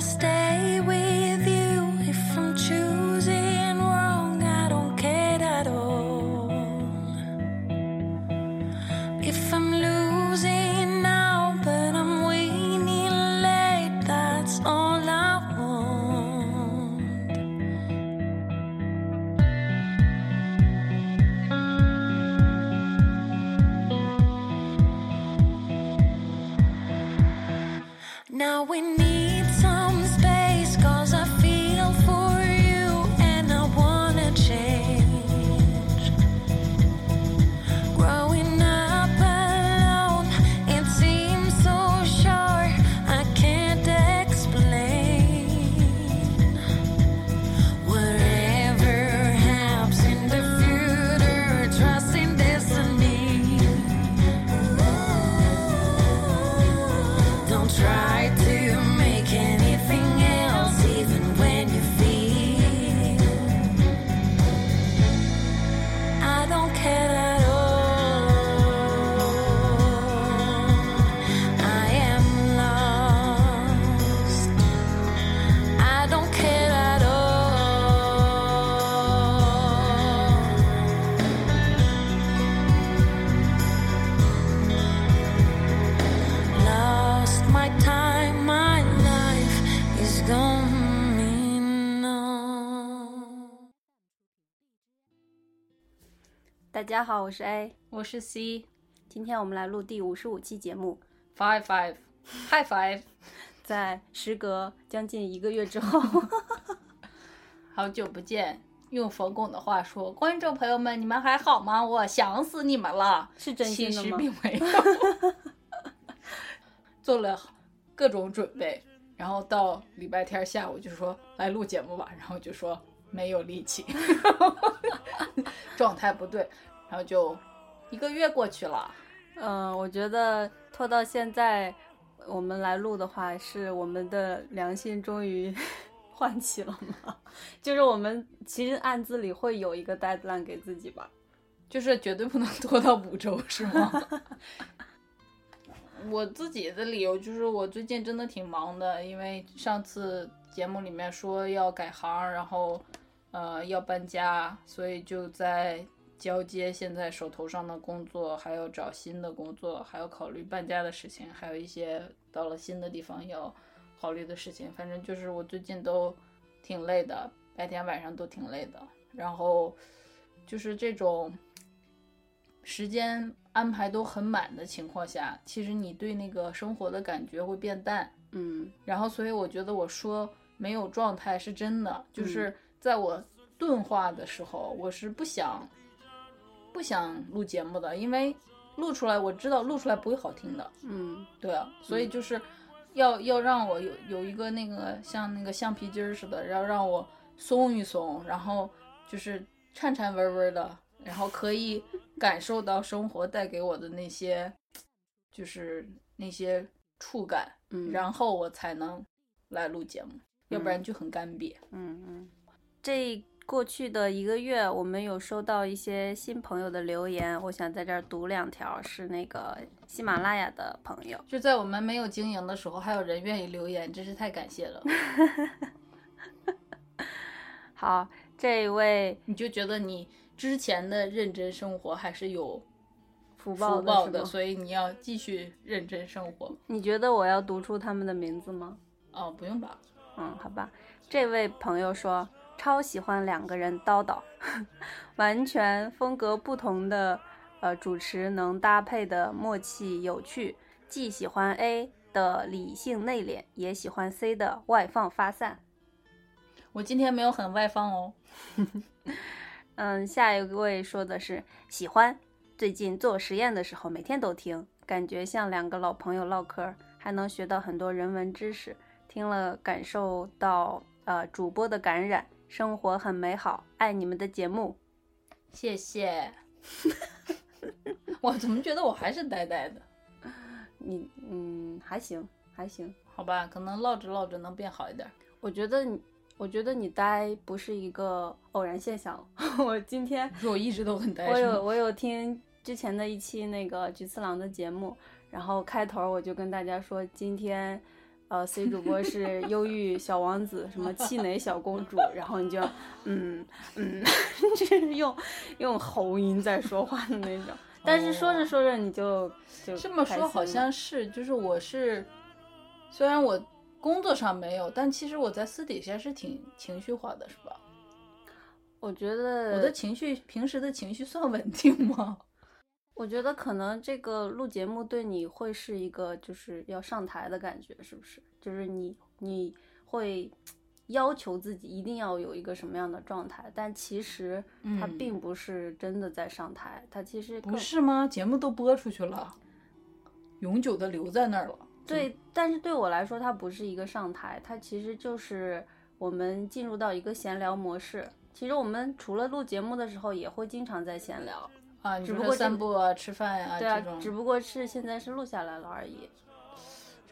Stay 家好，我是 A，我是 C 今天我们来录第五十五期节目，five five high five，在时隔将近一个月之后，好久不见。用冯巩的话说，观众朋友们，你们还好吗？我想死你们了。是真心的吗其实？并没有，做了各种准备，然后到礼拜天下午就说来录节目吧，然后就说没有力气，状态不对，然后就一个月过去了。嗯、我觉得拖到现在，我们来录的话，是我们的良心终于 唤起了吗？就是我们其实暗自里会有一个 deadline 给自己吧。就是绝对不能拖到五周，是吗？我自己的理由就是我最近真的挺忙的，因为上次节目里面说要改行，然后呃要搬家，所以就在交接现在手头上的工作，还要找新的工作，还要考虑搬家的事情，还有一些到了新的地方要考虑的事情。反正就是我最近都挺累的，白天晚上都挺累的，然后就是这种。时间安排都很满的情况下，其实你对那个生活的感觉会变淡。嗯然后，所以我觉得我说没有状态是真的，就是在我钝化的时候，我是不想不想录节目的，因为录出来我知道录出来不会好听的。嗯。对啊，所以就是要要让我有有一个那个像那个橡皮筋儿似的，要让我松一松，然后就是颤颤巍巍的，然后可以感受到生活带给我的那些，就是那些触感，嗯，然后我才能来录节目，要不然就很干瘪。嗯嗯，这过去的一个月，我们有收到一些新朋友的留言，我想在这儿读两条，是那个喜马拉雅的朋友。就在我们没有经营的时候，还有人愿意留言，真是太感谢了。好，这一位你就觉得你之前的认真生活还是有福报福报的，所以你要继续认真生活。你觉得我要读出他们的名字吗？哦，不用吧？嗯，好吧。这位朋友说，超喜欢两个人叨叨，完全风格不同的呃主持能搭配的默契有趣，既喜欢 A 的理性内敛，也喜欢 C 的外放发散。我今天没有很外放哦。嗯，下一位说的是喜欢最近做实验的时候每天都听，感觉像两个老朋友唠嗑，还能学到很多人文知识。听了感受到呃主播的感染，生活很美好，爱你们的节目。谢谢。我怎么觉得我还是呆呆的？你嗯还行还行，好吧，可能唠着唠着能变好一点。我觉得你我觉得你呆不是一个偶然现象。我今天说我一直都很呆，我有我有听之前的一期那个菊次郎的节目，然后开头我就跟大家说，今天呃 C 主播是忧郁小王子，什么气馁小公主，然后你就嗯嗯，就是用用喉音在说话的那种。但是说着说着你就就这么说好像是，就是我是，虽然我工作上没有，但其实我在私底下是挺情绪化的，是吧？我觉得我的情绪平时的情绪算稳定吗？我觉得可能这个录节目对你会是一个就是要上台的感觉，是不是？就是你你会要求自己一定要有一个什么样的状态，但其实它嗯并不是真的在上台，它其实不是吗？节目都播出去了，永久的留在那儿了。对，但是对我来说，它不是一个上台，它其实就是我们进入到一个闲聊模式。其实我们除了录节目的时候，也会经常在闲聊，啊，你只不过散步啊、吃饭呀、对啊这，种。只不过是现在是录下来了而已。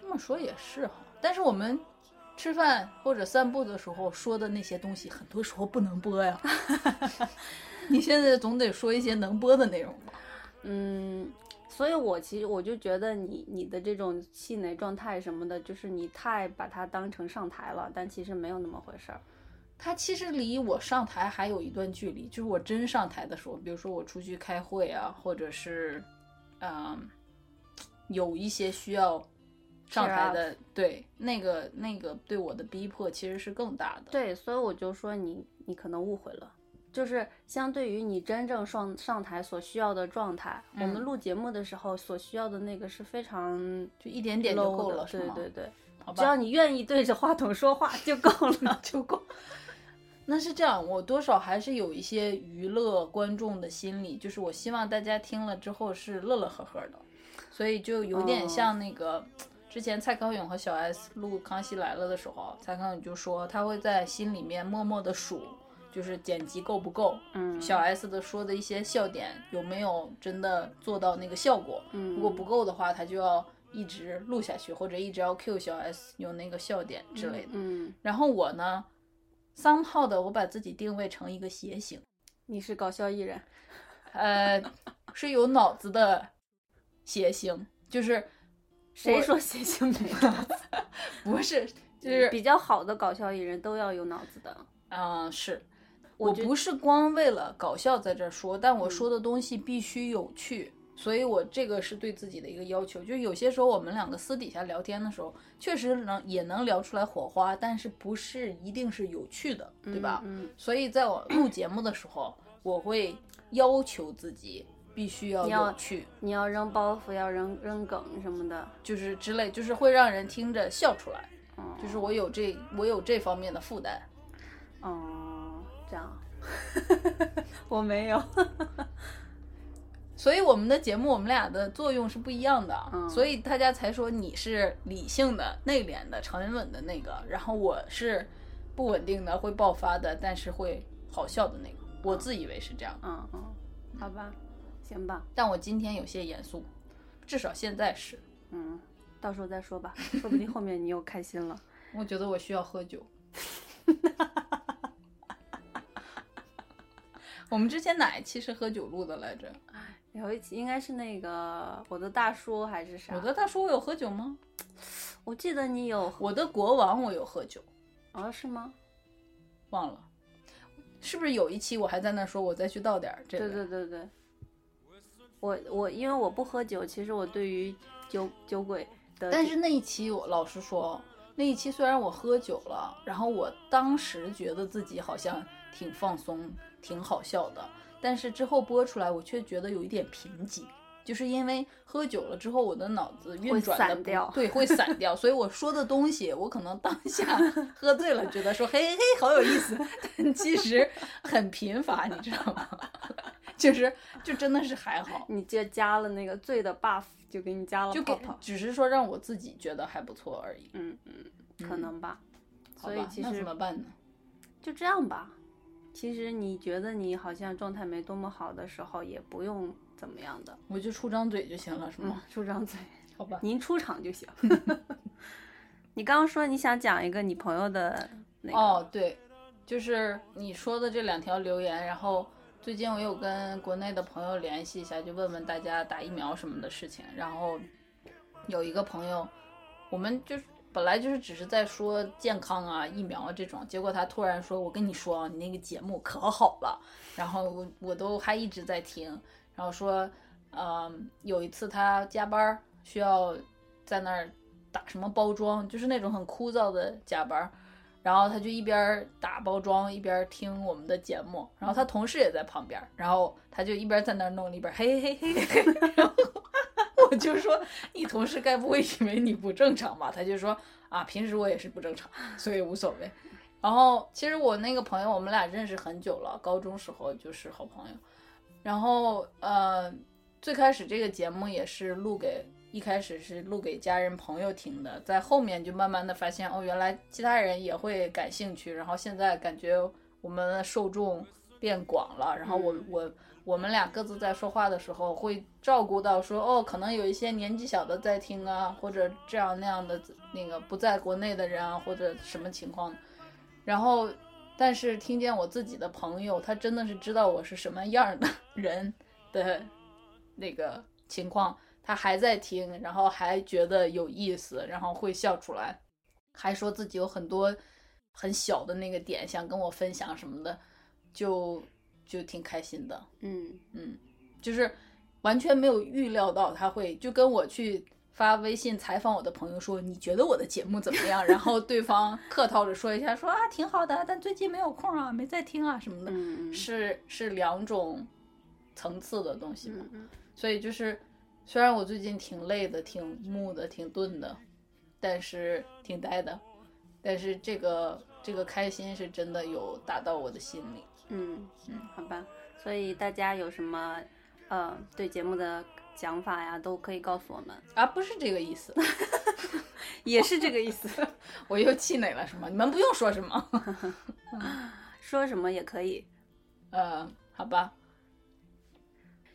这么说也是哈，但是我们吃饭或者散步的时候说的那些东西，很多时候不能播呀。你现在总得说一些能播的内容吧？嗯，所以我其实我就觉得你你的这种气馁状态什么的，就是你太把它当成上台了，但其实没有那么回事儿。它其实离我上台还有一段距离，就是我真上台的时候，比如说我出去开会啊，或者是，嗯，有一些需要上台的，对，那个那个对我的逼迫其实是更大的。对，所以我就说你你可能误会了。就是相对于你真正上上台所需要的状态，我们嗯录节目的时候所需要的那个是非常就一点点就够了对对对，只要，你愿意对着话筒说话就够了。就够。那是这样，我多少还是有一些娱乐观众的心理，就是我希望大家听了之后是乐乐呵呵的，所以就有点哦。像那个、之前蔡康永和小 S 录《康熙来了》的时候，蔡康永就说他会在心里面默默的数，就是剪辑够不够，嗯，小 S 的说的一些笑点有没有真的做到那个效果，嗯。如果不够的话，他就要一直录下去，或者一直要 Q 小 S 有那个笑点之类的。嗯，然后我呢，somehow 的我把自己定位成一个谐星，你是搞笑艺人，呃，是有脑子的谐星，就是谁说谐星没有？不是就是比较好的搞笑艺人都要有脑子的。嗯、是。我我不是光为了搞笑在这儿说，但我嗯说的东西必须有趣，所以我这个是对自己的一个要求。就有些时候我们两个私底下聊天的时候，确实能也能聊出来火花，但是不是一定是有趣的，对吧？嗯，所以在我录节目的时候，我会要求自己必须要有趣，你要扔包袱，要扔扔梗什么的。就是之类，就是会让人听着笑出来。嗯，就是我有这我有这方面的负担。哦，这样，我没有。所以我们的节目，我们俩的作用是不一样的，嗯所以大家才说你是理性的、内敛的、沉稳的那个，然后我是不稳定的、会爆发的，但是会好笑的那个。我自以为是这样，嗯嗯，好吧，行吧，但我今天有些严肃，至少现在是。嗯，到时候再说吧，说不定后面你又开心了。我觉得我需要喝酒。我们之前哪一期是喝酒录的来着？有一期应该是那个我的大叔还是啥？我的大叔我有喝酒吗？我记得你有我的国王我有喝酒，啊是吗？忘了，是不是有一期我还在那说我再去倒点儿这个？对对对对。我我因为我不喝酒，其实我对于酒酒鬼的，但是那一期我老实说，那一期虽然我喝酒了，然后我当时觉得自己好像挺放松、挺好笑的，但是之后播出来，我却觉得有一点贫瘠。就是因为喝酒了之后，我的脑子运转的不掉对，会散掉，所以我说的东西，我可能当下 喝醉了，觉得说嘿嘿嘿好有意思，但其实很贫乏，你知道吗？就是就真的是还好，你这加了那个醉的 buff，就给你加了就给。只是说让我自己觉得还不错而已。嗯嗯，可能吧。所以其实怎么办呢？就这样吧。其实你觉得你好像状态没多么好的时候，也不用怎么样的，我就出张嘴就行了，是嗯吗？，出张嘴，好吧，您出场就行。你刚刚说你想讲一个你朋友的那个，哦，对，就是你说的这两条留言，然后最近我有跟国内的朋友联系一下，就问问大家打疫苗什么的事情。然后有一个朋友，我们就是本来就是只是在说健康啊、疫苗啊这种，结果他突然说：“我跟你说，你那个节目可好了。”然后我我都还一直在听，然后说，嗯，有一次他加班需要在那儿打什么包装，就是那种很枯燥的加班。然后他就一边打包装一边听我们的节目，然后他同事也在旁边，然后他就一边在那儿弄，一边嘿嘿嘿嘿，然后就说你同事该不会以为你不正常吧？他就说啊，平时我也是不正常，所以无所谓。然后其实我那个朋友，我们俩认识很久了，高中时候就是好朋友。然后呃，最开始这个节目也是录给一开始是录给家人朋友听的，在后面就慢慢的发现哦，原来其他人也会感兴趣。然后现在感觉我们的受众变广了，然后我、嗯我我们俩各自在说话的时候会照顾到说哦，可能有一些年纪小的在听啊，或者这样那样的那个不在国内的人啊，或者什么情况。然后，但是听见我自己的朋友，他真的是知道我是什么样的 人的那个情况，他还在听，然后还觉得有意思，然后会笑出来，还说自己有很多很小的那个点想跟我分享什么的，就就挺开心的。嗯嗯，就是完全没有预料到他会就跟我去发微信采访我的朋友说，你觉得我的节目怎么样？然后对方客套着说一下，说啊挺好的，但最近没有空啊，没在听啊什么的，是是两种层次的东西嘛。所以就是虽然我最近挺累的、挺木的、挺钝的，但是挺呆的，但是这个这个开心是真的有打到我的心里。嗯嗯，好吧。所以大家有什么呃对节目的讲法呀，都可以告诉我们，啊，不是这个意思，也是这个意思。我又气馁了是吗？你们不用说什么。说什么也可以。呃，好吧，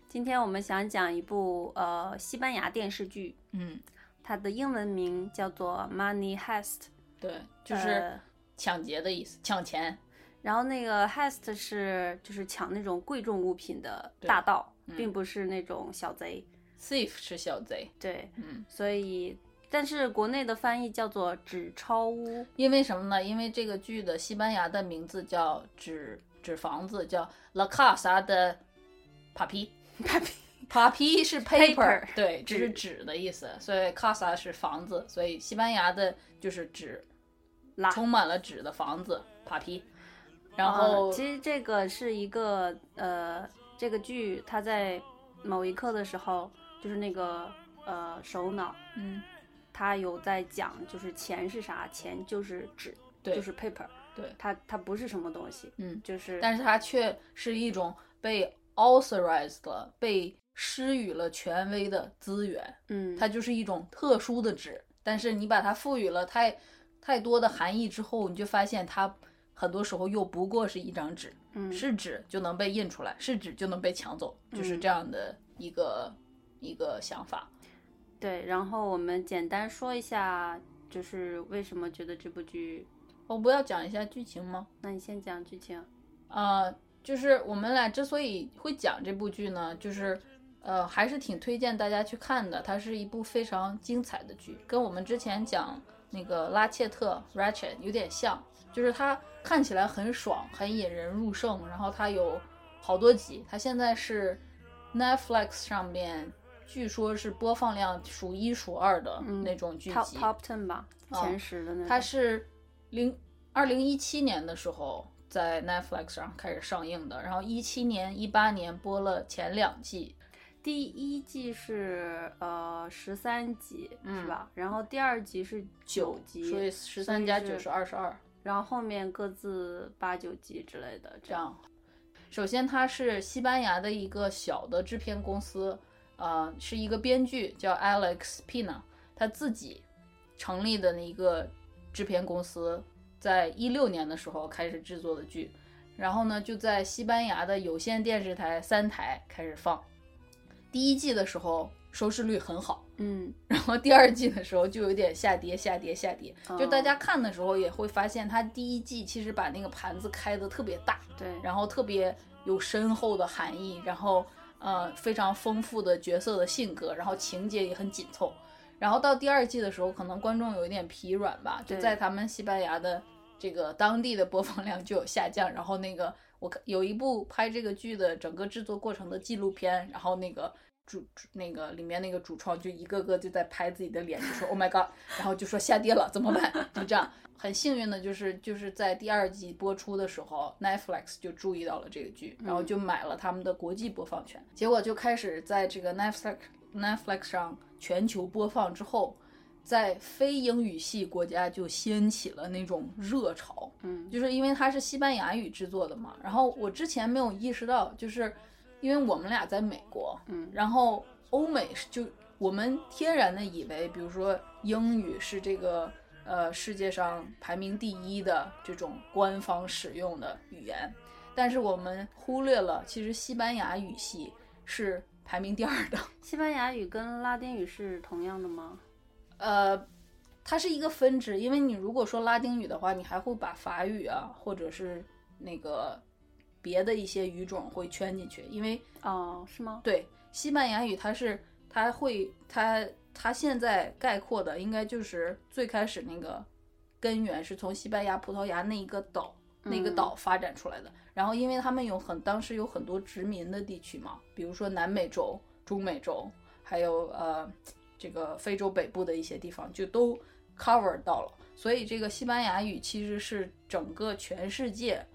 今天我们想讲一部呃西班牙电视剧，嗯，它的英文名叫做《Money Heist》，对，就是呃抢劫的意思，抢钱。然后那个 heist 是就是抢那种贵重物品的大盗，嗯并不是那种小贼。thief 是小贼，对，嗯，所以但是国内的翻译叫做纸钞屋。因为什么呢？因为这个剧的西班牙的名字叫纸纸房子，叫 La Casa de Papi。Papi 是 paper，, Paper，对，这是纸纸的意思，所以 casa 是房子，所以西班牙的就是纸，拉充满了纸的房子，Papi。然后、呃其实这个是一个呃，这个剧它在某一刻的时候，就是那个呃首脑，嗯，他有在讲，就是钱是啥？钱就是纸，对就是 paper，对它它不是什么东西，嗯，就是但是它却是一种被 authorized 了、被施予了权威的资源。嗯，它就是一种特殊的纸，但是你把它赋予了太太多的含义之后，你就发现它很多时候又不过是一张纸，嗯是纸就能被印出来，是纸就能被抢走，就是嗯这样的一个、一个想法。对，然后我们简单说一下，就是为什么觉得这部剧？我不要讲一下剧情吗？那你先讲剧情。呃，就是我们俩之所以会讲这部剧呢，就是呃，还是挺推荐大家去看的。它是一部非常精彩的剧，跟我们之前讲那个拉切特 （Ratchet） 有点像，就是它看起来很爽，很引人入胜。然后它有好多集，它现在是 Netflix 上面，据说是播放量数一数二的嗯那种剧集。Top Top Ten 吧，哦前十的那种。它是零二零一七年的时候在 Netflix 上开始上映的，然后一七年、一八年播了前两季，第一季是呃十三集、嗯是吧？然后第二集是九集，所以十三加九是是二十二，然后后面各自八九集之类的，这样。首先，它是西班牙的一个小的制片公司，呃，是一个编剧叫 Alex Pina，他自己成立的一个制片公司，在一六年的时候开始制作的剧，然后呢，就在西班牙的有线电视台三台开始放。第一季的时候收视率很好，嗯 然后第二季的时候就有点下跌，下跌，下跌。就大哦家看的时候也会发现，它第一季其实把那个盘子开得特别大，对，然后特别有深厚的含义，然后呃非常丰富的角色的性格，然后情节也很紧凑。然后到第二季的时候，可能观众有一点疲软吧，就在他们西班牙的这个当地的播放量就有下降。然后那个我看有一部拍这个剧的整个制作过程的纪录片，然后那个主主那个里面那个主创就一个个就在拍自己的脸，就说 Oh my God，然后就说下跌了怎么办？就这样。很幸运的就是就是在第二季播出的时候，Netflix 就注意到了这个剧，然后就买了他们的国际播放权，结果就开始在这个 Netflix Netflix 上全球播放之后，在非英语系国家就掀起了那种热潮。嗯就是因为它是西班牙语制作的嘛。然后我之前没有意识到，就是因为我们俩在美国，嗯然后欧美是就我们天然的以为，比如说英语是这个呃世界上排名第一的这种官方使用的语言，但是我们忽略了，其实西班牙语系是排名第二的。西班牙语跟拉丁语是同样的吗？呃，它是一个分支，因为你如果说拉丁语的话，你还会把法语啊，或者是那个别的一些语种会圈进去，因为哦，是吗？对西班牙语它是它会它它现在概括的应该就是最开始那个根源是从西班牙、葡萄牙那一个岛那个嗯岛发展出来的。然后因为他们有很当时有很多殖民的地区嘛，比如说南美洲、中美洲，还有呃这个非洲北部的一些地方就都 cover 到了。所以这个西班牙语其实是整个全世界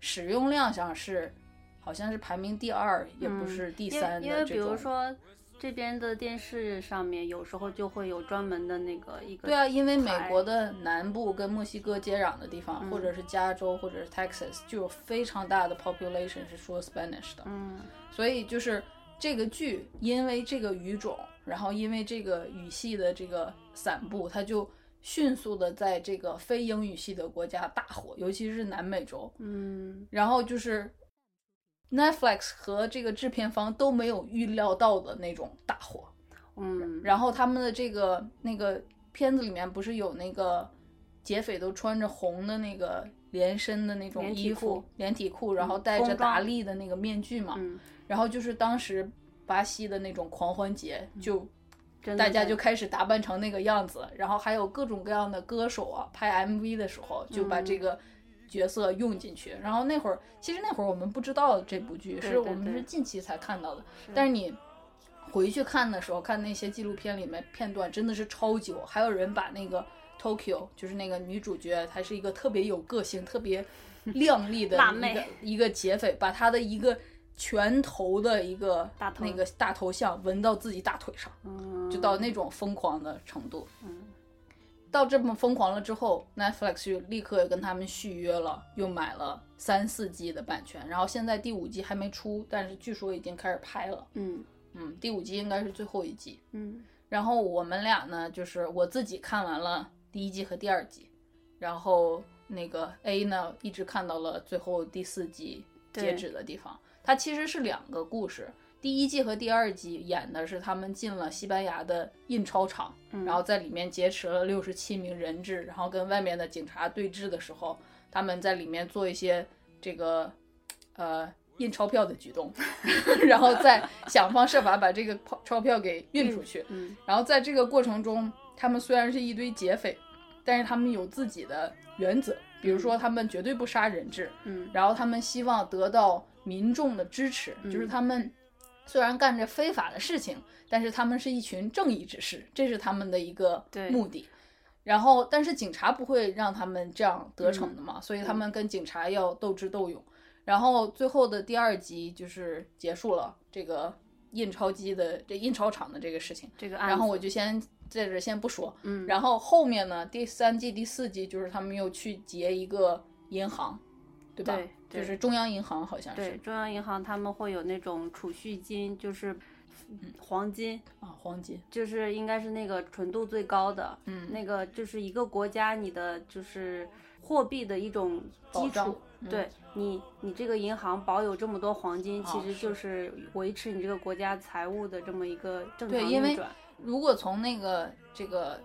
使用量上是好像是排名第二，也不嗯是第三因为比。如说这边的电视上面有时候就会有专门的那个一个对啊，因为美国的南部跟墨西哥接壤的地方，嗯或者是加州，或者是 Texas，就有非常大的 population 是说 Spanish 的。嗯所以就是这个剧，因为这个语种，然后因为这个语系的这个散布，它就迅速的在这个非英语系的国家大火，尤其是南美洲。嗯然后就是 Netflix 和这个制片方都没有预料到的那种大火。嗯，然后他们的这个那个片子里面不是有那个劫匪都穿着红的那个连身的那种衣服裤、连体裤，然后嗯戴着达利的那个面具嘛。嗯，然后就是当时巴西的那种狂欢节，就真的大家就开始打扮成那个样子，然后还有各种各样的歌手啊，拍 MV 的时候就把这嗯个角色用进去。然后那会儿，其实那会儿我们不知道这部剧，是我们是近期才看到的。但是你回去看的时候，看那些纪录片里面片段，真的是超级火。还有人把那个 Tokyo，就是那个女主角，她是一个特别有个性、特别 靓丽的一个一个劫匪，把她的一个拳头的一个大头那个大头像纹到自己大腿上，嗯就到那种疯狂的程度。嗯到这么疯狂了之后，Netflix 就立刻跟他们续约了，又买了三四季的版权，然后现在第五季还没出，但是据说已经开始拍了。嗯嗯，第五季应该是最后一季。嗯然后我们俩呢，就是我自己看完了第一季和第二季，然后那个 A 呢一直看到了最后第四季截止的地方。它其实是两个故事，第一季和第二季演的是他们进了西班牙的印钞厂，嗯然后在里面劫持了六十七名人质，然后跟外面的警察对峙的时候，他们在里面做一些这个呃印钞票的举动，然后再想方设法把这个钞钞票给运出去。嗯然后在这个过程中，他们虽然是一堆劫匪，但是他们有自己的原则，比如说他们绝对不杀人质，嗯然后他们希望得到民众的支持，就是他们虽然干着非法的事情，但是他们是一群正义之士，这是他们的一个目的。然后，但是警察不会让他们这样得逞的嘛，所以他们跟警察要斗智斗勇。然后最后的第二集就是结束了这个印钞机的这印钞厂的这个事情。这个案子，然后我就先在这先不说，嗯然后后面呢，第三季、第四季就是他们又去劫一个银行，对吧？就是中央银行好像是对中央银行他们会有那种储蓄金，就是黄金，啊，黄金，就是应该是那个纯度最高的，嗯。那个就是一个国家你的就是货币的一种基础。嗯。对你，你这个银行保有这么多黄金，其哦实就。是维持你这个国家财务的这么一个正常对因为运转。如果从那个这个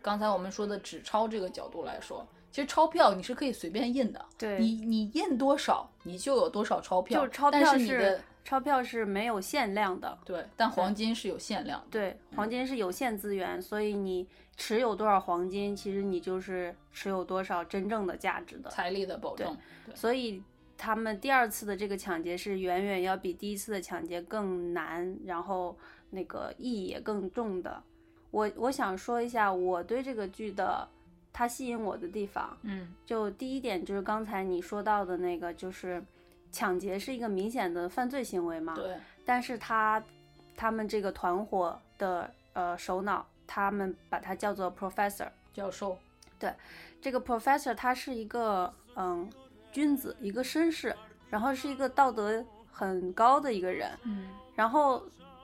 刚才我们说的纸钞这个角度来说，其实钞票你是可以随便印的，对你你印多少，你就有多少钞票，就是钞但票是你的钞票是没有限量的，对，但黄金是有限量的。对，黄金是有限资源，所以你持有多少黄金，其实你就是持有多少真正的价值的。财力的保证，对所以他们第二次的这个抢劫是远远要比第一次的抢劫更难，然后那个意义也更重的。我我想说一下我对这个剧的它吸引我的地方，嗯就第一点就是刚才你说到的那个，就是抢劫是一个明显的犯罪行为嘛，对，但是他他们这个团伙的呃首脑，他们把它叫做 professor。教授，对这个 professor 他是一个嗯君子，一个绅士，然后是一个道德很高的一个人。嗯然后，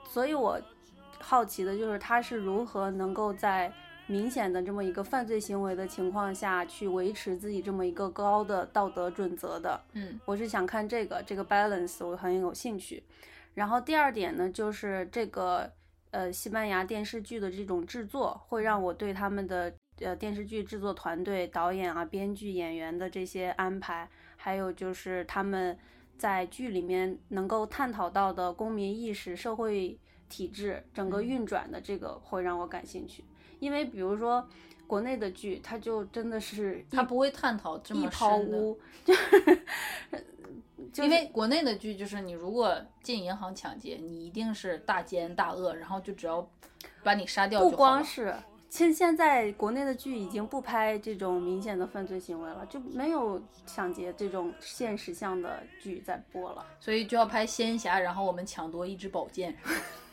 所以我好奇的就是他是如何能够在明显的这么一个犯罪行为的情况下去维持自己这么一个高的道德准则的。嗯我是想看这个这个 balance，我很有兴趣。然后第二点呢，就是这个呃西班牙电视剧的这种制作，会让我对他们的呃电视剧制作团队、导演啊、编剧、演员的这些安排，还有就是他们在剧里面能够探讨到的公民意识、社会体制整个嗯运转的这个，会让我感兴趣。因为比如说国内的剧，它就真的是它不会探讨这么深的。污，就是 就是因为国内的剧就是你如果进银行抢劫，你一定是大奸大恶，然后就只要把你杀掉就好不。光是，现现在国内的剧已经不拍这种明显的犯罪行为了，就没有抢劫这种现实向的剧在播了。所以就要拍仙侠，然后我们抢夺一支宝剑。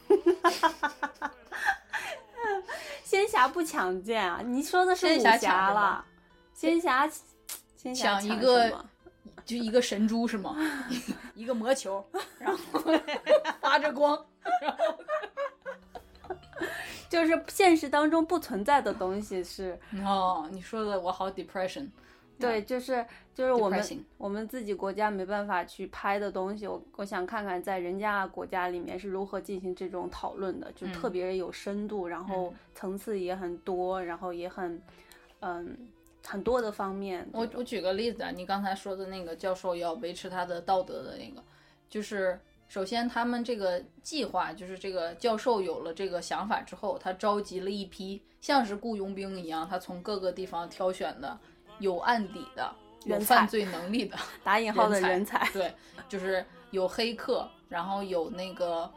仙侠不抢剑啊？你说的是武仙侠了，仙侠 仙侠什抢一个就一个神珠是吗？一个魔球，然后 发着光，就是现实当中不存在的东西是。哦，你说的我好 depression。对，就是就是我们我们自己国家没办法去拍的东西，我我想看看在人家国家里面是如何进行这种讨论的，就特嗯。别有深度，然后嗯。层次也很多，然后也很嗯很多的方面。我我举个例子啊，你刚才说的那个教授要维持他的道德的那个，就是首先他们这个计划，就是这个教授有了这个想法之后，他召集了一批像是雇佣兵一样，他从各个地方挑选的有案底的、有犯罪能力的，打引号的人才，对，就是有黑客，然后有那个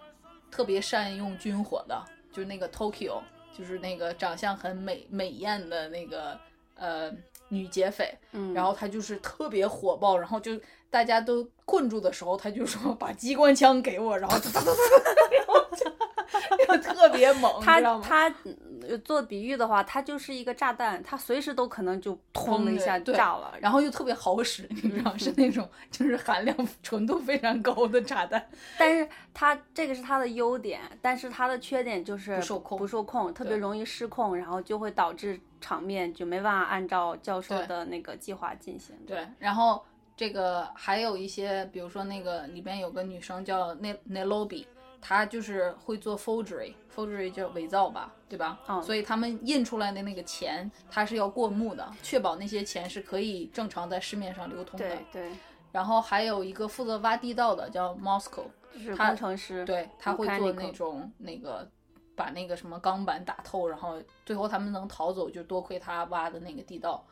特别善用军火的，就是那个 Tokyo，就是那个长相很美美艳的那个呃女劫匪，嗯，然后她就是特别火爆，然后就大家都困住的时候，她就说把机关枪给我，然后哒哒哒哒 然后就 就特别猛，你知道吗？他他嗯做比喻的话，它就是一个炸弹，它随时都可能就砰的一下炸了。然后又特别好使，你知道，是那种就是含量纯度非常高的炸弹。但是它这个是它的优点，但是它的缺点就是不受控不受控，特别容易失控，然后就会导致场面就没办法按照教授的那个计划进行。对，然后这个还有一些，比如说那个里边有个女生叫 Ne Nelobi，她就是会做 forgery，forgery 叫伪造吧，对吧？嗯所以他们印出来的那个钱，他是要过目的，确保那些钱是可以正常在市面上流通的对。对，然后还有一个负责挖地道的叫 Moscow，就是他工程师。对，他会做那种那个把那个什么钢板打透，然后最后他们能逃走，就多亏他挖的那个地道。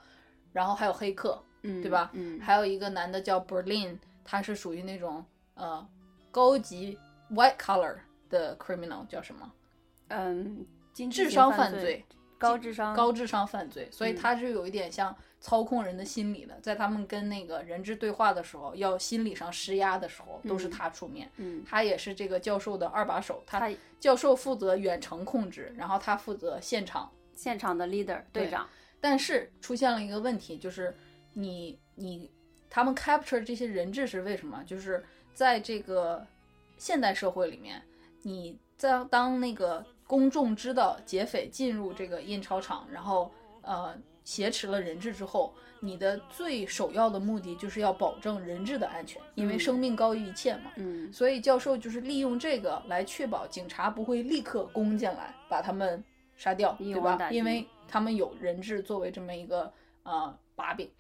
然后还有黑客，嗯，对吧？嗯，还有一个男的叫 Berlin，他是属于那种呃高级 white collar 的 criminal，叫什么？嗯，智商犯犯罪，高智商，高智商犯罪，所以嗯他是有一点像操控人的心理的，在他们跟那个人质对话的时候，要心理上施压的时候，都是嗯他出面。嗯，他也是这个教授的二把手，他他教授负责远程控制，然后他负责现场。现场的 leader 队对长，但是出现了一个问题，就是你你他们 capture 这些人质是为什么？就是在这个现代社会里面，你在当那个公众知道劫匪进入这个印钞厂，然后呃挟持了人质之后，你的最首要的目的就是要保证人质的安全，因为嗯生命高于一切嘛。嗯所以教授就是利用这个来确保警察不会立刻攻进来把他们杀掉，对吧因为他们有人质作为这么一个呃把柄，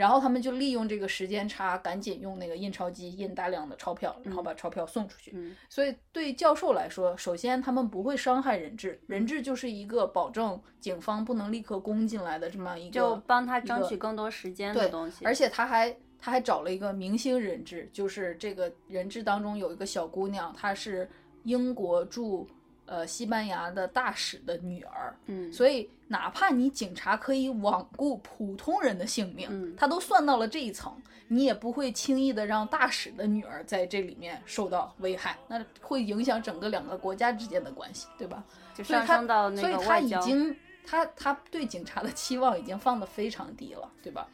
然后他们就利用这个时间差，赶紧用那个印钞机印大量的钞票，然后把钞票送出去。嗯所以对教授来说，首先他们不会伤害人质，人质就是一个保证警方不能立刻攻进来的这么一个，就帮他争取更多时间的东西。而且他还他还找了一个明星人质，就是这个人质当中有一个小姑娘，她是英国驻呃西班牙的大使的女儿，嗯，所以哪怕你警察可以罔顾普通人的性命，嗯他都算到了这一层，你也不会轻易的让大使的女儿在这里面受到危害，那会影响整个两个国家之间的关系，对吧？就上所以他升到那所以他。已经他他对警察的期望已经放得非常低了，对吧？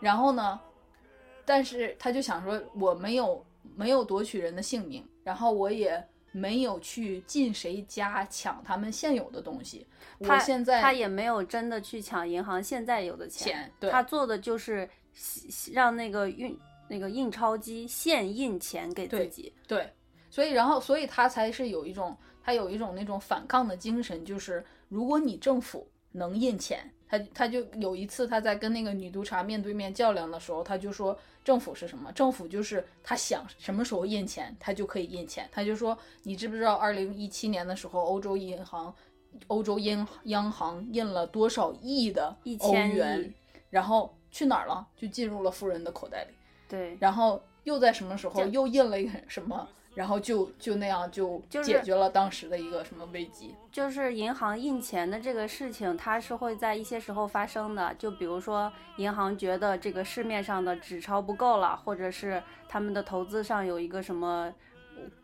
然后呢，但是他就想说，我没有没有夺取人的性命，然后我也没有去进谁家抢他们现有的东西，他我现在他也没有真的去抢银行现在有的钱对他做的就是西让那个运那个印钞机现印钱给自对己。对，所以然后所以他才是有一种他有一种那种反抗的精神，就是如果你政府能印钱，他他就有一次他在跟那个女督察面对面较量的时候，他就说政府是什么？政府就是他想什么时候印钱，他就可以印钱。他就说你知不知道，二零一七年的时候，欧洲银行。欧洲央央行印了多少亿的欧元，然后去哪儿了？就进入了富人的口袋里。对，然后又在什么时候又印了一个什么，然后就就那样就就是解决了当时的一个什么危机。就是银行印钱的这个事情，它是会在一些时候发生的。就比如说，银行觉得这个市面上的纸钞不够了，或者是他们的投资上有一个什么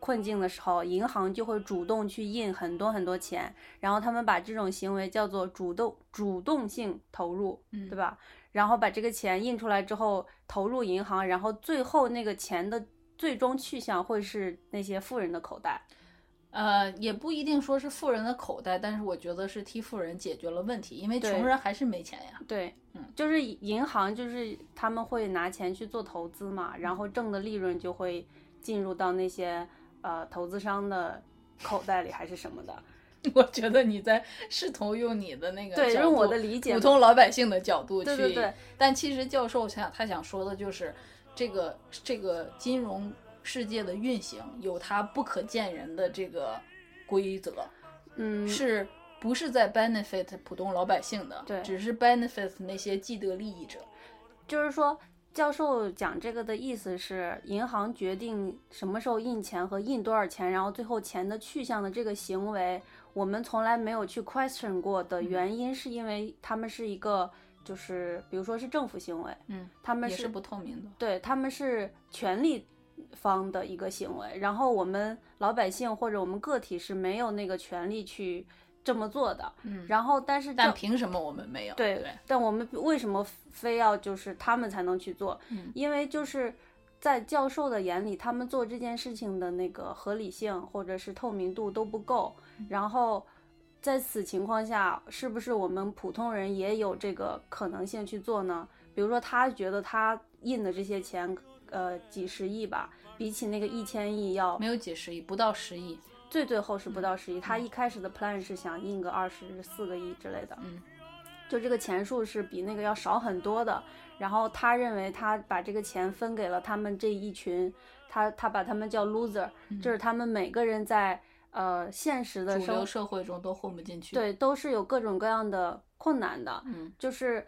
困境的时候，银行就会主动去印很多很多钱，然后他们把这种行为叫做主动主动性投入，嗯对吧？然后把这个钱印出来之后投入银行，然后最后那个钱的最终去向会是那些富人的口袋。呃，也不一定说是富人的口袋，但是我觉得是替富人解决了问题，因为穷人还是没钱呀。对，嗯，就是银行，就是他们会拿钱去做投资嘛，然后挣的利润就会进入到那些呃投资商的口袋里，还是什么的。我觉得你在试图用你的那个对，角用我的理解，普通老百姓的角度去，对对对但其实教授想他想说的就是，这个这个金融世界的运行有它不可见人的这个规则，嗯，是不是在 benefit 普通老百姓的？对只是 benefit 那些既得利益者。就是说，教授讲这个的意思是，银行决定什么时候印钱和印多少钱，然后最后钱的去向的这个行为，我们从来没有去 question 过的嗯原因，是因为他们是一个，就是比如说是政府行为，嗯，他们也是不透明的。对，他们是权力方的一个行为，然后我们老百姓或者我们个体是没有那个权利去这么做的。嗯，然后，但是但凭什么我们没有？对对，但我们为什么非要就是他们才能去做？嗯因为就是在教授的眼里，他们做这件事情的那个合理性或者是透明度都不够。嗯然后在此情况下，是不是我们普通人也有这个可能性去做呢？比如说，他觉得他印的这些钱，呃，几十亿吧，比起那个一千亿要没有几十亿，不到十亿。最最后是不到十亿，他一开始的 plan 是想印个二十四个亿之类的，嗯，就这个钱数是比那个要少很多的。然后他认为他把这个钱分给了他们这一群，他他把他们叫 loser，、就是他们每个人在呃现实的生主流社会中都混不进去。，对都是有各种各样的困难的，嗯就是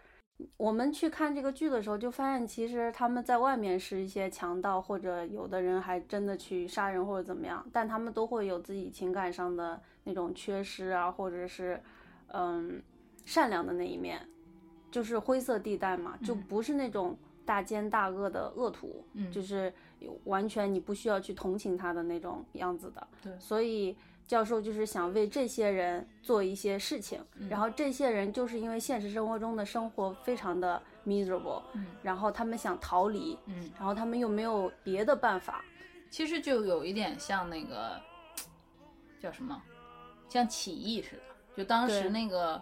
我们去看这个剧的时候，就发现其实他们在外面是一些强盗，或者有的人还真的去杀人或者怎么样，但他们都会有自己情感上的那种缺失啊，或者是嗯善良的那一面，就是灰色地带嘛，就嗯不是那种大奸大恶的恶徒，嗯就是完全你不需要去同情他的那种样子的。对所以教授就是想为这些人做一些事情，嗯然后这些人就是因为现实生活中的生活非常的 miserable，、嗯然后他们想逃离，嗯，然后他们又没有别的办法。其实就有一点像那个叫什么，像起义似的。就当时那个，哎，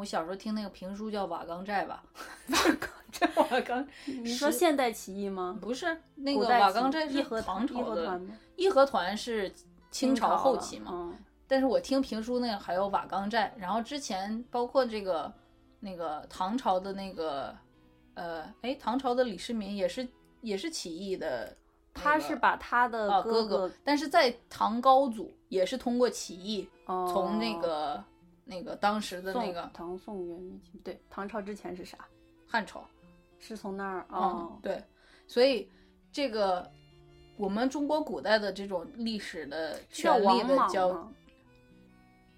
我小时候听那个评书叫《瓦岗寨》吧？瓦岗寨，瓦岗 你说现代起义吗？不是那个瓦岗寨是唐朝的？义和团是清朝后期嘛？嗯但是我听评书那个还有瓦岗寨，然后之前包括这个那个唐朝的那个呃，哎，唐朝的李世民也是也是起义的那个、他是把他的啊哥哥但是在唐高祖也是通过起义哦从那个、那个当时的那个唐宋元明清对唐朝之前是啥？汉朝，是从那儿啊哦，对，所以这个我们中国古代的这种历史的权力的交，吗？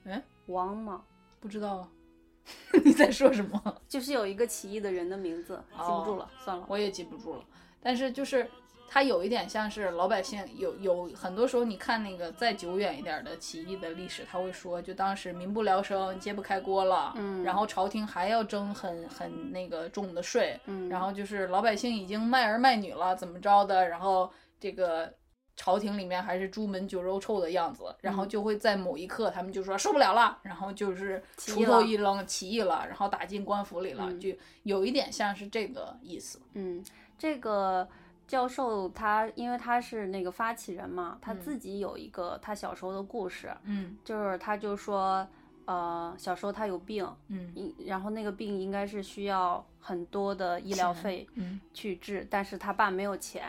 嗯，王莽不知道啊，你在说什么？就是有一个起义的人的名字，记不住了，算了。我也记不住了。但是就是它有一点像是老百姓有有很多时候你看那个再久远一点的起义的历史，他会说就当时民不聊生，揭不开锅了，嗯然后朝廷还要征很很那个重的税，嗯然后就是老百姓已经卖儿卖女了，怎么着的，然后这个。朝廷里面还是朱门酒肉臭的样子，然嗯后就会在某一刻，他们就说受不了了，然后就是锄头一扔，起义了，然后打进官府里了，嗯就有一点像是这个意思。嗯，这个教授他因为他是那个发起人嘛，他嗯。自己有一个他小时候的故事，嗯。就是他就说，呃，小时候他有病，嗯。然后那个病应该是需要很多的医疗费嗯。去治，但是他爸没有钱。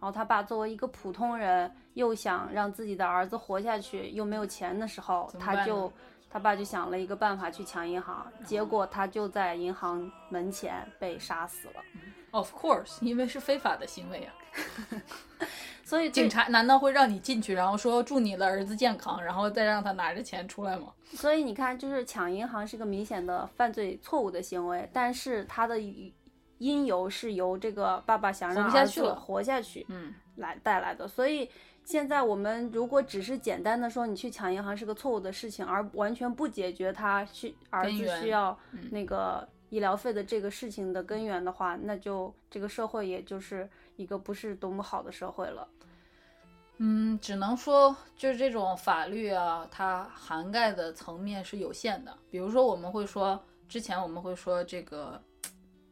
然后他爸作为一个普通人，又想让自己的儿子活下去，又没有钱的时候，他就他爸就想了一个办法去抢银行，结果他就在银行门前被杀死了。Of course，因为是非法的行为啊。所以警察难道会让你进去，然后说祝你的儿子健康，然后再让他拿着钱出来吗？所以你看，就是抢银行是个明显的犯罪错误的行为，但是他的因由是由这个爸爸想让儿子活下去嗯来带来的。所以现在我们如果只是简单的说你去抢银行是个错误的事情，而完全不解决他需儿子需要嗯那个医疗费的这个事情的根源的话，那就这个社会也就是一个不是多么好的社会了。嗯，只能说就是这种法律啊，它涵盖的层面是有限的。比如说，我们会说，之前我们会说这个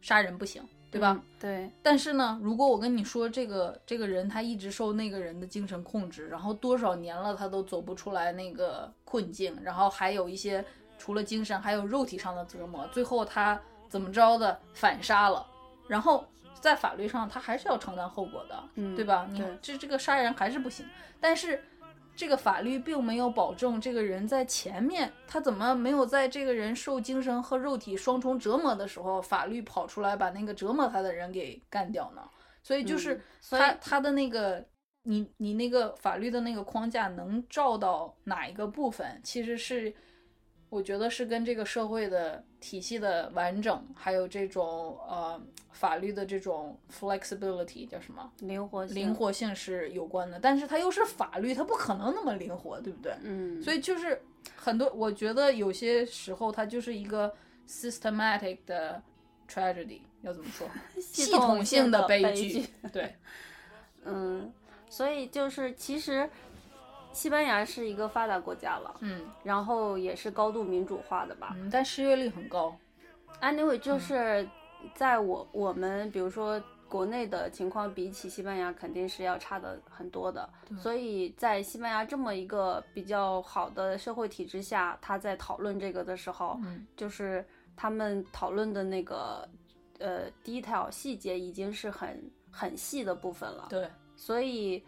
杀人不行，对吧？嗯对，但是呢，如果我跟你说这个这个人他一直受那个人的精神控制，然后多少年了他都走不出来那个困境，然后还有一些除了精神还有肉体上的折磨，最后他怎么着的反杀了，然后在法律上他还是要承担后果的，嗯对吧？你对这这个杀人还是不行，但是。这个法律并没有保证这个人在前面，他怎么没有在这个人受精神和肉体双重折磨的时候，法律跑出来把那个折磨他的人给干掉呢？所以就是他、他的那个你你那个法律的那个框架能照到哪一个部分，其实是我觉得是跟这个社会的体系的完整，还有这种呃法律的这种 flexibility 叫什么？灵活性灵，活性是有关的，但是它又是法律，它不可能那么灵活，对不对？嗯，所以就是很多，我觉得有些时候它就是一个 systematic 的 tragedy，要怎么说？系统统性的悲剧。对，嗯，所以就是其实西班牙是一个发达国家了，嗯然后也是高度民主化的吧。嗯，但失业率很高。Anyway，就是在我我们比如说国内的情况，比起西班牙肯定是要差的很多的。所以在西班牙这么一个比较好的社会体制下，他在讨论这个的时候，嗯就是他们讨论的那个呃 detail 细节已经是很很细的部分了。对，所以，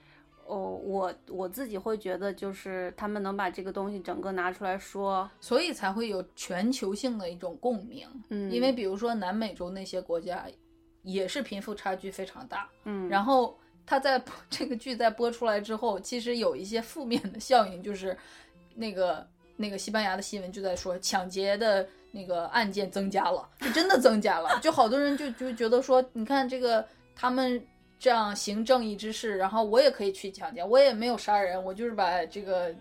哦，我我自己会觉得，就是他们能把这个东西整个拿出来说，所以才会有全球性的一种共鸣。嗯，因为比如说南美洲那些国家，也是贫富差距非常大。嗯，然后他在 这个剧在播出来之后，其实有一些负面的效应，就是那个那个西班牙的新闻就在说抢劫的那个案件增加了，是真的增加了，就好多人就就觉得说，你看这个他们。这样行正义之事，然后我也可以去抢劫，我也没有杀人，我就是把这个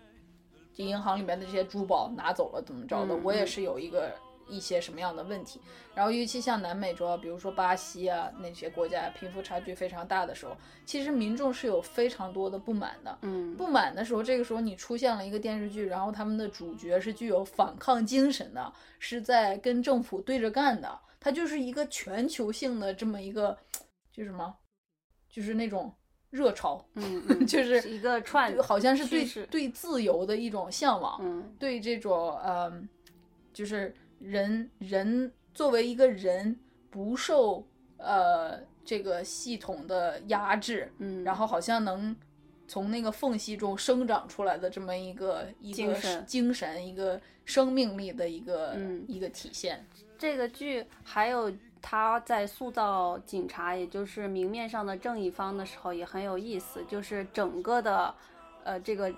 这银行里面的这些珠宝拿走了，怎么着的，嗯我也嗯是有一个一些什么样的问题。然后尤其像南美洲啊，比如说巴西啊那些国家，贫富差距非常大的时候，其实民众是有非常多的不满的。嗯不满的时候，这个时候你出现了一个电视剧，然后他们的主角是具有反抗精神的，是在跟政府对着干的，它就是一个全球性的这么一个，就是什么，就是那种热潮，嗯嗯，就是一个串，好像是对对自由的一种向往，嗯对这种呃，就是人人作为一个人不受呃这个系统的压制，嗯，然后好像能从那个缝隙中生长出来的这么一个一个精神一个生命力的一个、嗯一个体现。这个剧还有他在塑造警察，也就是明面上的正义方的时候也很有意思，就是整个的，呃，这个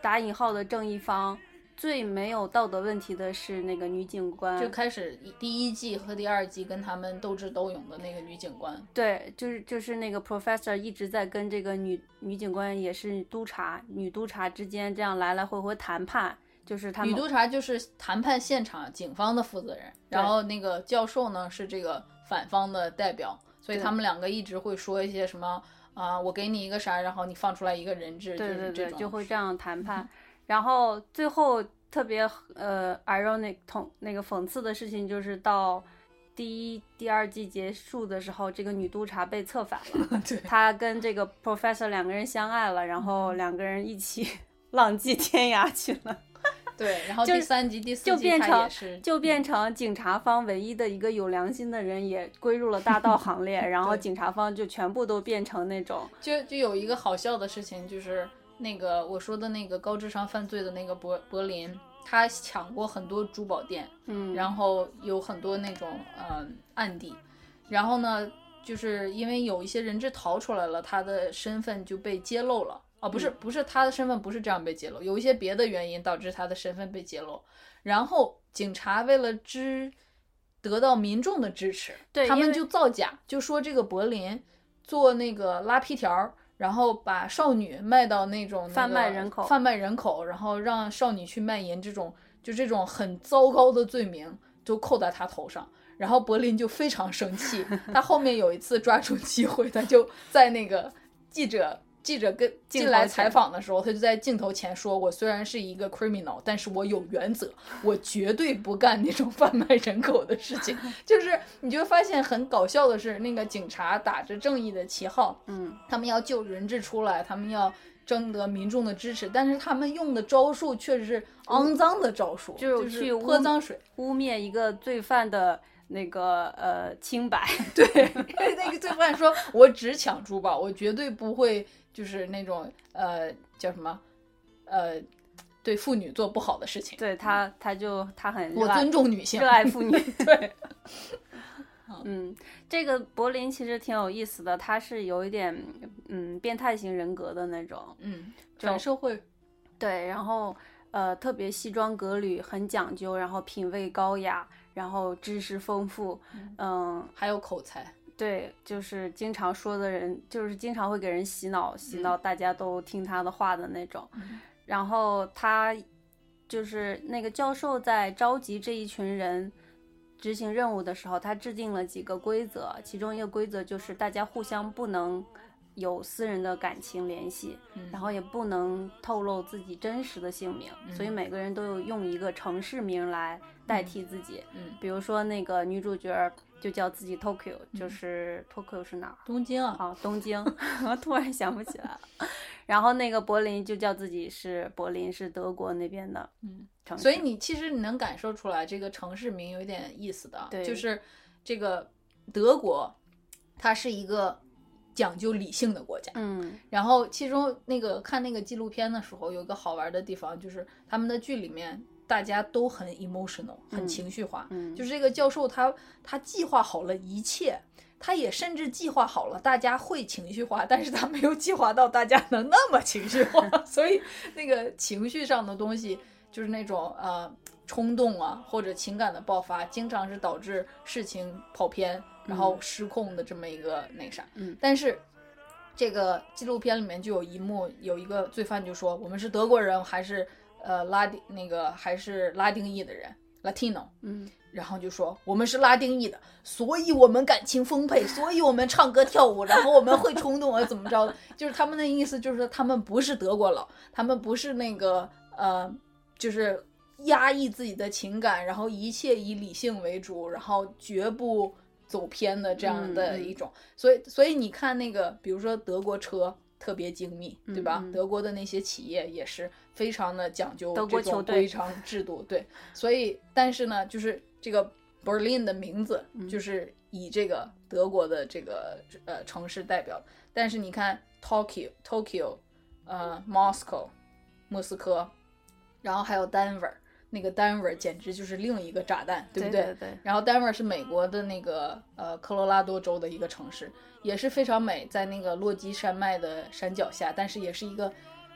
打引号的正义方最没有道德问题的是那个女警官，就开始第一季和第二季跟他们斗智斗勇的那个女警官，对，就是就是那个 professor 一直在跟这个女女警官也是督察女督察之间这样来来回回谈判，就是他们女督察就是谈判现场警方的负责人，然后那个教授呢是这个反方的代表，所以他们两个一直会说一些什么啊、我给你一个啥，然后你放出来一个人质，对对对，就是这种就会这样谈判。然后最后特别呃 ironic 同那个讽刺的事情就是到第一、第二季结束的时候，这个女督察被策反了，对她跟这个 professor 两个人相爱了，然后两个人一起 浪迹天涯去了。对，然后第三集、第四就季他变成就变成警察方唯一的一个有良心的人也归入了大盗行列，然后警察方就全部都变成那种就就有一个好笑的事情，就是那个我说的那个高智商犯罪的那个柏柏林，他抢过很多珠宝店，嗯，然后有很多那种呃案底，然后呢，就是因为有一些人质逃出来了，他的身份就被揭露了。哦，不是，嗯不是他的身份不是这样被揭露，有一些别的原因导致他的身份被揭露。然后警察为了支得到民众的支持，对他们就造假，就说这个柏林做那个拉皮条，然后把少女卖到那种、那、贩卖人口贩卖人口，然后让少女去卖淫，这种就这种很糟糕的罪名就扣在他头上。然后柏林就非常生气，他后面有一次抓住机会，他就在那个记者记者跟进来采访的时候，他就在镜头前说：“我虽然是一个 criminal，但是我有原则，我绝对不干那种贩卖人口的事情。”就是你就发现很搞笑的是，那个警察打着正义的旗号，嗯他们要救人质出来，他们要征得民众的支持，但是他们用的招数确实是肮脏的招数，就就是去泼脏水。污蔑一个罪犯的那个呃清白。对，那个罪犯说：“我只抢珠宝，我绝对不会就是那种呃叫什么呃对妇女做不好的事情。对他，他就他很热我爱尊重女性，热爱妇女。对，嗯，这个柏林其实挺有意思的，他是有一点嗯变态型人格的那种。嗯，就反社会，对，然后呃特别西装革履，很讲究，然后品味高雅，然后知识丰富，嗯，还有口才。对，就是经常说的人，就是经常会给人洗脑，洗脑大家都听他的话的那种。嗯然后他就是那个教授在召集这一群人执行任务的时候，他制定了几个规则，其中一个规则就是大家互相不能有私人的感情联系，嗯然后也不能透露自己真实的姓名，所以每个人都有用一个城市名来代替自己。嗯，比如说那个女主角就叫自己 Tokyo，就是 Tokyo 是哪儿？东京啊，哦，东京，我突然想不起来了。然后那个柏林就叫自己是柏林，是德国那边的嗯城市。所以你其实你能感受出来，这个城市名有一点意思的，对就是这个德国，它是一个讲究理性的国家。嗯然后其中那个看那个纪录片的时候，有一个好玩的地方，就是他们的剧里面大家都很 emotional，很嗯情绪化。嗯，就是这个教授他他计划好了一切，他也甚至计划好了大家会情绪化，但是他没有计划到大家能那么情绪化，所以那个情绪上的东西就是那种呃冲动啊或者情感的爆发，经常是导致事情跑偏然后失控的这么一个那啥。嗯但是。这个纪录片里面就有一幕，有一个罪犯就说：“我们是德国人，还是呃拉丁那个还是拉丁裔的人，Latino。”嗯然后就说我们是拉丁裔的，所以我们感情丰沛，所以我们唱歌跳舞，然后我们会冲动啊，怎么着的？就是他们的意思，就是他们不是德国佬，他们不是那个呃，就是压抑自己的情感，然后一切以理性为主，然后绝不走偏的这样的一种。所以，所以你看那个，比如说德国车。特别精密，对吧？德国的那些企业也是非常的讲究德国这种球队规章制度，对。所以，但是呢，就是这个 Berlin 的名字嗯就是以这个德国的这个呃城市代表。但是你看 Tokyo、Tokyo，呃，Moscow，莫斯科，然后还有 Denver，那个 Denver 简直就是另一个炸弹，对不对对对然后 Denver 是美国的那个呃科罗拉多州的一个城市，也是非常美，在那个落基山脉的山脚下，但是也是一个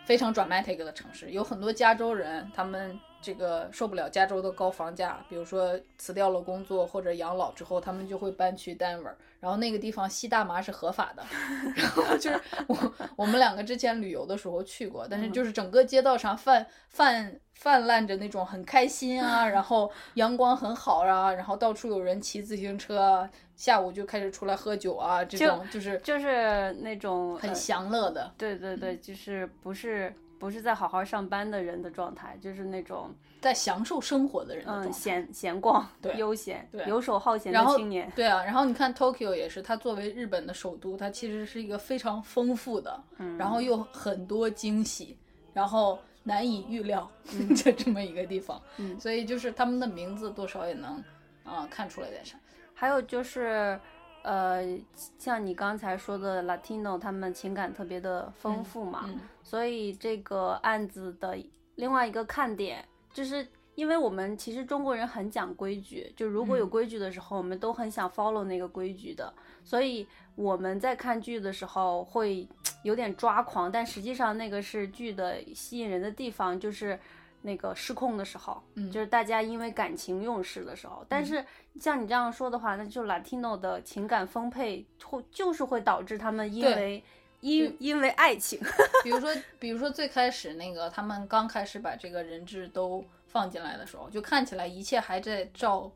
非常 dramatic 的城市。有很多加州人，他们这个受不了加州的高房价，比如说辞掉了工作或者养老之后，他们就会搬去 Denver，然后那个地方吸大麻是合法的。然后就是我我们两个之前旅游的时候去过，但是就是整个街道上泛泛泛滥着那种很开心啊，然后阳光很好啊，然后到处有人骑自行车啊，下午就开始出来喝酒啊，这种就是就是那种很呃享乐的。对对对，就是不是不是在好好上班的人的状态，就是那种在享受生活的人的状态。嗯闲闲逛、对悠闲、对游手好闲的青年。对啊，然后你看 Tokyo 也是，它作为日本的首都，它其实是一个非常丰富的，嗯然后又很多惊喜，然后难以预料嗯的 这么一个地方。所以就是他们的名字多少也能啊、看出来点啥。还有就是，呃，像你刚才说的 Latino，他们情感特别的丰富嘛，嗯所以这个案子的另外一个看点，就是因为我们其实中国人很讲规矩，就如果有嗯规矩的时候，我们都很想 follow 那个规矩的，所以我们在看剧的时候会 有点抓狂，但实际上那个是剧的吸引人的地方，就是。那个失控的时候，嗯。就是大家因为感情用事的时候，但是像你这样说的话，那就 Latino 的情感丰沛会就是会导致他们因为因因为爱情，比如说，比如说最开始那个他们刚开始把这个人质都放进来的时候，就看起来一切还在照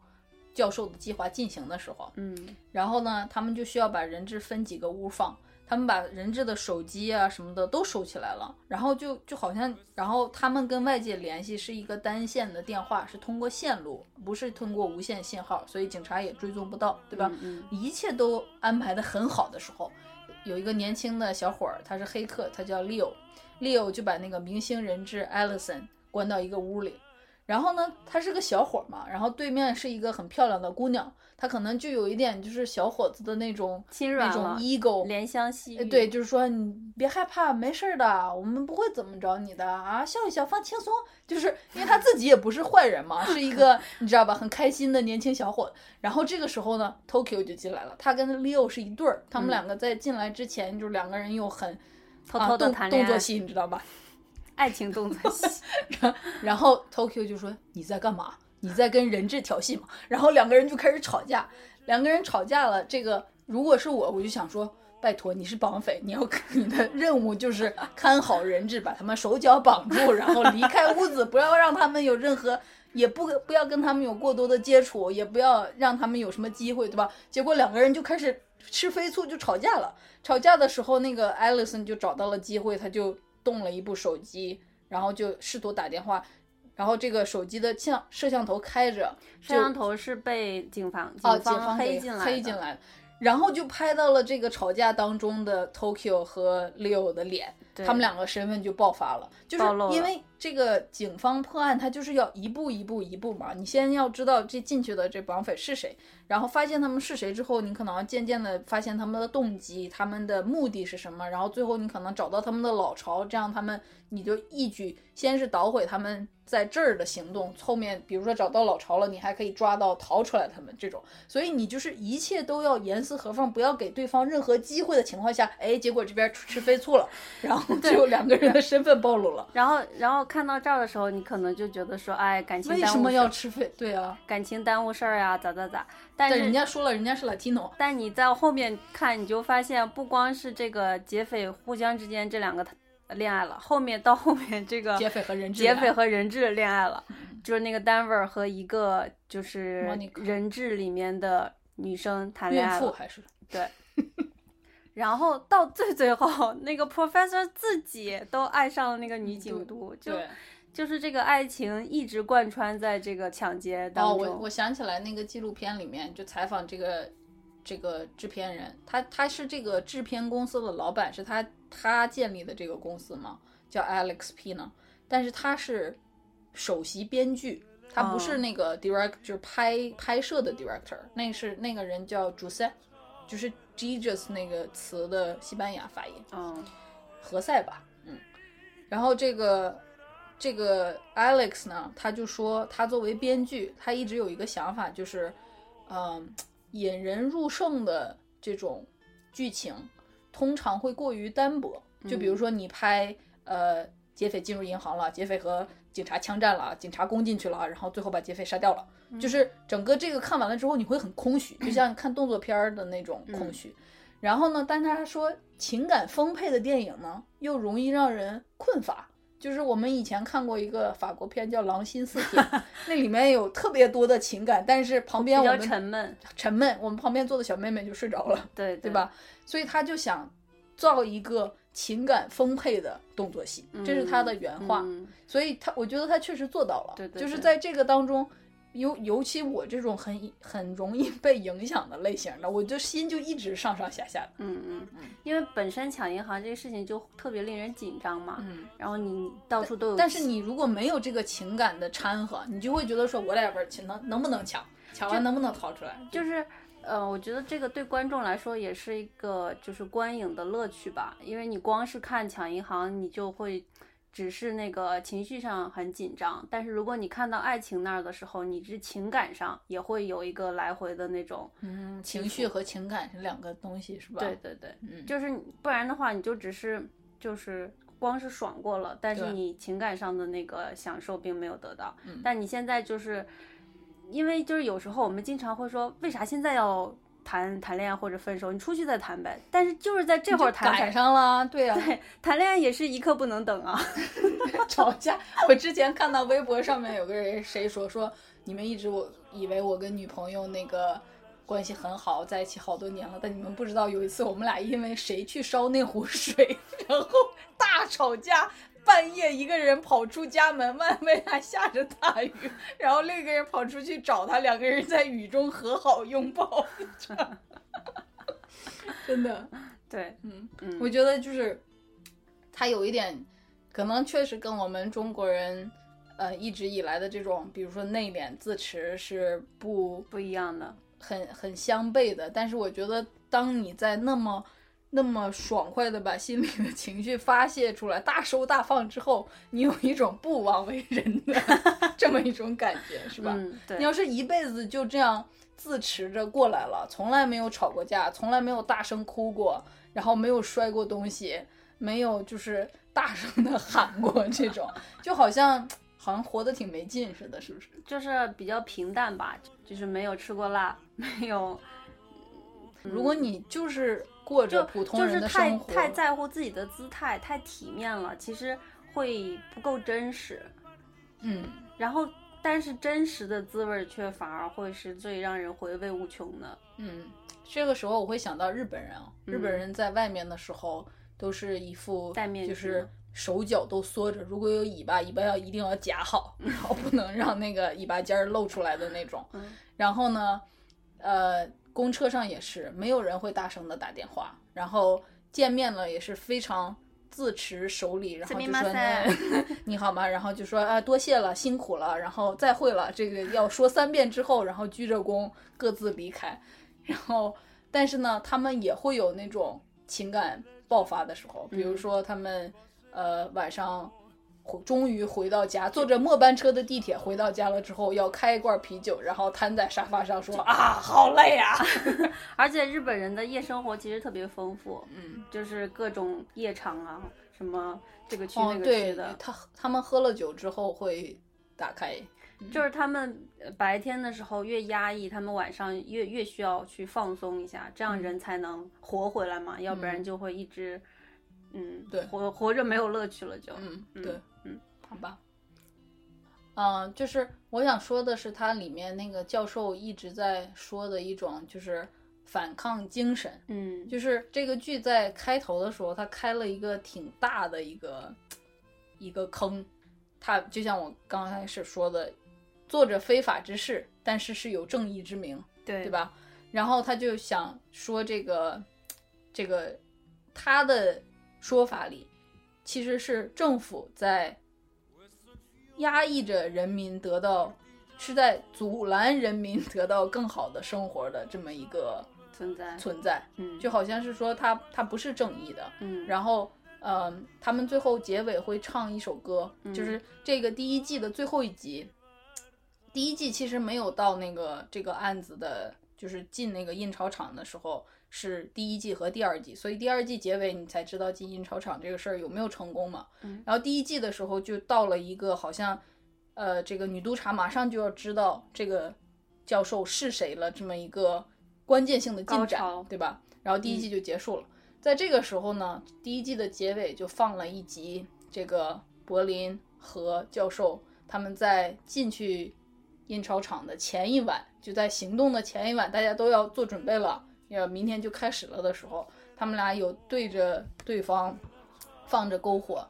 教授的计划进行的时候，嗯。然后呢，他们就需要把人质分几个屋放，他们把人质的手机啊什么的都收起来了，然后就就好像，然后他们跟外界联系是一个单线的电话，是通过线路，不是通过无线信号，所以警察也追踪不到，对吧？嗯一切都安排的很好的时候，有一个年轻的小伙儿，他是黑客，他叫 Leo，Leo 就把那个明星人质 Allison 关到一个屋里，然后呢，他是个小伙儿嘛，然后对面是一个很漂亮的姑娘，他可能就有一点就是小伙子的那种那种 ego，怜香惜玉，呃对，就是说你别害怕，没事儿的，我们不会怎么着你的啊，笑一笑，放轻松。就是因为他自己也不是坏人嘛，是一个 你知道吧，很开心的年轻小伙子。然后这个时候呢，Tokyo 就进来了，他跟 Leo 是一对儿，他们两个在进来之前，就是两个人又很偷偷的啊动谈恋爱，动作戏，你知道吧？爱情动作戏，然后 Tokyo 就说：“你在干嘛？你在跟人质调戏吗？”然后两个人就开始吵架，两个人吵架了。这个如果是我，我就想说，拜托，你是绑匪，你要你的任务就是看好人质，把他们手脚绑住，然后离开屋子，不要让他们有任何。也不不要跟他们有过多的接触，也不要让他们有什么机会，对吧？结果两个人就开始吃飞醋，就吵架了。吵架的时候，那个 Allison 就找到了机会，他就动了一部手机，然后就试图打电话，然后这个手机的像摄像头开着，摄像头是被警方哦，警警方给黑进来的黑进来的，然后就拍到了这个吵架当中的 Tokyo 和 Leo 的脸，对他们两个身份就爆发了，就是因为这个警方破案，他就是要一步一步一步嘛，你先要知道这进去的这绑匪是谁，然后发现他们是谁之后，你可能要渐渐的发现他们的动机，他们的目的是什么，然后最后你可能找到他们的老巢，这样他们你就一举先是捣毁他们在这儿的行动，后面比如说找到老巢了，你还可以抓到逃出来他们这种，所以你就是一切都要严丝合缝，不要给对方任何机会的情况下，哎，结果这边吃飞醋了，然后就两个人的身份暴露了。然后，然后看到这儿的时候，你可能就觉得说，哎，感情为什么要吃费？对啊，感情耽误事儿呀，咋咋咋？但人家说了，人家是 Latino，但你在后面看，你就发现不光是这个劫匪互相之间这两个恋爱了，后面到后面这个劫匪和人质劫匪和人质恋爱了，就是那个 Denver 和一个就是人质里面的女生谈恋爱了，妇还是？对。然后到最最后，那个 professor 自己都爱上了那个女警督，就。就是这个爱情一直贯穿在这个抢劫当哦，中。我我想起来那个纪录片里面就采访这个这个制片人，他他是这个制片公司的老板，是他他建立的这个公司嘛，叫 Alex P 呢，但是他是首席编剧，他不是哦那个 director、就是拍拍摄的 director，那个是那个人叫 Jose，就是 Jesus 那个词的西班牙发音。嗯何塞吧，嗯，然后这个这个 Alex 呢，他就说他作为编剧，他一直有一个想法，就是，嗯、引人入胜的这种剧情，通常会过于单薄。就比如说你拍，呃，劫匪进入银行了，劫匪和警察枪战了，警察攻进去了，然后最后把劫匪杀掉了，就是整个这个看完了之后，你会很空虚，就像看动作片儿的那种空虚。然后呢，但他说情感丰沛的电影呢，又容易让人困乏。就是我们以前看过一个法国片叫《狼心似铁》，那里面有特别多的情感，但是旁边比较我们沉闷，沉闷，我们旁边坐的小妹妹就睡着了，对对？吧？所以他就想造一个情感丰沛的动作戏，这是他的原话。嗯所以他，我觉得他确实做到了。对对对就是在这个当中，尤尤其我这种很很容易被影响的类型的，我就心就一直上上下下的。嗯嗯，因为本身抢银行这个事情就特别令人紧张嘛，嗯，然后你到处都有，但是你如果没有这个情感的掺和，你就会觉得说，whatever，能能不能抢，抢完能不能逃出来？就是，呃，我觉得这个对观众来说也是一个就是观影的乐趣吧，因为你光是看抢银行，你就会只是那个情绪上很紧张，但是如果你看到爱情那儿的时候，你是情感上也会有一个来回的那种，嗯，情绪和情感是两个东西，是吧？对，对对，嗯，就是你不然的话，你就只是就是光是爽过了，但是你情感上的那个享受并没有得到。嗯但你现在就是，因为就是有时候我们经常会说，为啥现在要谈谈恋爱或者分手？你出去再谈呗。但是就是在这会儿谈赶，上了，对呀、对，谈恋爱也是一刻不能等啊。吵架。我之前看到微博上面有个人谁说说你们一直我以为我跟女朋友那个关系很好，在一起好多年了，但你们不知道有一次我们俩因为谁去烧那壶水，然后大吵架。半夜一个人跑出家门，外面还下着大雨，然后另一个人跑出去找他，两个人在雨中和好拥抱，真的。对，嗯嗯，我觉得就是他有一点，可能确实跟我们中国人，呃，一直以来的这种，比如说内敛自持是不不一样的。很很相悖的。但是我觉得，当你在那么那么爽快的把心里的情绪发泄出来，大收大放之后，你有一种不枉为人的 这么一种感觉，是吧？嗯，对你。要是一辈子就这样自持着过来了，从来没有吵过架，从来没有大声哭过，然后没有摔过东西，没有就是大声的喊过，这种就好像好像活得挺没劲似的，是不是？就是比较平淡吧，就是没有吃过辣，没有如果你就是过着就普通人就是太的生活，太在乎自己的姿态，太体面了，其实会不够真实。嗯，然后，但是真实的滋味却反而会是最让人回味无穷的。嗯，这个时候我会想到日本人啊，日本嗯人在外面的时候都是一副戴面具就是手脚都缩着，如果有尾巴，尾巴要一定要夹好，然后不能让那个尾巴尖儿露出来的那种。嗯然后呢，呃，公车上也是，没有人会大声的打电话，然后见面了也是非常。自持守礼，然后就说すみませ呢你好吗？然后就说啊多谢了，辛苦了，然后再会了。这个要说三遍之后，然后鞠着躬各自离开。然后，但是呢，他们也会有那种情感爆发的时候，比如嗯说他们呃晚上 回终于回到家，坐着末班车的地铁回到家了之后，要开一罐啤酒，然后瘫在沙发上说啊好累啊，而且日本人的夜生活其实特别丰富，嗯，就是各种夜场啊，什么这个区那个区的，他他们喝了酒之后会打开，就是他们呃白天的时候越压抑，他们晚上越越需要去放松一下，这样嗯。人才能活回来嘛，要不然就会一直嗯，对。活活着没有乐趣了就，嗯，嗯。对，嗯，好吧。嗯、就是我想说的是，它里面那个教授一直在说的一种就是反抗精神，嗯，就是这个剧在开头的时候，他开了一个挺大的一个一个坑，他就像我刚开始说的，做着非法之事，但是是有正义之名，对对？吧？然后他就想说这个这个他的说法里，其实是政府在压抑着人民得到，是在阻拦人民得到更好的生活的这么一个存在，存在。嗯，就好像是说他他不是正义的，嗯，然后嗯、他们最后结尾会唱一首歌，嗯。就是这个第一季的最后一集。第一季其实没有到那个这个案子的，就是进那个印钞厂的时候是第一季和第二季，所以第二季结尾你才知道进印钞厂这个事儿有没有成功嘛。嗯然后第一季的时候就到了一个好像，呃，这个女督察马上就要知道这个教授是谁了，这么一个关键性的进展，对吧？然后第一季就结束了。在这个时候呢，第一季的结尾就放了一集，这个柏林和教授他们在进去印钞厂的前一晚，就在行动的前一晚，大家都要做准备了，要明天就开始了的时候，他们俩有对着对方放着篝火，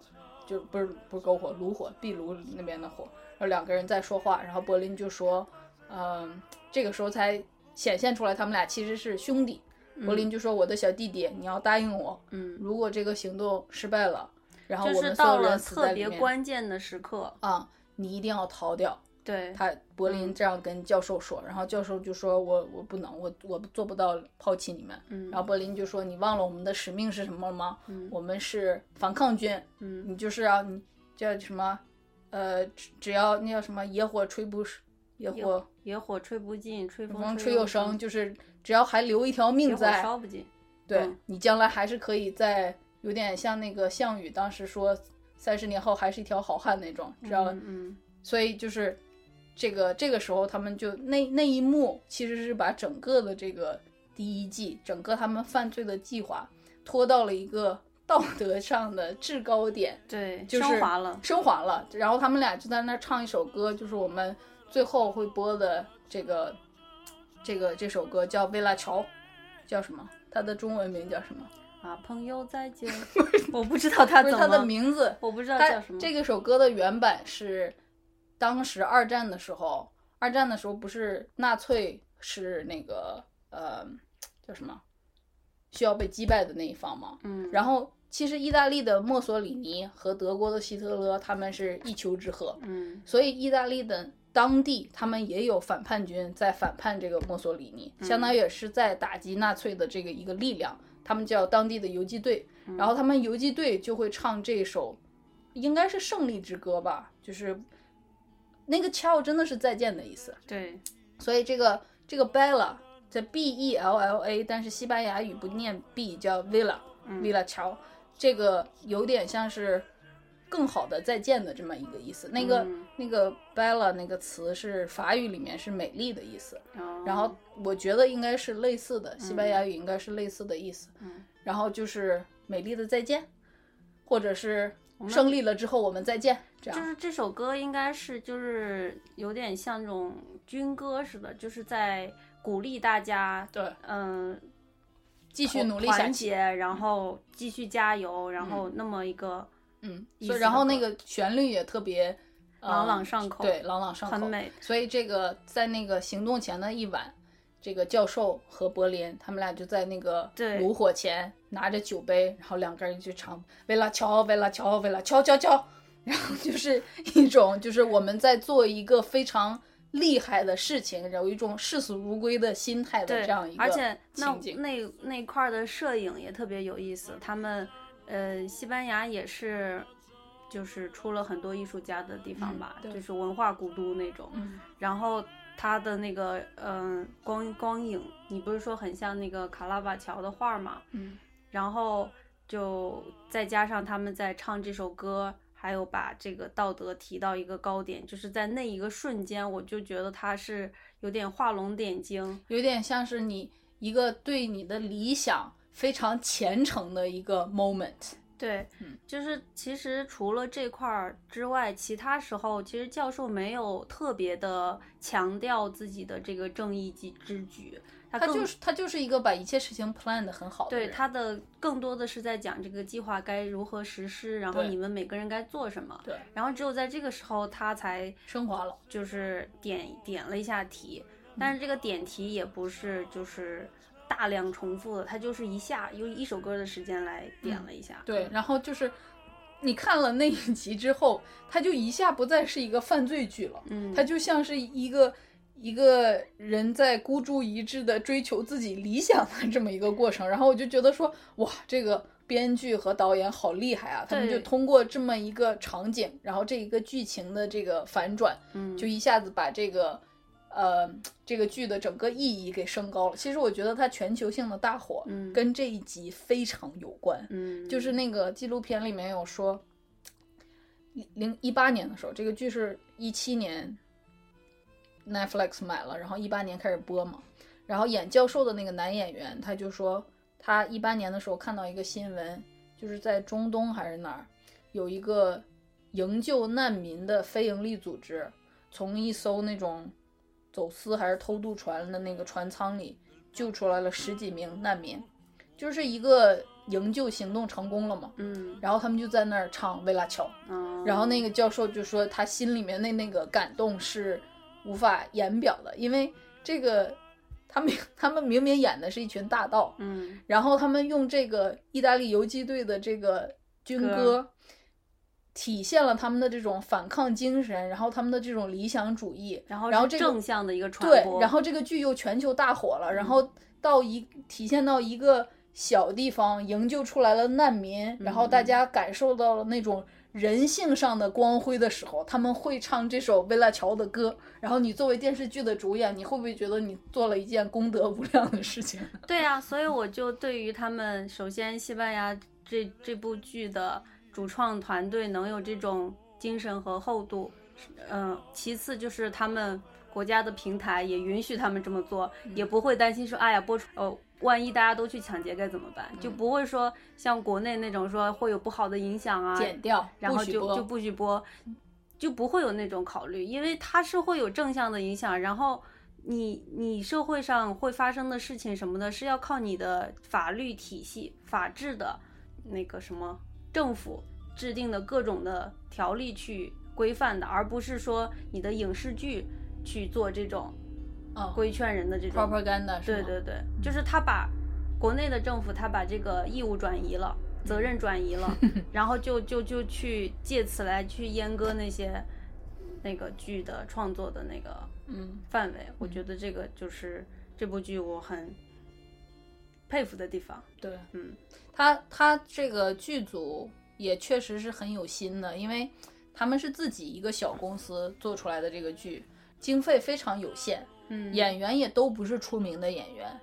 就不是不是篝火，炉火，壁炉那边的火，然后两个人在说话，然后柏林就说，嗯、这个时候才显现出来他们俩其实是兄弟。柏林就说：“我的小弟弟，你要答应我，嗯，如果这个行动失败了，然后我们所到了有人死特别在里面关键的时刻，啊、你一定要逃掉。”对，他柏林嗯。这样跟教授说，然后教授就说：“我我不能，我我做不到抛弃你们。”嗯，然后柏林就说：“你忘了我们的使命是什么了吗？嗯。我们是反抗军，嗯。你就是要你叫什么？呃，只只要那叫什么？野火吹不野野火野火吹不尽，吹风风吹吹又生，，就是只要还留一条命在，烧不尽，对、嗯。你将来还是可以在有点像那个项羽当时说三十年后还是一条好汉那种，只要、嗯嗯。所以就是这个这个时候他们就那那一幕其实是把整个的这个第一季整个他们犯罪的计划拖到了一个 道德上的制高点，对，就是升华了，升华了。然后他们俩就在那儿唱一首歌，就是我们最后会播的这个这个这首歌叫《维拉乔》，叫什么？它的中文名叫什么？啊，朋友再见，我不知道他怎么，不是它的名字，我不知道它叫什么，这个首歌的原版是当时二战的时候，二战的时候不是纳粹是那个呃叫什么需要被击败的那一方吗？嗯，然后其实意大利的墨索里尼和德国的希特勒他们是一丘之貉，嗯所以意大利的当地他们也有反叛军在反叛这个墨索里尼，相当于也是在打击纳粹的这个一个力量。他们叫当地的游击队，然后他们游击队就会唱这首，应该是胜利之歌吧，就是那个 ciao 真的是再见的意思。对，所以这个这个 Bella 在 B E L L A，但是西班牙语不念 B，叫 Villa、Villa 桥，这个有点像是更好的再见的这么一个意思。那个、嗯那个 Bella 那个词是法语里面是美丽的意思，然然后我觉得应该是类似的，西班牙语应该是类似的意思。嗯然后就是美丽的再见，或者是胜利了之后我们再见，这样。就是这首歌应该是就是有点像那种军歌似的，就是在鼓励大家，对，嗯，继续努力下去。然后继续加油，然后那么一个嗯，所以然后那个旋律也特别、呃朗朗上口对，朗朗上口，很美。所以这个在那个行动前的一晚，这个教授和柏林他们俩就在那个炉火前拿着酒杯，然后两个人就唱“为了乔，为了乔，为了乔乔乔”，然后就是一种就是我们在做一个非常厉害的事情，有一种视死如归的心态的这样一，个而且那那那块儿的摄影也特别有意思。他们呃，西班牙也是，就是出了很多艺术家的地方嗯吧，对就是文化古都那种。嗯然后它的那个嗯、光光影，你不是说很像那个卡拉瓦乔的画吗？嗯然后就再加上他们在唱这首歌，还有把这个道德提到一个高点，就是在那一个瞬间，我就觉得他是有点画龙点睛。有点像是你一个对你的理想非常虔诚的一个 moment。对嗯，就是其实除了这块儿之外，其他时候其实教授没有特别的强调自己的这个正义及之举，他他就是他就是一个把一切事情 plan 的很好的对他的更多的是在讲这个计划该如何实施，然后你们每个人该做什么。对然后只有在这个时候，他才升华了。就是点点了一下题，嗯但是这个点题也不是就是大量重复的，他就是一下用一首歌的时间来点了一下。嗯对，然后就是你看了那一集之后，他就一下不再是一个犯罪剧了，嗯，他就像是一个一个人在孤注一掷的追求自己理想的这么一个过程。然后我就觉得说，哇，这个编剧和导演好厉害啊！他们就通过这么一个场景，然后这一个剧情的这个反转，嗯就一下子把这个。呃，这个剧的整个意义给升高了。其实我觉得它全球性的大火，嗯跟这一集非常有关。嗯就是那个纪录片里面有说，零一八年的时候，这个剧是一七年 Netflix 买了，然后一八年开始播嘛。然后演教授的那个男演员，他就说他一八年的时候看到一个新闻，就是在中东还是哪儿，有一个营救难民的非营利组织，从一艘那种走私还是偷渡船的那个船舱里救出来了十几名难民，就是一个营救行动成功了嘛。嗯然后他们就在那儿唱《维拉乔》，嗯，然后那个教授就说他心里面的那个感动是无法言表的，因为这个他们他们明明演的是一群大盗，嗯然后他们用这个意大利游击队的这个军歌，歌体现了他们的这种反抗精神，然后他们的这种理想主义，然后然后这个正向的一个传对，，然后这个剧又全球大火嗯了，然后到一体现到一个小地方营救出来了难民，然后嗯大家感受到了那种人性上的光辉的时候，他们会唱这首维拉乔的歌。然后你作为电视剧的主演，你会不会觉得你做了一件功德无量的事情？对啊，所以我就对于他们，首先西班牙这这部剧的主创团队能有这种精神和厚度，嗯、其次就是他们国家的平台也允许他们这么做，也不会担心说，哎呀，播出哦，万一大家都去抢劫该怎么办？就不会说像国内那种说会有不好的影响啊，剪掉，然后就就不许播，就不会有那种考虑，因为它是会有正向的影响，然后你你社会上会发生的事情什么的，是要靠你的法律体系、法治的那个什么政府制定的各种的条例去规范的，而不是说你的影视剧去做这种嗯规劝人的这种。propaganda？对对对，就是他把国内的政府，他把这个义务转移了，责任转移了，然后就就就去借此来去阉割那些那个剧的创作的那个嗯范围。我觉得这个就是这部剧我很佩服的地方。对，嗯，他他这个剧组也确实是很有心的，因为他们是自己一个小公司做出来的这个剧，经费非常有限，嗯演员也都不是出名的演员，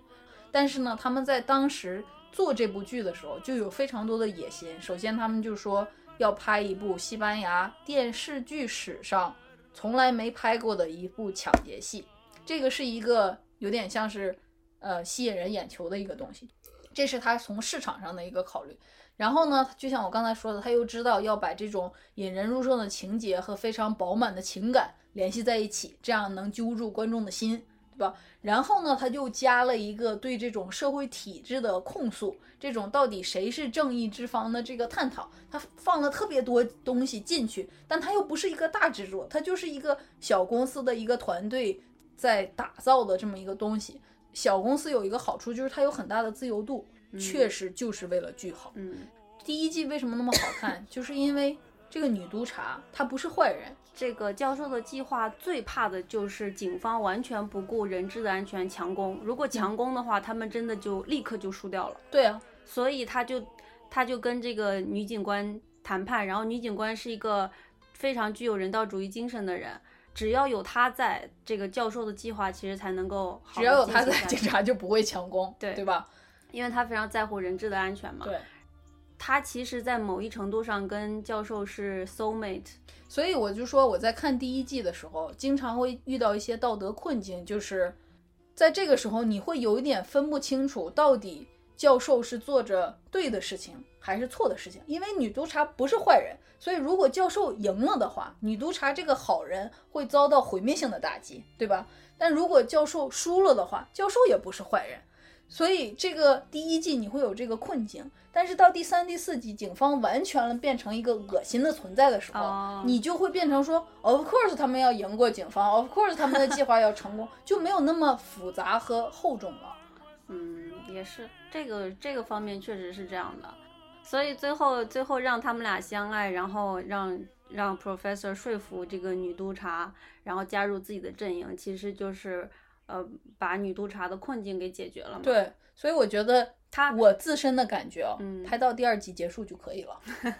但是呢，他们在当时做这部剧的时候就有非常多的野心。首先，他们就说要拍一部西班牙电视剧史上从来没拍过的一部抢劫戏，这个是一个有点像是呃吸引人眼球的一个东西，这是他从市场上的一个考虑。然后呢，就像我刚才说的，他又知道要把这种引人入胜的情节和非常饱满的情感联系在一起，这样能揪住观众的心，对吧？然后呢，他就加了一个对这种社会体制的控诉，这种到底谁是正义之方的这个探讨，他放了特别多东西进去，但他又不是一个大制作，他就是一个小公司的一个团队在打造的这么一个东西。小公司有一个好处就是它有很大的自由度，确实就是为了剧好。嗯，第一季为什么那么好看，就是因为这个女督察她不是坏人，这个教授的计划最怕的就是警方完全不顾人质的安全强攻，如果强攻的话，他们真的就立刻就输掉了。对啊，所以他就他就跟这个女警官谈判，然后女警官是一个非常具有人道主义精神的人，只要有他在，这个教授的计划其实才能够好只要有他在，警察就不会强攻，对对吧？因为他非常在乎人质的安全嘛。对，他其实，在某一程度上跟教授是 soul mate。所以我就说我在看第一季的时候，经常会遇到一些道德困境，就是在这个时候你会有一点分不清楚到底教授是做着对的事情还是错的事情，因为女督察不是坏人，所以如果教授赢了的话，女督察这个好人会遭到毁灭性的打击，对吧？但如果教授输了的话，教授也不是坏人，所以这个第一季你会有这个困境，但是到第三、第四季，警方完全了变成一个恶心的存在的时候，哦你就会变成说，of course 他们要赢过警方，of course 他们的计划要成功，就没有那么复杂和厚重了。嗯，也是这个这个方面确实是这样的，所以最后最后让他们俩相爱，然后让让 professor 说服这个女督察，然后加入自己的阵营，其实就是呃把女督察的困境给解决了嘛。，对，所以我觉得他我自身的感觉哦，嗯拍到第二集结束就可以了。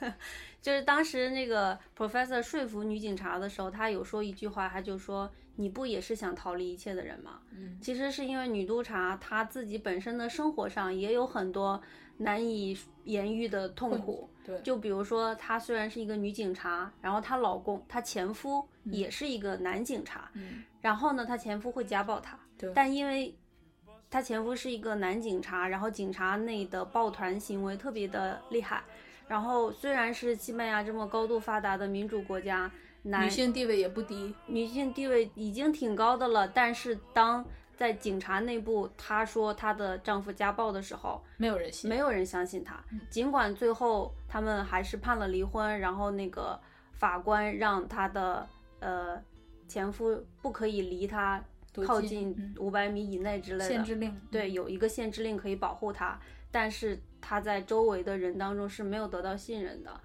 就是当时那个 professor 说服女警察的时候，他有说一句话，他就说：“你不也是想逃离一切的人吗？”嗯其实是因为女督察她自己本身的生活上也有很多难以言喻的痛苦。对，就比如说，她虽然是一个女警察，然后她老公、她前夫也是一个男警察，嗯，然后呢，她前夫会家暴她，对但因为她前夫是一个男警察，然后警察内的抱团行为特别的厉害。然后虽然是西班牙这么高度发达的民主国家，男女性地位也不低。女性地位已经挺高的了，但是当在警察内部她说她的丈夫家暴的时候，没有人信。没有人相信她。嗯尽管最后他们还是判了离婚，然后那个法官让她的呃前夫不可以离她靠近嗯五百米以内之类的。限制令。对，有一个限制令可以保护她，但是她在周围的人当中是没有得到信任的。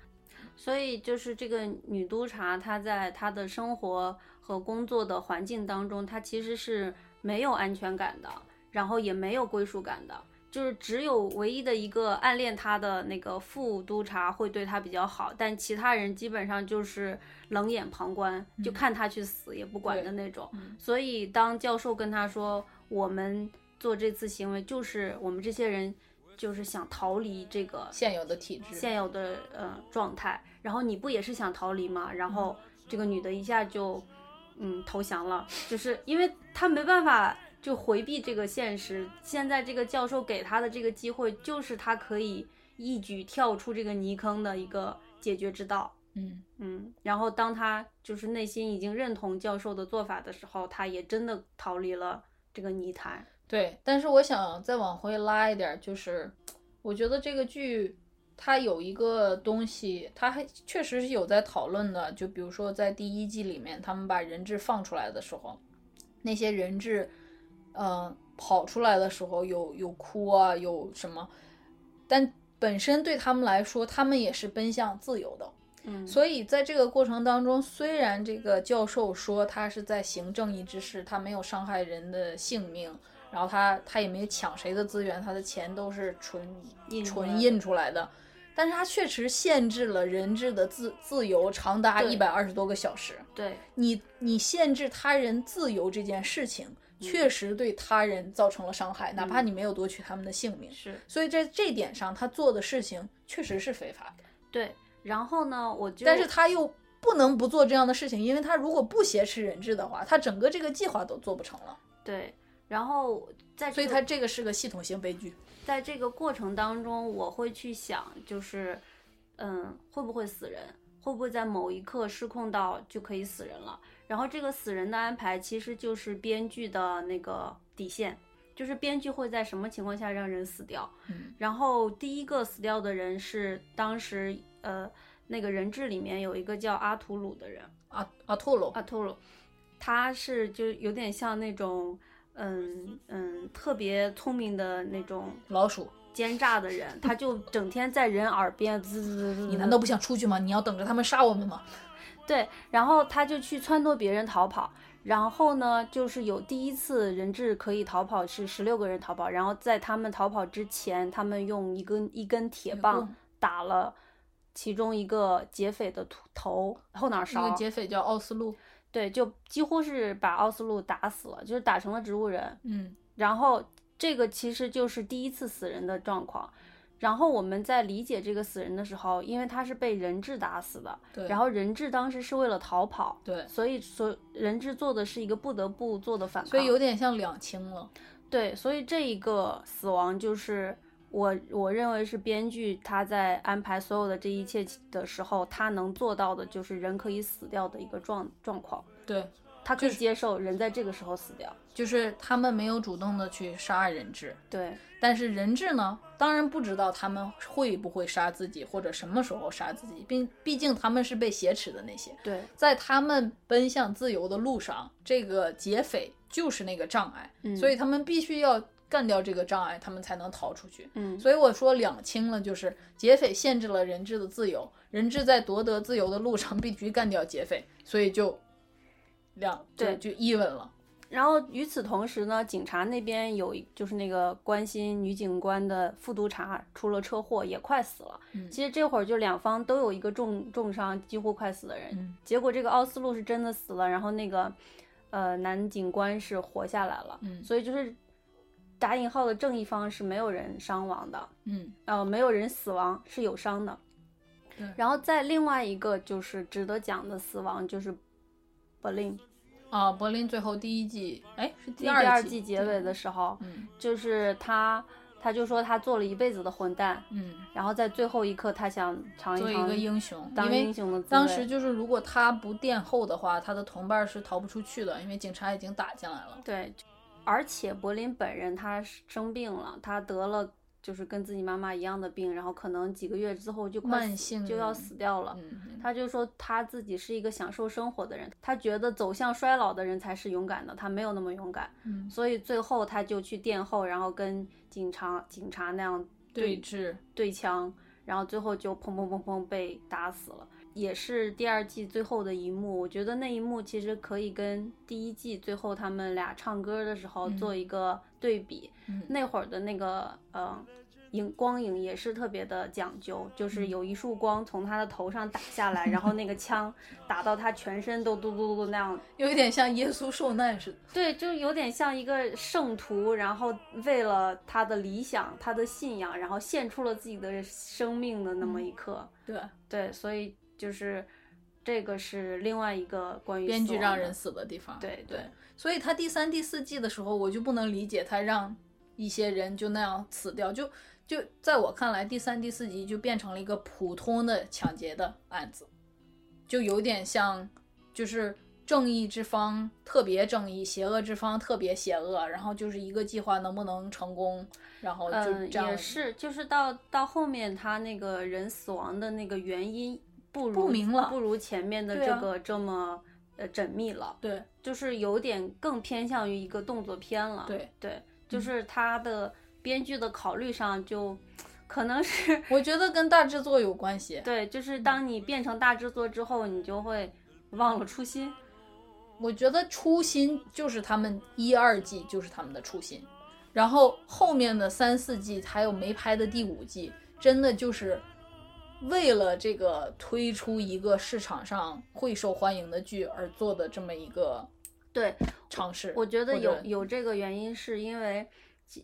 所以就是这个女督察，她在她的生活和工作的环境当中，她其实是没有安全感的，然后也没有归属感的。就是只有唯一的一个暗恋她的那个副督察会对她比较好，但其他人基本上就是冷眼旁观，就看她去死也不管的那种。嗯所以当教授跟她说，我们做这次行为就是我们这些人就是想逃离这个现有的体制。现有的呃状态，然后你不也是想逃离吗？然后这个女的一下就嗯投降了，就是因为她没办法就回避这个现实。现在这个教授给她的这个机会，就是她可以一举跳出这个泥坑的一个解决之道。嗯，嗯，然后当她就是内心已经认同教授的做法的时候，她也真的逃离了这个泥潭。对。但是我想再往回拉一点儿，就是我觉得这个剧它有一个东西，它还确实是有在讨论的。就比如说在第一季里面，他们把人质放出来的时候，那些人质，呃，跑出来的时候有有哭啊，有什么，但本身对他们来说，他们也是奔向自由的。嗯，所以在这个过程当中，虽然这个教授说他是在行正义之事，他没有伤害人的性命，然后他他也没抢谁的资源，他的钱都是纯纯印出来的，但是他确实限制了人质的自自由长达一百二十多个小时。对，你你限制他人自由这件事情，嗯确实对他人造成了伤害，哪怕你没有夺取他们的性命。是。所以在这点上，他做的事情确实是非法的。对，然后呢，我就但是他又不能不做这样的事情，因为他如果不挟持人质的话，他整个这个计划都做不成了。对，然后在这个所以它这个是个系统性悲剧。在这个过程当中，我会去想，就是，嗯，会不会死人？会不会在某一刻失控到就可以死人了？然后这个死人的安排其实就是编剧的那个底线，就是编剧会在什么情况下让人死掉。嗯然后第一个死掉的人是当时呃那个人质里面有一个叫阿图鲁的人，阿阿图鲁，阿图鲁，他是就有点像那种嗯嗯特别聪明的那种老鼠，奸诈的人，他就整天在人耳边滋滋滋滋。你难道不想出去吗？你要等着他们杀我们吗？对？然后他就去撺掇别人逃跑。然后呢，就是有第一次人质可以逃跑是十六个人逃跑，然后在他们逃跑之前，他们用一根一根铁棒打了其中一个劫匪的头头后脑那勺个，劫匪叫奥斯陆。对，就几乎是把奥斯陆打死了，就是打成了植物人。嗯然后这个其实就是第一次死人的状况。然后我们在理解这个死人的时候，因为他是被人质打死的，对。然后人质当时是为了逃跑，对，所以所人质做的是一个不得不做的反抗。所以有点像两清了。对，所以这一个死亡就是我我认为是编剧他在安排所有的这一切的时候，他能做到的就是人可以死掉的一个状状况，对，他可以接受人在这个时候死掉。就是他们没有主动的去杀人质，对，但是人质呢，当然不知道他们会不会杀自己，或者什么时候杀自己，并毕竟他们是被挟持的那些，对，在他们奔向自由的路上，这个劫匪就是那个障碍，嗯所以他们必须要干掉这个障碍，他们才能逃出去。嗯，所以我说两清了，就是劫匪限制了人质的自由，人质在夺得自由的路上必须干掉劫匪，所以就两对就 even 了。然后与此同时呢，警察那边有一就是那个关心女警官的副督察出了车祸，也快死了。嗯其实这会儿就两方都有一个重重伤，几乎快死的人。嗯结果这个奥斯陆是真的死了，然后那个呃男警官是活下来了。嗯所以就是打引号的正义方是没有人伤亡的，嗯呃，没有人死亡，是有伤的。对然后在另外一个就是值得讲的死亡，就是柏林啊，柏林最后第一季，哎，是第第二季季结尾的时候，嗯就是他，他就说他做了一辈子的混蛋，嗯，然后在最后一刻他想尝一尝做一个英雄，当英雄的滋味。当时就是如果他不殿后的话，他的同伴是逃不出去的，因为警察已经打进来了。对，而且柏林本人他生病了，他得了就是跟自己妈妈一样的病，然后可能几个月之后就快死慢性就要死掉了。嗯，他就说他自己是一个享受生活的人，他觉得走向衰老的人才是勇敢的，他没有那么勇敢，嗯所以最后他就去殿后，然后跟警察警察那样对峙，对枪，然后最后就砰砰砰砰被打死了，也是第二季最后的一幕。我觉得那一幕其实可以跟第一季最后他们俩唱歌的时候嗯做一个对比。嗯那会儿的那个呃影光影也是特别的讲究，就是有一束光从他的头上打下来，然后那个枪 打到他全身都嘟嘟嘟那样 有一点像耶稣受难似的。对，就有点像一个圣徒，然后为了他的理想、他的信仰，然后献出了自己的生命的那么一刻。对，对，所以就是这个是另外一个关于编剧让人死的地方。对对，所以他第三、第四季的时候，我就不能理解他让一些人就那样死掉，就就在我看来，第三、第四集就变成了一个普通的抢劫的案子，就有点像就是正义之方特别正义，邪恶之方特别邪恶，然后就是一个计划能不能成功，然后就嗯，这样、也是，就是到到后面他那个人死亡的那个原因不如不明了不如前面的这个这么呃缜密了，对就是有点更偏向于一个动作片了。对，对，就是他的编剧的考虑上就可能是我觉得跟大制作有关系。对，就是当你变成大制作之后，你就会忘了初心。我觉得初心就是他们一二季就是他们的初心，然后后面的三四季还有没拍的第五季，真的就是为了这个推出一个市场上会受欢迎的剧而做的这么一个对，尝试。我觉得有有这个原因，是因为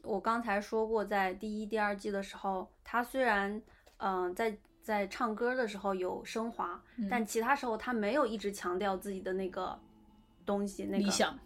我刚才说过，在第一、第二季的时候，他虽然嗯、呃在在唱歌的时候有升华，嗯但其他时候他没有一直强调自己的那个东西，那个理想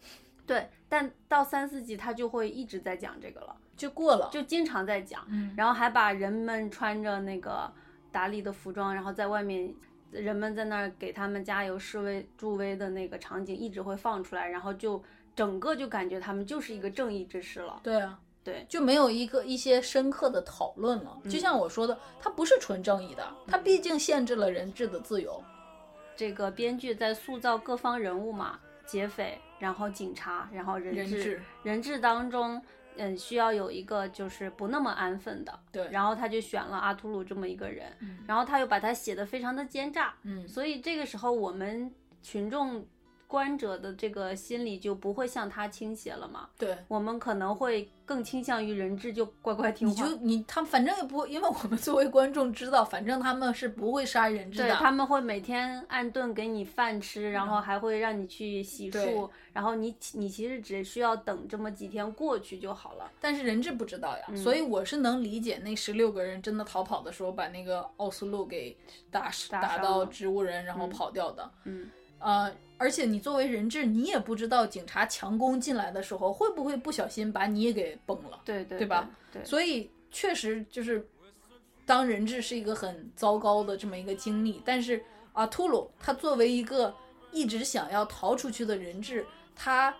对，但到三四季他就会一直在讲这个了，就过了，就经常在讲，嗯，然后还把人们穿着那个达利的服装，然后在外面，人们在那儿给他们加油示威助威的那个场景一直会放出来，然后就整个就感觉他们就是一个正义之士了。对啊，对就没有一个一些深刻的讨论了。就像我说的，它不是纯正义的，它毕竟限制了人质的自由。这个编剧在塑造各方人物嘛，劫匪，然后警察，然后人质人质当中。嗯，需要有一个就是不那么安分的，对。然后他就选了阿图鲁这么一个人，嗯。然后他又把他写的非常的奸诈，嗯，所以这个时候我们群众观者的这个心理就不会向他倾斜了嘛，对。我们可能会更倾向于人质就乖乖听话你就，你他反正也不会，因为我们作为观众知道，反正他们是不会杀人质的。对他们会每天按顿给你饭吃，然后还会让你去洗对漱，然后你你其实只需要等这么几天过去就好了。但是人质不知道呀，嗯所以我是能理解那十六个人真的逃跑的时候，把那个奥斯陆给打打到植物人，然后嗯跑掉的。嗯，呃，而且你作为人质，你也不知道警察强攻进来的时候会不会不小心把你也给崩了。对对对吧？对，所以确实就是当人质是一个很糟糕的这么一个经历，但是阿图鲁他作为一个一直想要逃出去的人质，他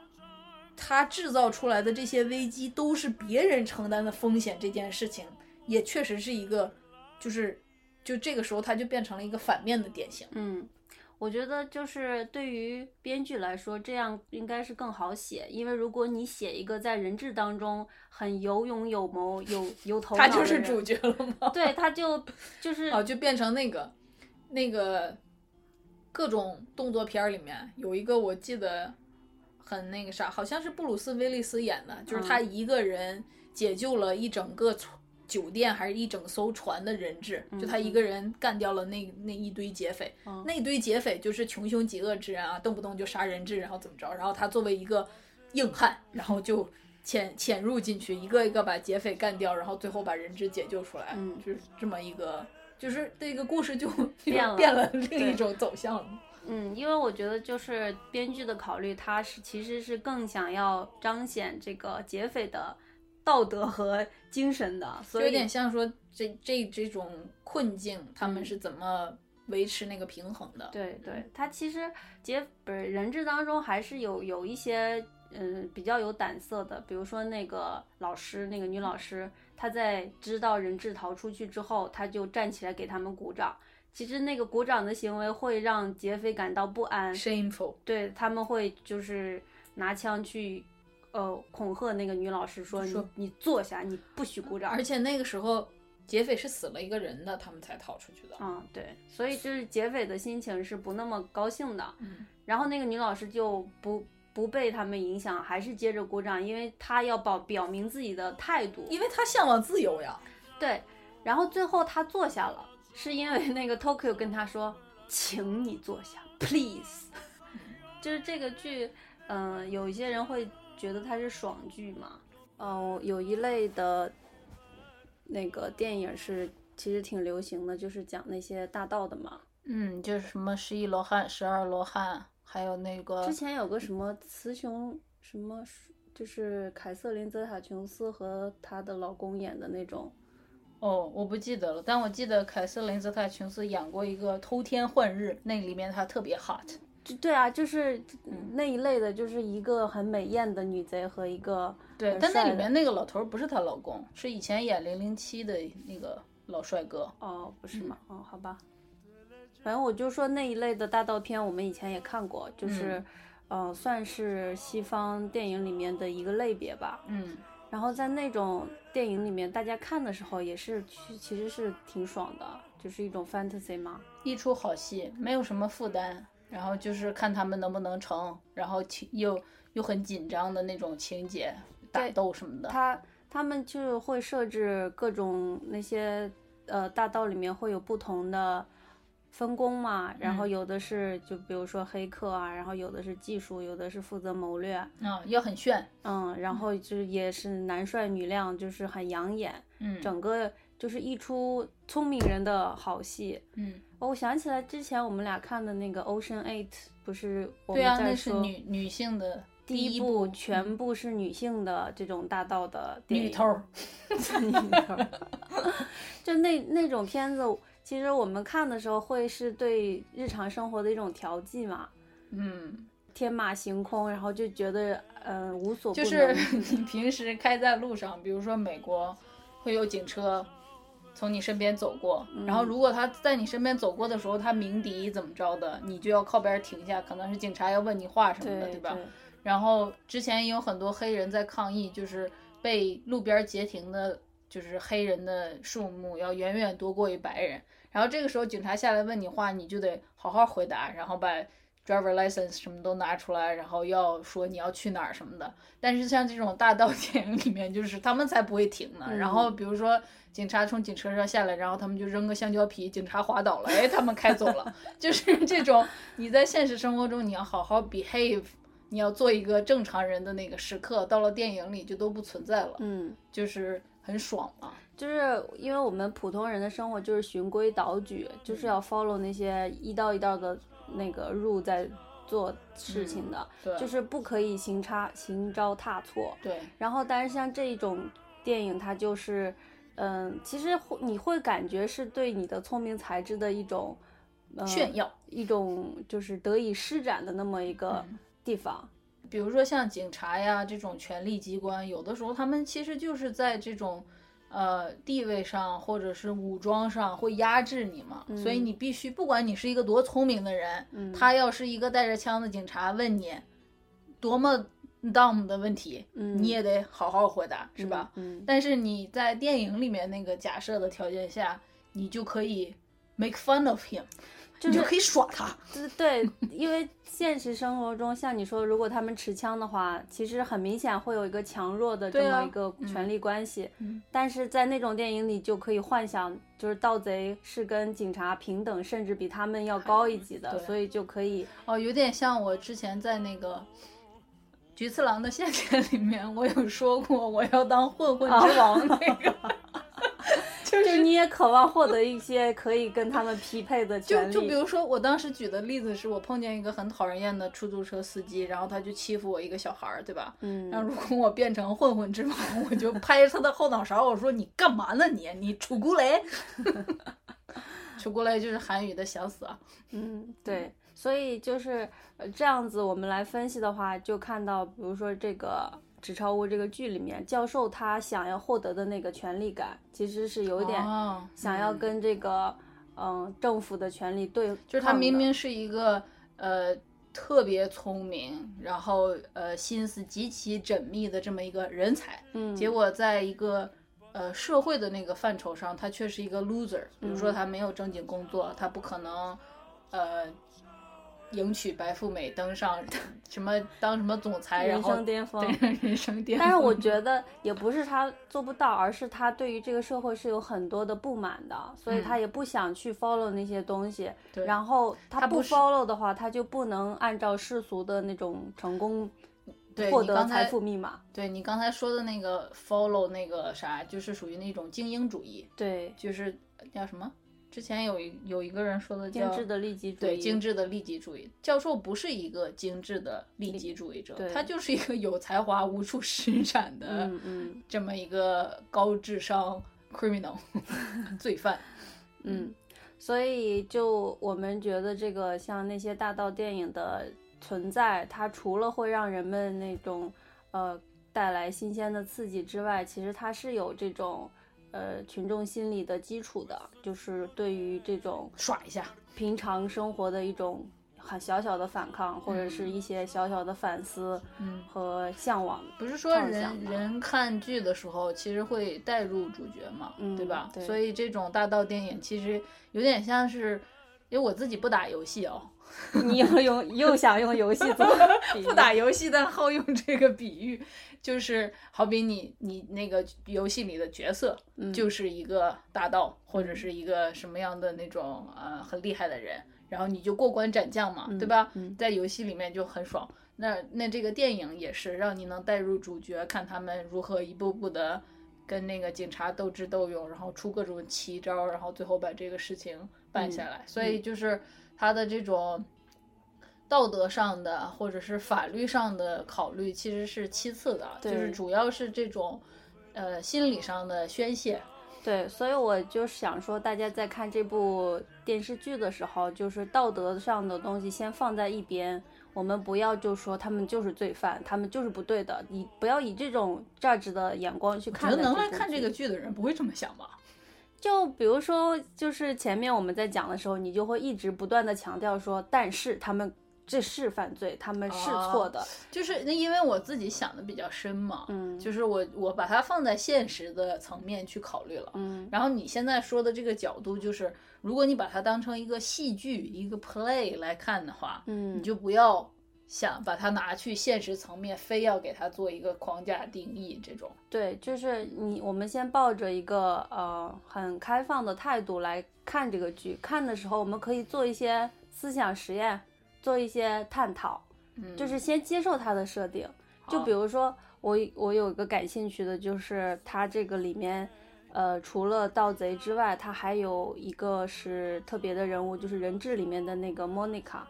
他制造出来的这些危机都是别人承担的风险，这件事情也确实是一个，就是就这个时候他就变成了一个反面的典型。嗯，我觉得就是对于编剧来说，这样应该是更好写，因为如果你写一个在人质当中很有勇有谋、有有头脑他就是主角了吗？对，他就就 是哦，就变成那个那个各种动作片儿里面有一个我记得很那个啥，好像是布鲁斯威利斯演的，就是他一个人解救了一整个船酒店还是一整艘船的人质，就他一个人干掉了那那一堆劫匪，嗯那一堆劫匪就是穷凶极恶之人啊，动不动就杀人质，然后怎么着，然后他作为一个硬汉，然后就。潜潜入进去，一个一个把劫匪干掉，然后最后把人质解救出来，嗯就是这么一个，就是这个故事就变了变了另一种走向了。嗯，因为我觉得就是编剧的考虑，他是其实是更想要彰显这个劫匪的道德和精神的，所以有点像说这这这种困境，他们嗯是怎么维持那个平衡的？对对，他其实劫不是人质当中还是有有一些嗯比较有胆色的，比如说那个老师，那个女老师，她在知道人质逃出去之后，她就站起来给他们鼓掌。其实那个鼓掌的行为会让劫匪感到不安，，shameful。对他们会就是拿枪去呃恐吓那个女老师说说你你坐下，你不许鼓掌。而且那个时候劫匪是死了一个人的，他们才逃出去的。嗯，对，所以就是劫匪的心情是不那么高兴的。嗯，然后那个女老师就不不被他们影响，还是接着鼓掌，因为她要表表明自己的态度。因为她向往自由呀。对，然后最后她坐下了，是因为那个 Tokyo 跟她说，请你坐下，please。就是这个剧，嗯、有一些人会觉得它是爽剧嘛。哦、有一类的那个电影是其实挺流行的，就是讲那些大盗的嘛。嗯，就是什么十一罗汉、十二罗汉，还有那个之前有个什么雌雄什么，就是凯瑟琳·泽塔·琼斯和她的老公演的那种。哦，我不记得了，但我记得凯瑟琳·泽塔·琼斯演过一个《偷天换日》，那里面她特别 hot。就对啊，就是那一类的，就是一个很美艳的女贼和一个，对但那里面那个老头儿不是她老公，是以前演《零零七》的那个老帅哥。哦，不是吗？哦，好吧。反正我就说那一类的大盗片，我们以前也看过，就是，呃，算是西方电影里面的一个类别吧。嗯，然后在那种电影里面，大家看的时候也是其其实是挺爽的，就是一种 fantasy 嘛。一出好戏，没有什么负担，然后就是看他们能不能成，然后情又又很紧张的那种情节，打斗什么的。他他们就会设置各种那些呃大道里面会有不同的分工嘛，然后嗯有的是就比如说黑客啊，然后有的是技术，有的是负责谋略，啊，要很炫。嗯，然后就是也是男帅女靓，就是很养眼，嗯整个就是一出聪明人的好戏。嗯，哦我想起来之前我们俩看的那个《Ocean Eight》，不是我对啊，们在说那是女女性的第一一部部全部是女性的这种大道的电影。女头儿。女头儿就那那种片子，其实我们看的时候会是对日常生活的一种调剂嘛，嗯，天马行空，然后就觉得呃无所不能。就是 你平时开在路上，比如说美国会有警车从你身边走过，然后如果他在你身边走过的时候，他鸣笛怎么着的，你就要靠边停下，可能是警察要问你话什么的，对吧？对然后之前也有很多黑人在抗议，就是被路边截停的，就是黑人的数目要远远多过于白人。然后这个时候警察下来问你话，你就得好好回答，然后把 driver license 什么都拿出来，然后要说你要去哪儿什么的。但是像这种大道 电影里面，就是他们才不会停呢。然后比如说警察从警车上下来，然后他们就扔个香蕉皮，警察滑倒了，哎，他们开走了。就是 这种你在现实生活中你要好好 behave。你要做一个正常人的那个时刻，到了电影里就都不存在了，嗯，就是很爽嘛。就是因为我们普通人的生活就是循规蹈矩，就是要 follow 那些一道一道的那个 rule 在做事情的，对，就是不可以行差行招踏错。对，然后，但是像这一种电影，它就是嗯，其实会你会感觉是对你的聪明才智的一种、呃、炫耀，一种就是得以施展的那么一个嗯地方。比如说像警察呀这种权力机关，有的时候他们其实就是在这种呃地位上或者是武装上会压制你嘛，所以你必须不管你是一个多聪明的人，嗯。他要是一个带着枪的警察问你多么 dumb 的问题，嗯。你也得好好回答，是吧？嗯，但是你在电影里面那个假设的条件下，你就可以 make fun of him，就是你就可以耍他。对对，因为现实生活中，像你说，如果他们持枪的话，其实很明显会有一个强弱的这么一个权力关系。嗯但是在那种电影里，就可以幻想，就是盗贼是跟警察平等，甚至比他们要高一级的，所以就可以，哦，有点像我之前在那个《菊次郎的夏天》里面，我有说过我要当混混之王那个，就就是你也渴望获得一些可以跟他们匹配的就权利。就比如说，我当时举的例子是我碰见一个很讨人厌的出租车司机，然后他就欺负我一个小孩儿，对吧？嗯，然后如果我变成混混之王，我就拍他的后脑勺，我说你干嘛呢你？你楚孤雷？楚孤雷就是韩语的想死啊。嗯，对，所以就是呃这样子，我们来分析的话，就看到，比如说这个《纸钞屋》这个剧里面，教授他想要获得的那个权力感，其实是有一点哦想要嗯。跟这个嗯、政府的权力对，就是他明明是一个呃特别聪明，然后呃心思极其缜密的这么一个人才，嗯，结果在一个呃社会的那个范畴上，他却是一个 loser。比如说嗯。他没有正经工作，他不可能呃迎娶白富美，登上 什么当什么总裁，然人后生巅峰。对人生巅峰。但是我觉得也不是他做不到，而是他对于这个社会是有很多的不满的，所以他也不想去 follow 那些东西。然后他不 follow 的话，他就不能按照世俗的那种成功对获得财富密码。对你刚才说的那个 follow 那个啥，就是属于那种精英主义，对，就是叫什么？之前有一有一个人说的叫精致的利己主义。对精致的利己主义。教授不是一个精致的利己主义者，他就是一个有才华无处施展的嗯嗯这么一个高智商 criminal 罪犯。嗯，所以就我们觉得这个像那些大盗电影的存在，它除了会让人们那种呃带来新鲜的刺激之外，其实它是有这种呃群众心理的基础的，就是对于这种耍一下，平常生活的一种很小小的反抗，或者是一些小小的反思嗯，和向往。不是说人人看剧的时候，其实会带入主角嘛，嗯对吧？对所以这种大道电影其实有点像是，因为我自己不打游戏哦，你又用又想用游戏做 不打游戏，但好用这个比喻，就是好比你你那个游戏里的角色嗯就是一个大盗，或者是一个什么样的那种呃很厉害的人，然后你就过关斩将嘛，对吧？嗯在游戏里面就很爽。那那这个电影也是让你能带入主角，看他们如何一步步的跟那个警察斗智斗勇，然后出各种奇招，然后最后把这个事情办下来。所以就是他的这种道德上的或者是法律上的考虑其实是其次的，就是主要是这种呃心理上的宣泄。对，所以我就想说，大家在看这部电视剧的时候，就是道德上的东西先放在一边，我们不要就说他们就是罪犯，他们就是不对的，你不要以这种 judge 的眼光去看待部得能来看这个剧的人不会这么想吧？就比如说，就是前面我们在讲的时候，你就会一直不断的强调说，但是他们这是犯罪，他们是错的，就是那因为我自己想的比较深嘛，嗯。就是我我把它放在现实的层面去考虑了。嗯。然后你现在说的这个角度，就是如果你把它当成一个戏剧、一个 play 来看的话，嗯，你就不要想把它拿去现实层面，非要给它做一个框架定义这种。对，就是你，我们先抱着一个呃很开放的态度来看这个剧。看的时候，我们可以做一些思想实验，做一些探讨，嗯，就是先接受它的设定。就比如说，我我有一个感兴趣的，就是它这个里面，呃，除了盗贼之外，它还有一个是特别的人物，就是人质里面的那个莫妮卡，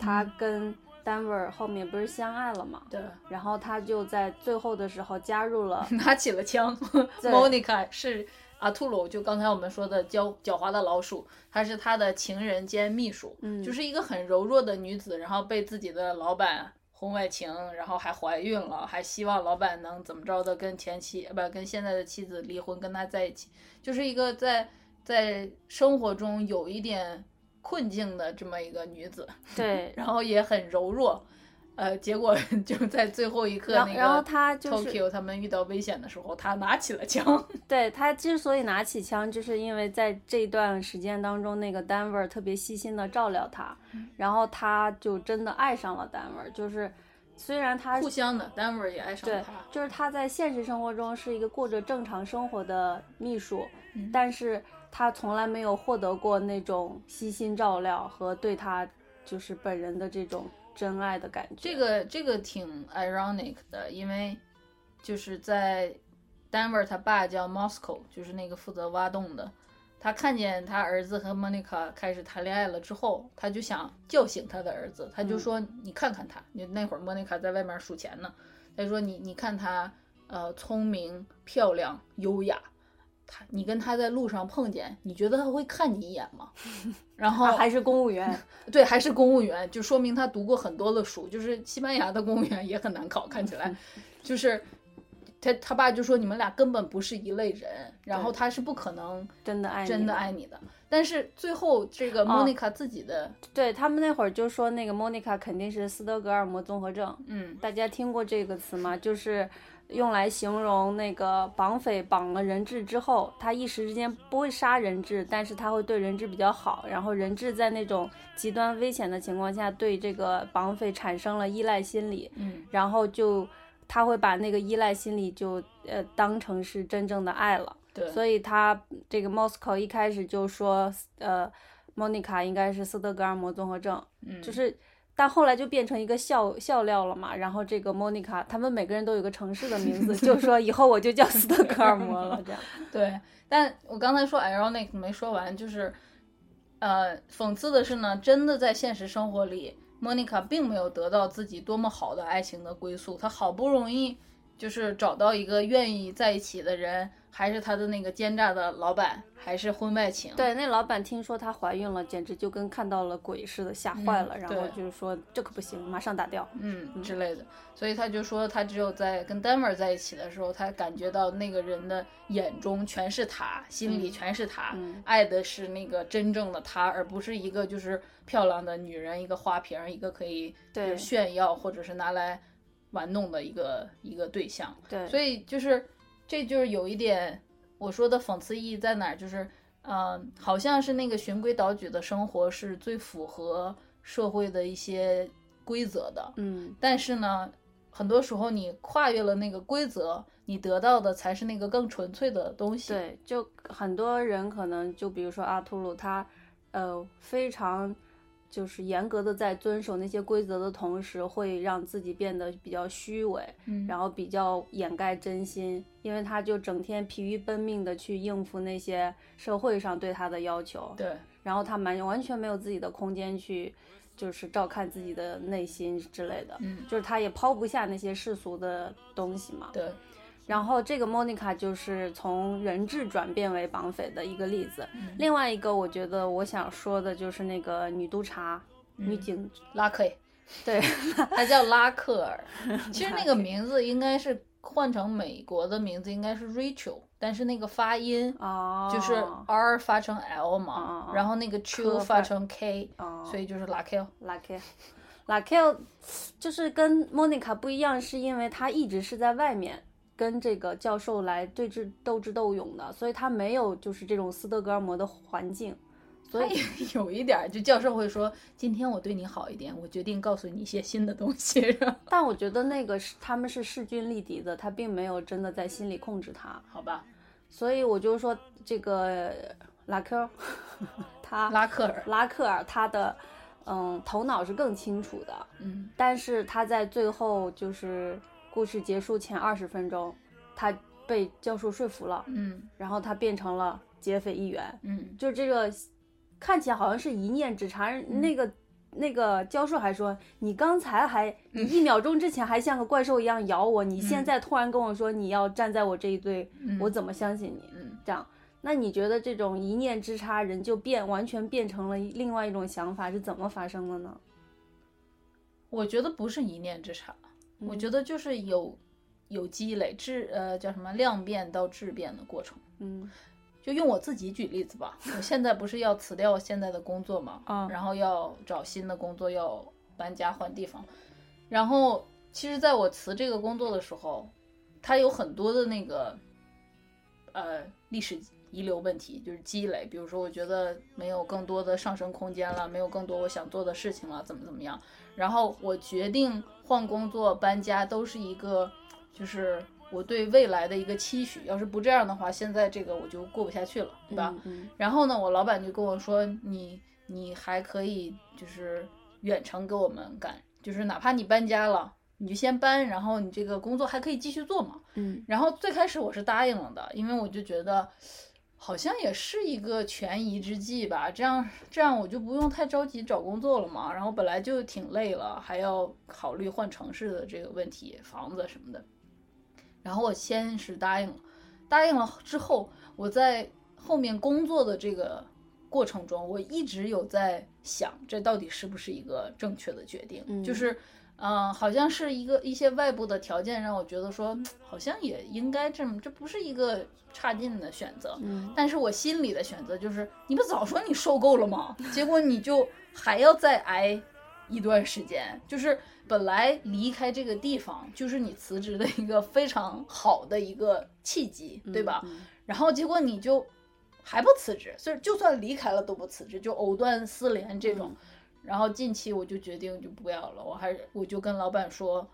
她跟 Denver 后面不是相爱了嘛，对，然后他就在最后的时候加入了，拿起了枪。对 Monica 是阿图鲁，就刚才我们说的狡狡猾的老鼠，她是他的情人兼秘书，嗯就是一个很柔弱的女子，然后被自己的老板婚外情，然后还怀孕了，还希望老板能怎么着的跟前妻呃不跟现在的妻子离婚，跟他在一起，就是一个在在生活中有一点困境的这么一个女子，对，然后也很柔弱。呃，结果 就在最后一刻，那个然后然后他就是 Tokyo 他们遇到危险的时候，他拿起了枪。对他之所以拿起枪，就是因为在这段时间当中，那个 Denver 特别细心的照料他，嗯然后他就真的爱上了 Denver。就是虽然他互相的，Denver 也爱上他。，就是他在现实生活中是一个过着正常生活的秘书，嗯但是他从来没有获得过那种悉心照料和对他就是本人的这种真爱的感觉。这个这个挺 ironic 的，因为就是在 Denver 他爸叫 Moscow，就是那个负责挖洞的。他看见他儿子和 Monica 开始谈恋爱了之后，他就想叫醒他的儿子，他就说：“你看看他，你那会儿 Monica 在外面数钱呢。”他说你：“你看他，呃，聪明、漂亮、优雅。他，你跟他在路上碰见，你觉得他会看你一眼吗？” 然后、啊还是公务员，对，还是公务员，就说明他读过很多的书。就是西班牙的公务员也很难考，看起来，就是他他爸就说你们俩根本不是一类人，然后他是不可能真的爱你真的爱你的。但是最后这个哦 Monica 自己的，对他们那会儿就说那个 Monica 肯定是斯德哥尔摩综合症，嗯，大家听过这个词吗？就是用来形容那个绑匪绑了人质之后，他一时之间不会杀人质，但是他会对人质比较好，然后人质在那种极端危险的情况下，对这个绑匪产生了依赖心理，嗯，然后就他会把那个依赖心理就呃当成是真正的爱了。对，所以他这个 Moscow 一开始就说，呃，Monica 应该是斯德哥尔摩综合症，嗯，就是，但后来就变成一个笑笑料了嘛。然后这个 Monica，他们每个人都有个城市的名字，就说以后我就叫斯德哥尔摩了，这样。对，但我刚才说 ironic 没说完，就是，呃，讽刺的是呢，真的在现实生活里，Monica 并没有得到自己多么好的爱情的归宿，她好不容易就是找到一个愿意在一起的人，还是他的那个奸诈的老板，还是婚外情。对，那老板听说她怀孕了，简直就跟看到了鬼似的，吓坏了，嗯然后就是说这可不行，马上打掉。嗯之类的，所以他就说，他只有在跟 Denver 在一起的时候，他感觉到那个人的眼中全是他，心里全是他，嗯爱的是那个真正的他，而不是一个就是漂亮的女人，一个花瓶，一个可以炫耀或者是拿来玩弄的一个一个对象。对，所以就是这就是有一点我说的讽刺意义在哪儿，就是嗯、呃好像是那个循规蹈矩的生活是最符合社会的一些规则的，嗯，但是呢，很多时候你跨越了那个规则，你得到的才是那个更纯粹的东西。，对，就很多人可能就比如说阿图鲁，他呃非常就是严格的在遵守那些规则的同时，会让自己变得比较虚伪，嗯，然后比较掩盖真心，因为他就整天疲于奔命的去应付那些社会上对他的要求，对，然后他完完全没有自己的空间去。就是照看自己的内心之类的，嗯，就是他也抛不下那些世俗的东西嘛。对，然后这个 Monica 就是从人质转变为绑匪的一个例子。嗯另外一个，我觉得我想说的就是那个女督察、女警，拉克，对，她叫拉克尔。其实那个名字应该是换成美国的名字，应该是 Rachel，但是那个发音哦，就是 R 发成 L 哦嘛哦，然后那个 Q 发发成 K，哦所以就是拉克。Lucky。Lucky 就是跟 Monica 不一样，是因为她一直是在外面跟这个教授来对峙斗智斗勇的，所以他没有就是这种斯德哥尔摩的环境，所以 有一点儿，就教授会说：“今天我对你好一点，我决定告诉你一些新的东西。但我觉得那个是他们是势均力敌的，他并没有真的在心里控制他，”好吧，所以我就说这个拉克，他拉克尔，拉克尔他的嗯头脑是更清楚的，嗯但是他在最后就是故事结束前二十分钟，他被教授说服了，嗯然后他变成了劫匪一员，嗯就这个看起来好像是一念之差，那个那个教授还说，你刚才还，你一秒钟之前还像个怪兽一样咬我，你现在突然跟我说你要站在我这一队，我怎么相信你？嗯，这样，那你觉得这种一念之差，人就变完全变成了另外一种想法，是怎么发生的呢？我觉得不是一念之差，我觉得就是有有积累质呃叫什么量变到质变的过程。嗯就用我自己举例子吧，我现在不是要辞掉现在的工作嘛，嗯然后要找新的工作，要搬家换地方。然后其实在我辞这个工作的时候，它有很多的那个呃历史遗留问题，就是积累。比如说，我觉得没有更多的上升空间了，没有更多我想做的事情了，怎么怎么样。然后我决定换工作、搬家，都是一个就是我对未来的一个期许。要是不这样的话，现在这个我就过不下去了，对吧？嗯然后呢，我老板就跟我说，你你还可以就是远程给我们干，就是哪怕你搬家了，你就先搬，然后你这个工作还可以继续做嘛。嗯然后最开始我是答应了的，因为我就觉得好像也是一个权宜之计吧，这样这样我就不用太着急找工作了嘛。然后本来就挺累了，还要考虑换城市的这个问题，房子什么的。然后我先是答应了，答应了之后，我在后面工作的这个过程中，我一直有在想，这到底是不是一个正确的决定？嗯就是，嗯、好像是一个一些外部的条件让我觉得说，嗯 好像也应该这么，这不是一个差劲的选择。嗯但是我心里的选择就是，你不早说你受够了吗？结果你就还要再挨一段时间，就是本来离开这个地方就是你辞职的一个非常好的一个契机，对吧？嗯然后结果你就还不辞职，所以就算离开了都不辞职，就藕断丝连这种。然后近期我就决定就不要了，我还是我就跟老板说，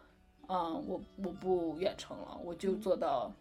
嗯，我我不远程了，我就做到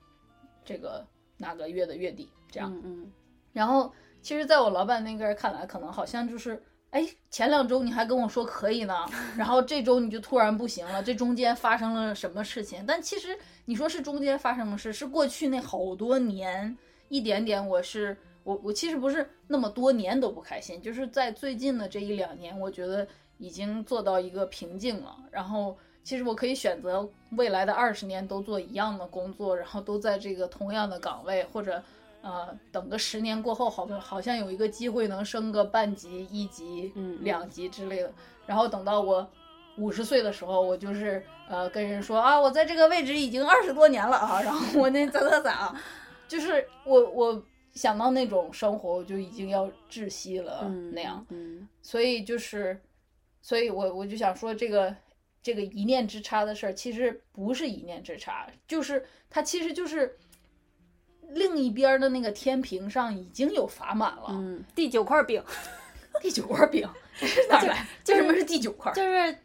这个哪个月的月底这样。嗯嗯然后其实，在我老板那个人看来，可能好像就是，哎，前两周你还跟我说可以呢，然后这周你就突然不行了，这中间发生了什么事情？但其实你说是中间发生的事，是过去那好多年一点点，我是我我其实不是那么多年都不开心，就是在最近的这一两年，我觉得已经做到一个瓶颈了，然后。其实我可以选择未来的二十年都做一样的工作，然后都在这个同样的岗位，或者呃，等个十年过后，好像好像有一个机会能升个半级、一级、两级之类的。然后等到我五十岁的时候，我就是呃跟人说啊，我在这个位置已经二十多年了啊，然后我那 咋咋咋啊，就是我我想到那种生活，我就已经要窒息了、嗯那样。嗯所以就是，所以我我就想说，这个这个一念之差的事儿，其实不是一念之差，就是它其实就是另一边儿的那个天平上已经有砝码了。嗯，第九块饼第九块饼 这是哪儿来？就为什么是第九块？就是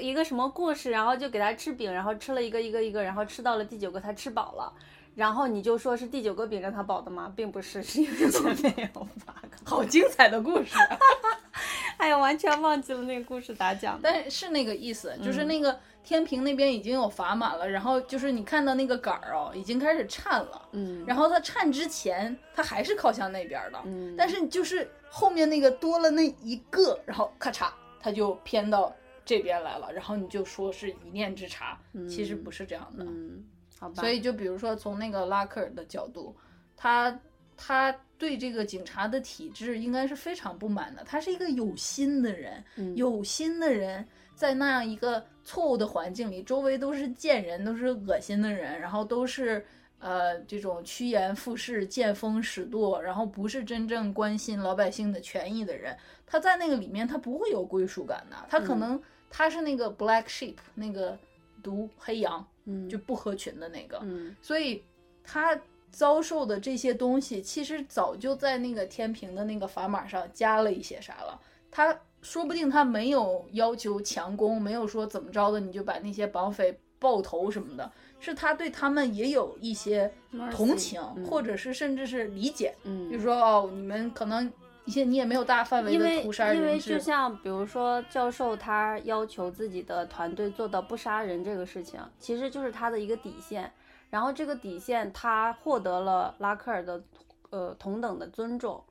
一个什么故事，然后就给他吃饼，然后吃了一个一个一个，然后吃到了第九个，他吃饱了。然后你就说是第九个饼让他保的吗？并不是，是因为 前面有八个。好精彩的故事、啊！哎呀，完全忘记了那个故事咋讲。但是那个意思，嗯就是那个天平那边已经有砝码了，然后就是你看到那个杆儿哦，已经开始颤了。嗯，然后它颤之前，它还是靠向那边的，嗯但是就是后面那个多了那一个，然后咔嚓，它就偏到这边来了，然后你就说是一念之差，其实不是这样的。嗯，好吧。所以就比如说从那个拉克尔的角度，他他对这个警察的体制应该是非常不满的，他是一个有心的人，嗯。有心的人在那样一个错误的环境里，周围都是贱人，都是恶心的人，然后都是呃这种趋炎附势、见风使舵，然后不是真正关心老百姓的权益的人，他在那个里面他不会有归属感的，他可嗯。能他是那个 black sheep 那个毒黑羊，嗯。就不合群的那个，嗯。所以他遭受的这些东西，其实早就在那个天平的那个砝码上加了一些啥了。他说不定他没有要求强攻，没有说怎么着的，你就把那些绑匪爆头什么的，是他对他们也有一些同情，嗯。或者是甚至是理解。嗯，比如说哦，你们可能一些你也没有大范围因为的屠杀因为人质，就像比如说教授他要求自己的团队做到不杀人这个事情，其实就是他的一个底线。然后这个底线他获得了拉克尔的呃同等的尊重，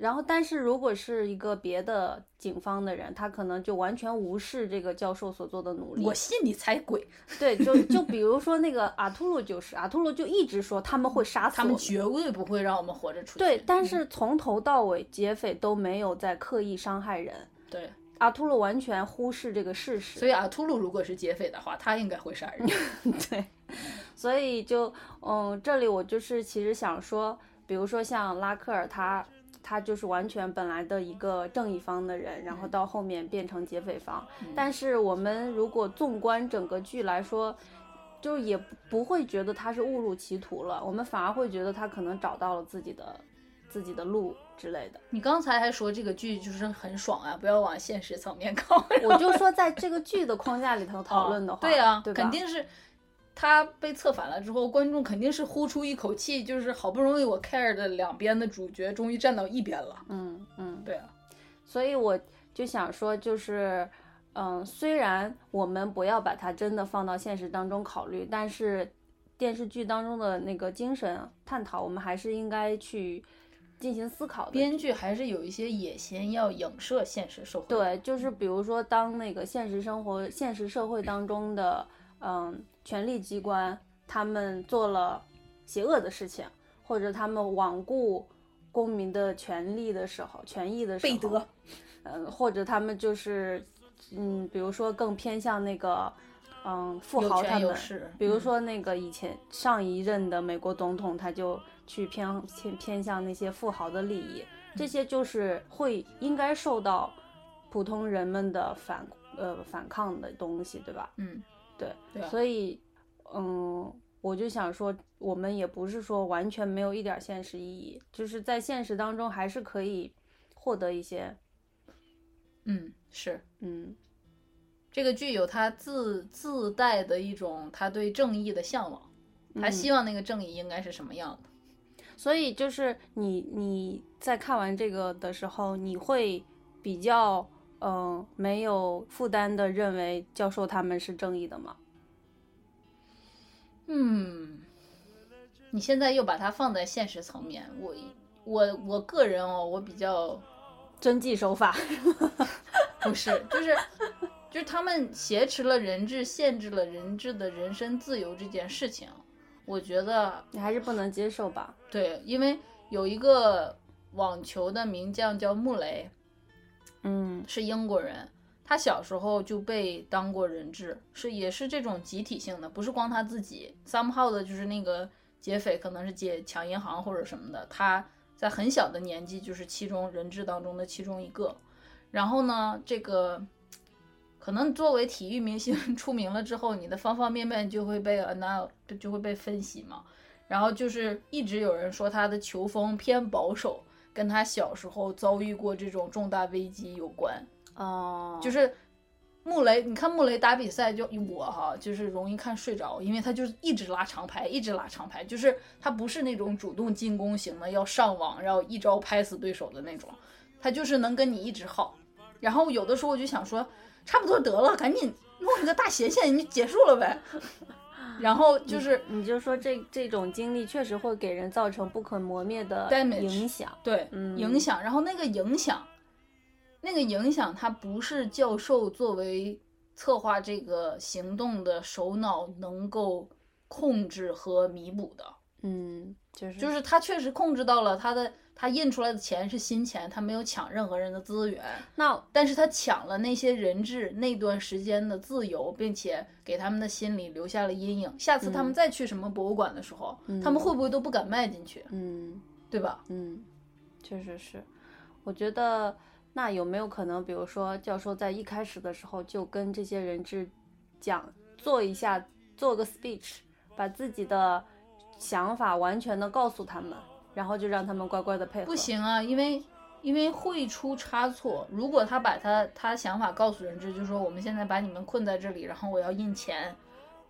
然后，但是如果是一个别的警方的人，他可能就完全无视这个教授所做的努力。我信你才鬼，对，就就比如说那个阿图鲁就是，阿图鲁就一直说他们会杀死他们绝对不会让我们活着出去。对，但嗯是从头到尾劫匪都没有在刻意伤害人，对，阿图鲁完全忽视这个事实。所以阿图鲁如果是劫匪的话，他应该会杀人。对，所以就嗯，这里我就是其实想说，比如说像拉克尔他。他就是完全本来的一个正义方的人，然后到后面变成劫匪方。但是我们如果纵观整个剧来说，就是也不会觉得他是误入歧途了，我们反而会觉得他可能找到了自己的自己的路之类的。你刚才还说这个剧就是很爽啊，不要往现实层面 靠。我就说在这个剧的框架里头讨论的话，对啊，对肯定是他被策反了之后，观众肯定是呼出一口气，就是好不容易我 care 的两边的主角终于站到一边了。嗯嗯，对啊，所以我就想说，就是，嗯，虽然我们不要把它真的放到现实当中考虑，但是电视剧当中的那个精神探讨，我们还是应该去进行思考的。编剧还是有一些野心，要影射现实社会。，对，就是比如说，当那个现实生活、现实社会当中的，嗯，权力机关他们做了邪恶的事情，或者他们罔顾公民的权利的时候、权益的时候，贝德，嗯，或者他们就是，嗯，比如说更偏向那个，嗯，富豪他们。比如嗯说那个以前上一任的美国总统，他就去偏偏偏向那些富豪的利益，这些就是会应该受到普通人们的反呃反抗的东西，对吧？嗯，对，所以嗯，我就想说，我们也不是说完全没有一点现实意义，就是在现实当中还是可以获得一些嗯是。嗯这个剧有它自自带的一种他对正义的向往，他嗯希望那个正义应该是什么样的。所以就是你你在看完这个的时候，你会比较嗯、呃没有负担的认为教授他们是正义的吗？嗯，你现在又把它放在现实层面，我我我个人哦，我比较遵纪守法，不是，就是就是他们挟持了人质，限制了人质的人身自由这件事情，我觉得你还是不能接受吧？对，因为有一个网球的名将叫穆雷，嗯是英国人，他小时候就被当过人质，是也是这种集体性的，不是光他自己。somehow 的就是那个劫匪可能是劫抢银行或者什么的，他在很小的年纪就是其中人质当中的其中一个。然后呢，这个可能作为体育明星 出名了之后，你的方方面面就会被 a n a 就会被分析嘛。然后就是一直有人说他的球风偏保守，跟他小时候遭遇过这种重大危机有关。哦，就是穆雷，你看穆雷打比赛就我哈，就是容易看睡着，因为他就是一直拉长拍，一直拉长拍，就是他不是那种主动进攻型的，要上网然后一招拍死对手的那种，他就是能跟你一直耗。然后有的时候我就想说，差不多得了，赶紧弄一个大斜线，你就结束了呗。然后就是你就说这这种经历确实会给人造成不可磨灭的影响。对，嗯。影响，然后那个影响，那个影响，它不是教授作为策划这个行动的首脑能够控制和弥补的，嗯，就是。就是他确实控制到了他的，他印出来的钱是新钱，他没有抢任何人的资源，那但是他抢了那些人质那段时间的自由，并且给他们的心里留下了阴影。下次他们再去什么博物馆的时候，他们会不会都不敢迈进去，嗯对吧？嗯，确实是。我觉得那有没有可能，比如说教授在一开始的时候就跟这些人质讲，做一下做个 speech，把自己的想法完全的告诉他们，然后就让他们乖乖的配合。不，行啊，因为因为会出差错。如果他把他他想法告诉人质，就说我们现在把你们困在这里，然后我要印钱，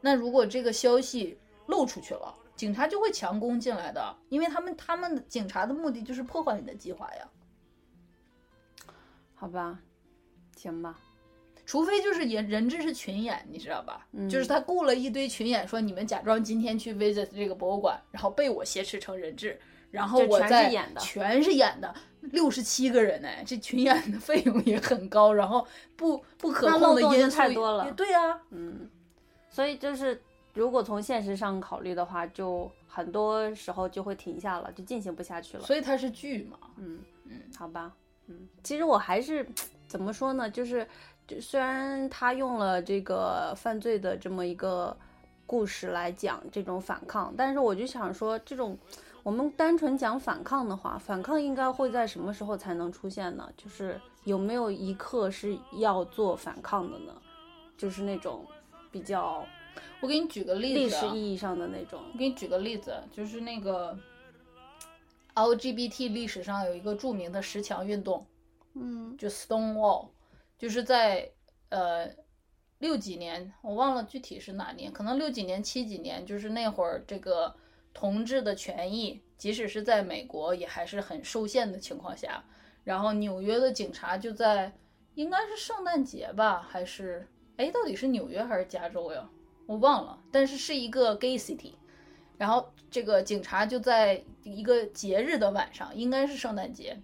那如果这个消息漏出去了，警察就会强攻进来的，因为他们他们警察的目的就是破坏你的计划呀。好吧，行吧。除非就是人人质是群演，你知道吧？嗯就是他雇了一堆群演，说你们假装今天去 visit 这个博物馆，然后被我挟持成人质，然后就全是我在演的全是演的，六十七个人哎，这群演的费用也很高，然后不不可那控的因素太多了也对啊，嗯，所以就是如果从现实上考虑的话，就很多时候就会停下了，就进行不下去了。所以它是剧嘛。嗯嗯，好吧，嗯，其实我还是怎么说呢，就是就虽然他用了这个犯罪的这么一个故事来讲这种反抗，但是我就想说，这种我们单纯讲反抗的话，反抗应该会在什么时候才能出现呢？就是有没有一刻是要做反抗的呢？就是那种比较我给你举个例子、啊，史意义上的那种，我给你举个例子，就是那个 LGBT 历史上有一个著名的十强运动，嗯就 Stonewall，就是在呃六几年，我忘了具体是哪年，可能六几年、七几年，就是那会儿这个同志的权益，即使是在美国也还是很受限的情况下，然后纽约的警察就在应该是圣诞节吧，还是哎到底是纽约还是加州呀？我忘了，但是是一个 gay city。然后这个警察就在一个节日的晚上，应该是圣诞节，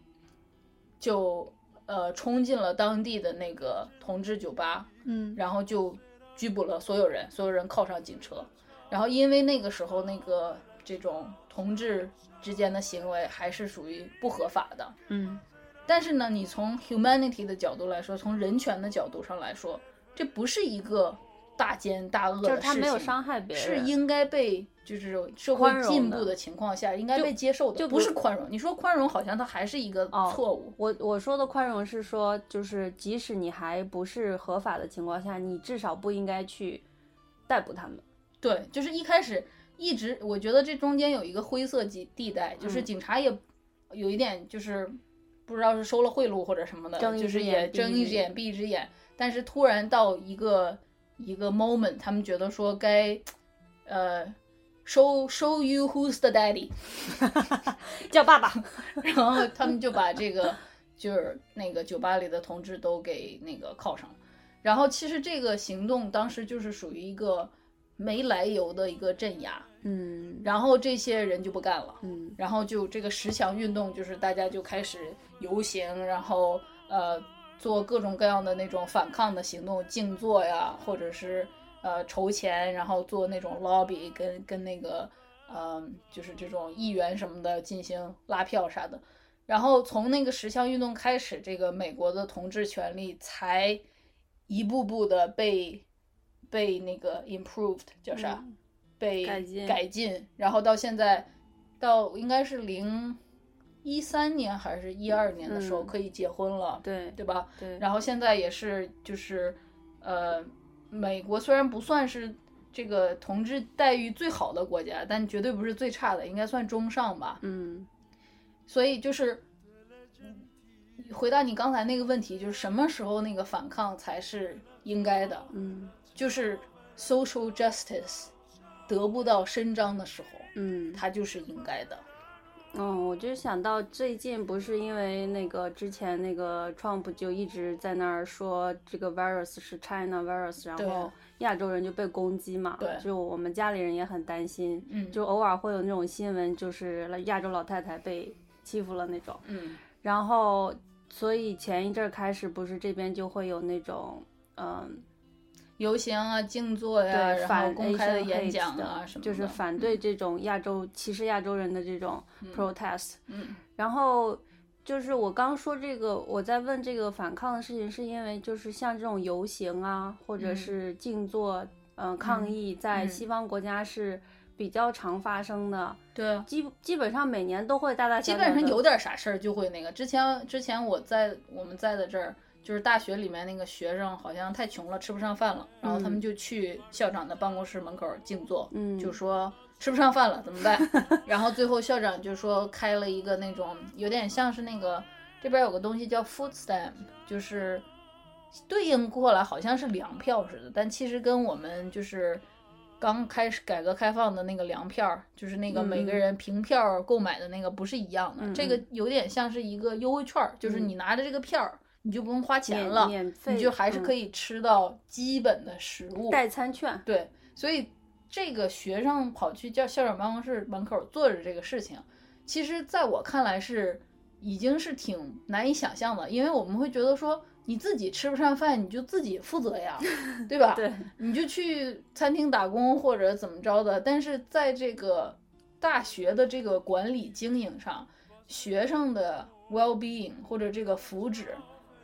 就呃冲进了当地的那个同志酒吧，嗯然后就拘捕了所有人，所有人铐上警车。然后因为那个时候那个这种同志之间的行为还是属于不合法的，嗯但是呢，你从 humanity 的角度来说，从人权的角度上来说，这不是一个大奸大恶的事情，就是他没有伤害别人，是应该被就是社会进步的情况下应该被接受的，不就不是宽容。你说宽容，好像它还是一个哦错误。我我说的宽容是说，就是即使你还不是合法的情况下，你至少不应该去逮捕他们。对，就是一开始一直，我觉得这中间有一个灰色地地带，就是嗯警察也有一点就是不知道是收了贿赂或者什么的，就是也睁一只眼一只眼闭一只眼。但是突然到一个一个 moment，他们觉得说该呃 show show you who's the daddy，叫爸爸。然后他们就把这个就是那个酒吧里的同志都给那个铐上了。然后其实这个行动当时就是属于一个没来由的一个镇压，嗯然后这些人就不干了，嗯然后就这个十强运动，就是大家就开始游行，然后呃做各种各样的那种反抗的行动，静坐呀，或者是呃筹钱，然后做那种 lobby，跟跟那个呃就是这种议员什么的进行拉票啥的。然后从那个十强运动开始，这个美国的同志权利才一步步的被被那个 improved 叫啥？嗯被改进改进，然后到现在，到应该是零一三年还是一二年的时候嗯可以结婚了，对对吧？对，然后现在也是就是，呃，美国虽然不算是这个同志待遇最好的国家，但绝对不是最差的，应该算中上吧。嗯所以就是回答你刚才那个问题，就是什么时候那个反抗才是应该的？嗯就是 social justice 得不到伸张的时候，嗯它就是应该的。嗯，我就想到最近不是因为那个之前那个 Trump 就一直在那儿说这个 virus 是 China virus，然后亚洲人就被攻击嘛，对就我们家里人也很担心，嗯就偶尔会有那种新闻，就是亚洲老太太被欺负了那种，嗯然后所以前一阵儿开始不是这边就会有那种嗯。游行啊、静坐呀、对，然后反公开的演讲啊什么的，就是反对这种亚洲歧视亚洲人的这种 protest。嗯然后就是我刚说这个，我在问这个反抗的事情，是因为就是像这种游行啊，或者嗯是静坐，嗯、抗议，在嗯西方国家是比较常发生的，对啊。基基本上每年都会大大基小小基本上有点啥事儿就会那个。之前之前我在我们在的这儿，就是大学里面那个学生好像太穷了，吃不上饭了，然后他们就去校长的办公室门口静坐，嗯就说吃不上饭了怎么办？然后最后校长就说开了一个那种有点像是那个这边有个东西叫 food stamp，就是对应过来好像是粮票似的，但其实跟我们就是。刚开始改革开放的那个粮票，就是那个每个嗯人凭票购买的那个不是一样的，嗯这个有点像是一个优惠券，就是嗯你拿着这个票儿，你就不用花钱了，免费，你就还是可以以吃到基本的食物。代餐券。对，所以这个学生跑去叫校长办公室门口坐着这个事情，其实在我看来是已经是挺难以想象的，因为我们会觉得说你自己吃不上饭，你就自己负责呀，对吧？对，你就去餐厅打工或者怎么着的，但是在这个大学的这个管理经营上，学生的 well being 或者这个福祉，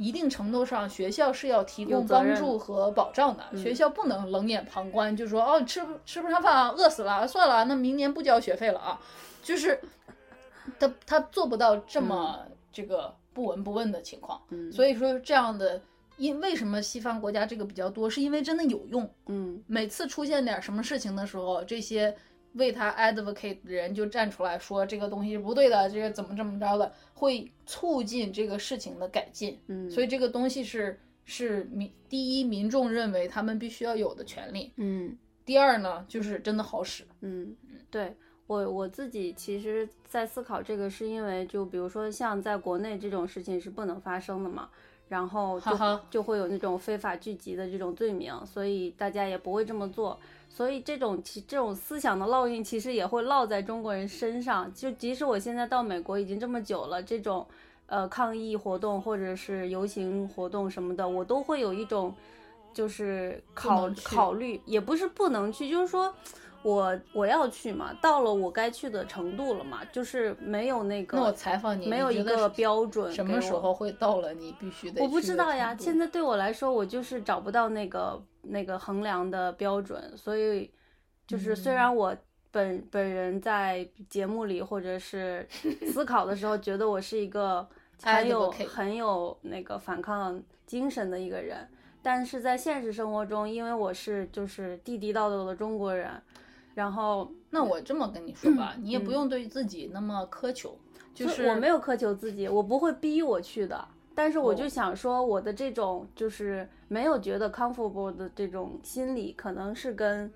一定程度上学校是要提供帮助和保障的，嗯学校不能冷眼旁观，就说哦吃不吃不上饭啊，饿死了，算了，那明年不交学费了啊，就是他他做不到这么这个不闻不问的情况，嗯，所以说这样的。因为什么西方国家这个比较多，是因为真的有用，嗯每次出现点什么事情的时候，这些为他 advocate 的人就站出来说这个东西是不对的，这个怎么怎么着的，会促进这个事情的改进。嗯，所以这个东西是是民第一，民众认为他们必须要有的权利；嗯第二呢，就是真的好使。嗯，对我我自己其实，在思考这个，是因为就比如说像在国内这种事情是不能发生的嘛，然后就就会有那种非法聚集的这种罪名，所以大家也不会这么做。所以这种其这种思想的烙印，其实也会烙在中国人身上。就即使我现在到美国已经这么久了，这种呃抗议活动或者是游行活动什么的，我都会有一种就是考考虑，也不是不能去，就是说我我要去嘛，到了我该去的程度了嘛，就是没有那个那我采访你，没有一个标准什么时候会到了你必须得我不知道呀，现在对我来说，我就是找不到那个那个衡量的标准，所以就是虽嗯。然我本本人在节目里或者是 思考的时候，觉得我是一个很有很有那个反抗精神的一个人，但是在现实生活中，因为我是就是地地道道的中国人，然后那我这么跟你说吧，你也不嗯用对自己那么苛求，就是我没有苛求自己，我不会逼我去的。但是我就哦。想说，我的这种就是没有觉得 comfortable 的这种心理，可能是跟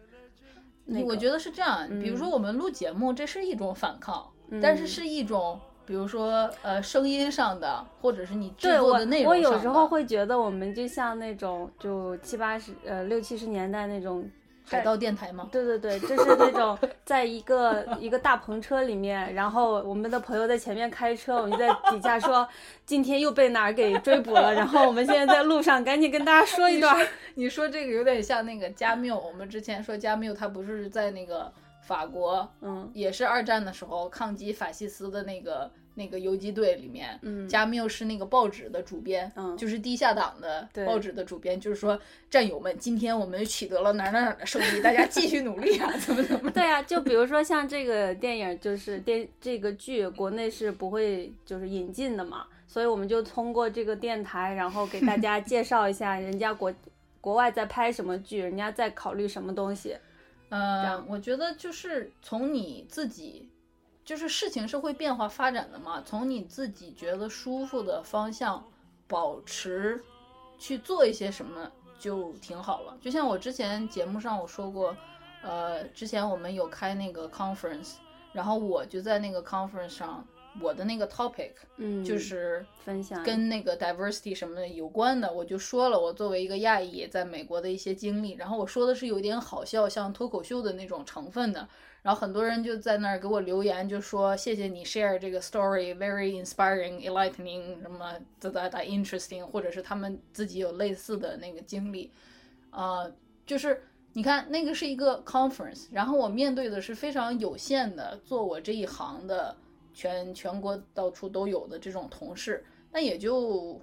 那个我觉得是这样，比如嗯。说我们录节目，这是一种反抗，但是嗯是一种，比如说呃声音上的，或者是你制作的内容我有时候会觉得我们就像那种就七八十呃六七十年代那种海盗电台吗？对 对对，就是那种在一个一个大篷车里面，然后我们的朋友在前面开车，我们就在底下说今天又被哪儿给追捕了，然后我们现在在路上，赶紧跟大家说一段。你说这个有点像那个加缪，我们之前说加缪他不是在那个法国，嗯也是二战的时候抗击法西斯的那个那个游击队里面，嗯加缪是那个报纸的主编，嗯就是地下党的对报纸的主编，就是说战友们，今天我们取得了哪儿哪儿哪儿的胜利，大家继续努力啊，怎么怎么。对啊，就比如说像这个电影，就是电这个剧，国内是不会就是引进的嘛，所以我们就通过这个电台，然后给大家介绍一下人家国国外在拍什么剧，人家在考虑什么东西。呃，我觉得就是从你自己，就是事情是会变化发展的嘛，从你自己觉得舒服的方向保持去做一些什么就挺好了。就像我之前节目上我说过，呃，之前我们有开那个 conference，然后我就在那个 conference 上，我的那个 topic 嗯，就是分享跟那个 diversity 什么的有关的，我就说了我作为一个亚裔在美国的一些经历，然后我说的是有点好笑，像脱口秀的那种成分的，然后很多人就在那儿给我留言，就说谢谢你 share 这个 story，very inspiring, enlightening，什么哒哒哒 interesting，或者是他们自己有类似的那个经历，呃，就是你看那个是一个 conference，然后我面对的是非常有限的做我这一行的全全国到处都有的这种同事，那也就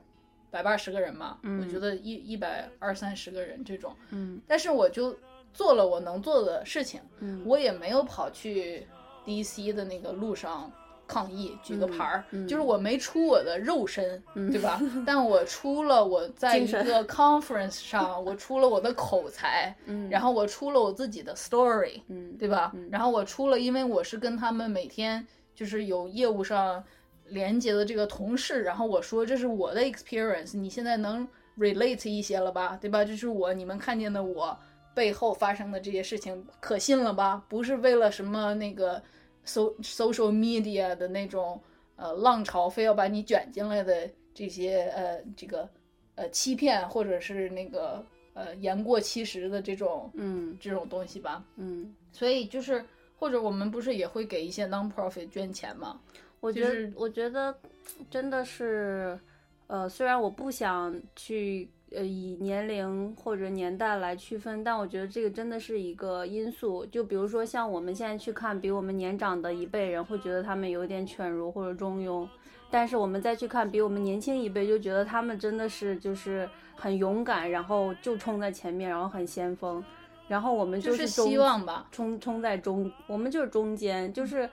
百八十个人嘛，我觉得一一百二三十个人这种，嗯。但是我就做了我能做的事情，嗯我也没有跑去 DC 的那个路上抗议，举个牌儿，嗯就是我没出我的肉身，对吧？但我出了我在一个 conference 上，我出了我的口才，嗯然后我出了我自己的 story，嗯对吧？然后我出了，因为我是跟他们每天就是有业务上连接的这个同事，然后我说这是我的 experience，你现在能 relate 一些了吧？对吧？这是我你们看见的我背后发生的这些事情，可信了吧？不是为了什么那个 so social media 的那种呃浪潮，非要把你卷进来的这些呃这个呃欺骗或者是那个呃言过其实的这种嗯这种东西吧？嗯，所以就是，或者我们不是也会给一些 non-profit 捐钱吗？我觉得就是我觉得真的是，呃，虽然我不想去呃以年龄或者年代来区分，但我觉得这个真的是一个因素。就比如说像我们现在去看比我们年长的一辈人，会觉得他们有点犬儒或者中庸，但是我们再去看比我们年轻一辈，就觉得他们真的是就是很勇敢，然后就冲在前面，然后很先锋。然后我们就是中希望吧。冲冲在中，我们就是中间，就是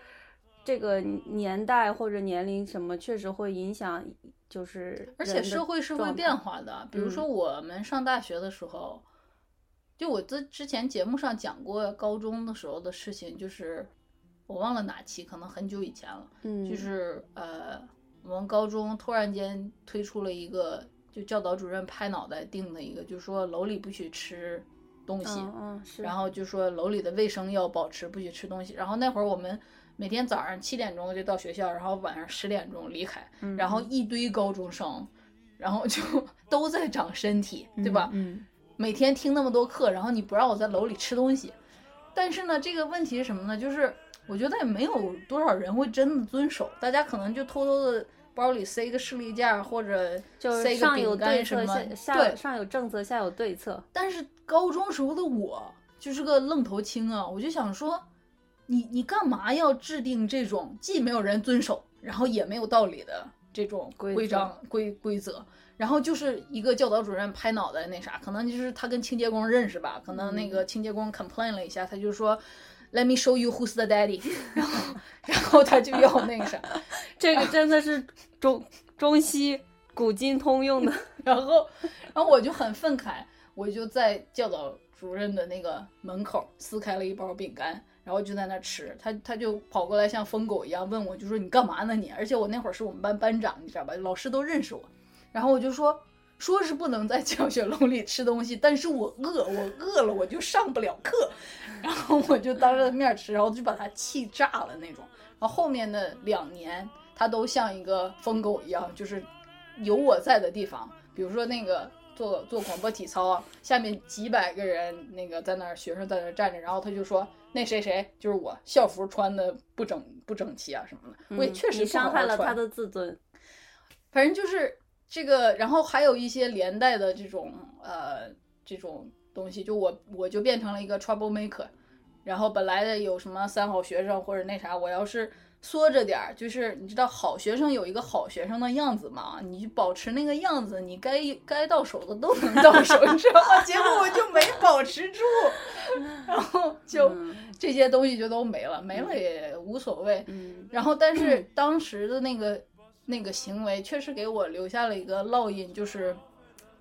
这个年代或者年龄什么，确实会影响，就是而且社会是会变化的，比如说我们上大学的时候，就我之之前节目上讲过高中的时候的事情，就是我忘了哪期，可能很久以前了。嗯，就是呃，我们高中突然间推出了一个，就教导主任拍脑袋定的一个，就是说楼里不许吃东西，嗯嗯是，然后就说楼里的卫生要保持，不许吃东西。然后那会儿我们每天早上七点钟就到学校，然后晚上十点钟离开，嗯然后一堆高中生，然后就 都在长身体，对吧？嗯每天听那么多课，然后你不让我在楼里吃东西，但是呢，这个问题是什么呢？就是我觉得也没有多少人会真的遵守，大家可能就偷偷的包里塞一个士力架或者就是塞一个上有对策，饼干什么对。上有政策，下有对策。但是高中时候的我就是个愣头青啊，我就想说，你你干嘛要制定这种既没有人遵守，然后也没有道理的这种规规章规规则？然后就是一个教导主任拍脑袋那啥，可能就是他跟清洁工认识吧，可能那嗯个清洁工 complain 了一下，他就说。Let me show you who's the daddy，然后，然后他就要那个啥，这个真的是中中西古今通用的。然后，然后我就很愤慨，我就在教导主任的那个门口撕开了一包饼干，然后就在那吃。他他就跑过来像疯狗一样问我，就说你干嘛呢你？而且我那会儿是我们班班长，你知道吧？老师都认识我。然后我就说，说是不能在教学楼里吃东西，但是我饿，我饿了我就上不了课。然后我就当着他面吃，然后就把他气炸了那种。然后后面的两年，他都像一个疯狗一样，就是有我在的地方，比如说那个做做广播体操，下面几百个人那个在那儿，学生在那儿站着，然后他就说那谁谁就是我，校服穿的不整不整齐啊什么的，我也嗯确实你伤害了他的自尊。反正就是这个，然后还有一些连带的这种呃这种东西，就我我就变成了一个 trouble maker，然后本来的有什么三好学生或者那啥，我要是缩着点儿，就是你知道好学生有一个好学生的样子嘛，你保持那个样子，你该该到手的都能到手，你知道吗？结果我就没保持住，然后就嗯这些东西就都没了，没了也无所谓。嗯然后，但是当时的那个那个行为确实给我留下了一个烙印，就是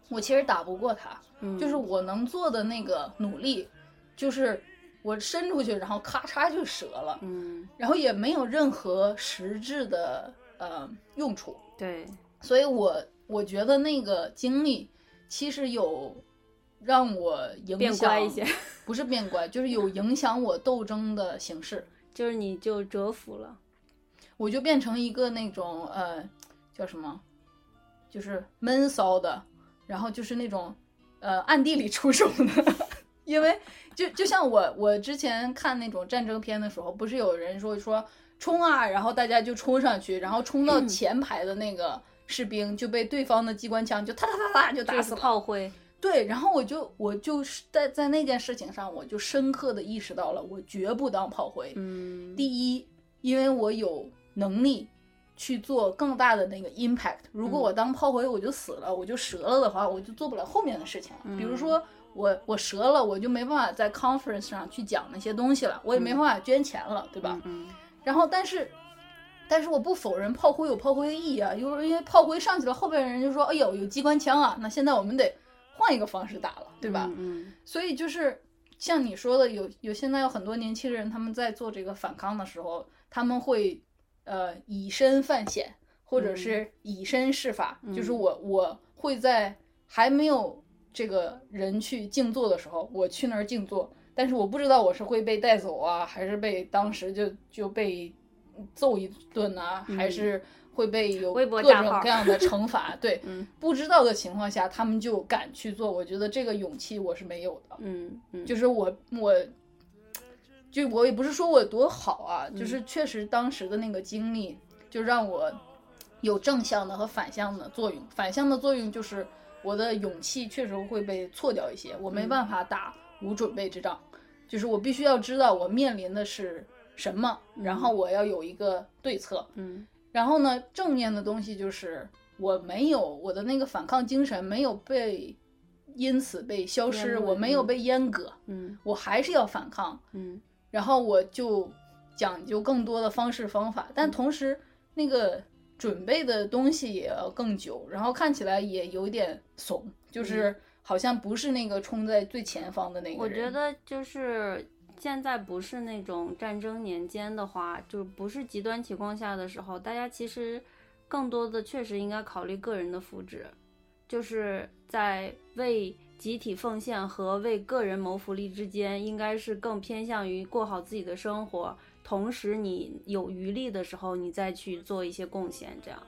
我其实打不过他，嗯，就是我能做的那个努力，就是我伸出去，然后咔嚓就折了，嗯然后也没有任何实质的呃用处，对，所以我我觉得那个经历其实有让我影响，变乖一些，不是变乖，就是有影响我斗争的形式。就是你就折服了。我就变成一个那种呃叫什么，就是闷骚的，然后就是那种呃暗地里出手的，因为就就像我我之前看那种战争片的时候，不是有人说说冲啊，然后大家就冲上去，然后冲到前排的那个士兵就被对方的机关枪就哒哒哒哒就打死了。炮灰。对，然后我就我就是在在那件事情上，我就深刻的意识到了，我绝不当炮灰。嗯，第一，因为我有能力去做更大的那个 impact。如果我当炮灰我就死了，我就折了的话，我就做不了后面的事情了。比如说我我折了，我就没办法在 conference 上去讲那些东西了，我也没办法捐钱了，对吧？嗯然后但是。但是我不否认炮灰有炮灰的意义啊，因为因为炮灰上去了，后边人就说：“哎呦，有机关枪啊！”那现在我们得换一个方式打了，对吧？嗯所以就是像你说的，有有现在有很多年轻人，他们在做这个反抗的时候，他们会呃以身犯险，或者是以身试法。就是我我会在还没有这个人去静坐的时候，我去那儿静坐，但是我不知道我是会被带走啊，还是被当时就就被揍一顿啊，还是。会被有各种各样的惩罚，对，嗯不知道的情况下，他们就敢去做。我觉得这个勇气我是没有的。嗯嗯，就是我我，就我也不是说我有多好啊，就是确实当时的那个经历，就让我有正向的和反向的作用。反向的作用就是我的勇气确实会被挫掉一些，我没办法打无准备之仗，就是我必须要知道我面临的是什么，然后我要有一个对策。嗯。然后呢，正面的东西就是我没有我的那个反抗精神没有被因此被消失，我没有嗯。被阉割，嗯。我还是要反抗。嗯。然后我就讲究更多的方式方法，但同时那个准备的东西也要更久，然后看起来也有点怂，就是好像不是那个冲在最前方的那个我。觉得就是现在不是那种战争年间的话，就不是极端情况下的时候，大家其实更多的确实应该考虑个人的福祉，就是在为集体奉献和为个人谋福利之间，应该是更偏向于过好自己的生活，同时你有余力的时候，你再去做一些贡献，这样。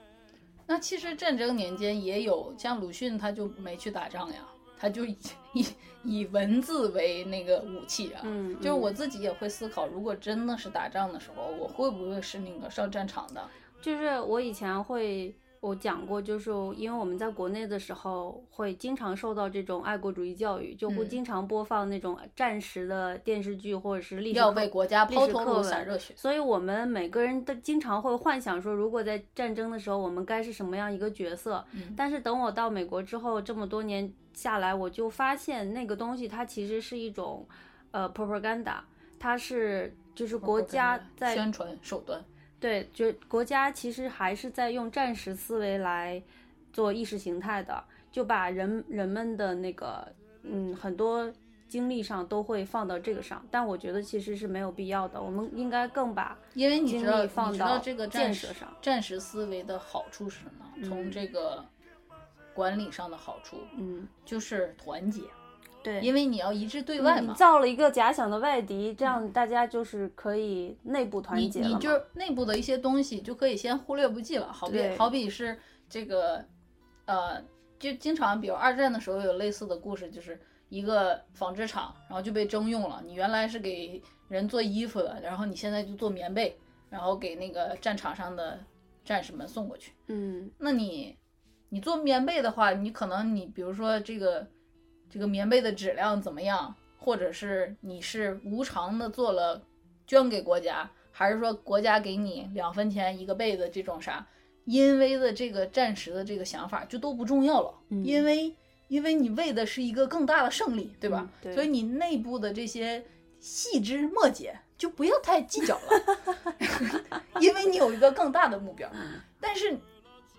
那其实战争年间也有，像鲁迅他就没去打仗呀，他就以以以文字为那个武器啊。嗯，就是嗯我自己也会思考，如果真的是打仗的时候，我会不会是那个上战场的？就是我以前会，我讲过，就是因为我们在国内的时候，会经常受到这种爱国主义教育，就会嗯经常播放那种战时的电视剧或者是历史课要为国家历抛头颅史课文洒热血。所以我们每个人都经常会幻想说，如果在战争的时候，我们该是什么样一个角色。嗯但是等我到美国之后，这么多年下来，我就发现那个东西它其实是一种，呃，propaganda，它是就是国家在宣传手段。对，就国家其实还是在用战时思维来做意识形态的，就把人人们的那个嗯很多精力上都会放到这个上，但我觉得其实是没有必要的，我们应该更把因为你精知道，力放到这个建设上战时思维的好处是什么？从嗯。这个管理上的好处嗯。就是团结，对，因为你要一致对外你嘛。造了一个假想的外敌，这样大家就是可以内部团结了嘛你就是内部的一些东西就可以先忽略不计了，好比好比是这个，呃，就经常比如二战的时候有类似的故事，就是一个纺织厂，然后就被征用了。你原来是给人做衣服的，然后你现在就做棉被，然后给那个战场上的战士们送过去。嗯那你你做棉被的话，你可能你比如说这个这个棉被的质量怎么样，或者是你是无偿的做了捐给国家，还是说国家给你两分钱一个被子这种啥，因为的这个暂时的这个想法就都不重要了，嗯因为因为你为的是一个更大的胜利，对吧？嗯对所以你内部的这些细枝末节就不要太计较了，因为你有一个更大的目标。但是，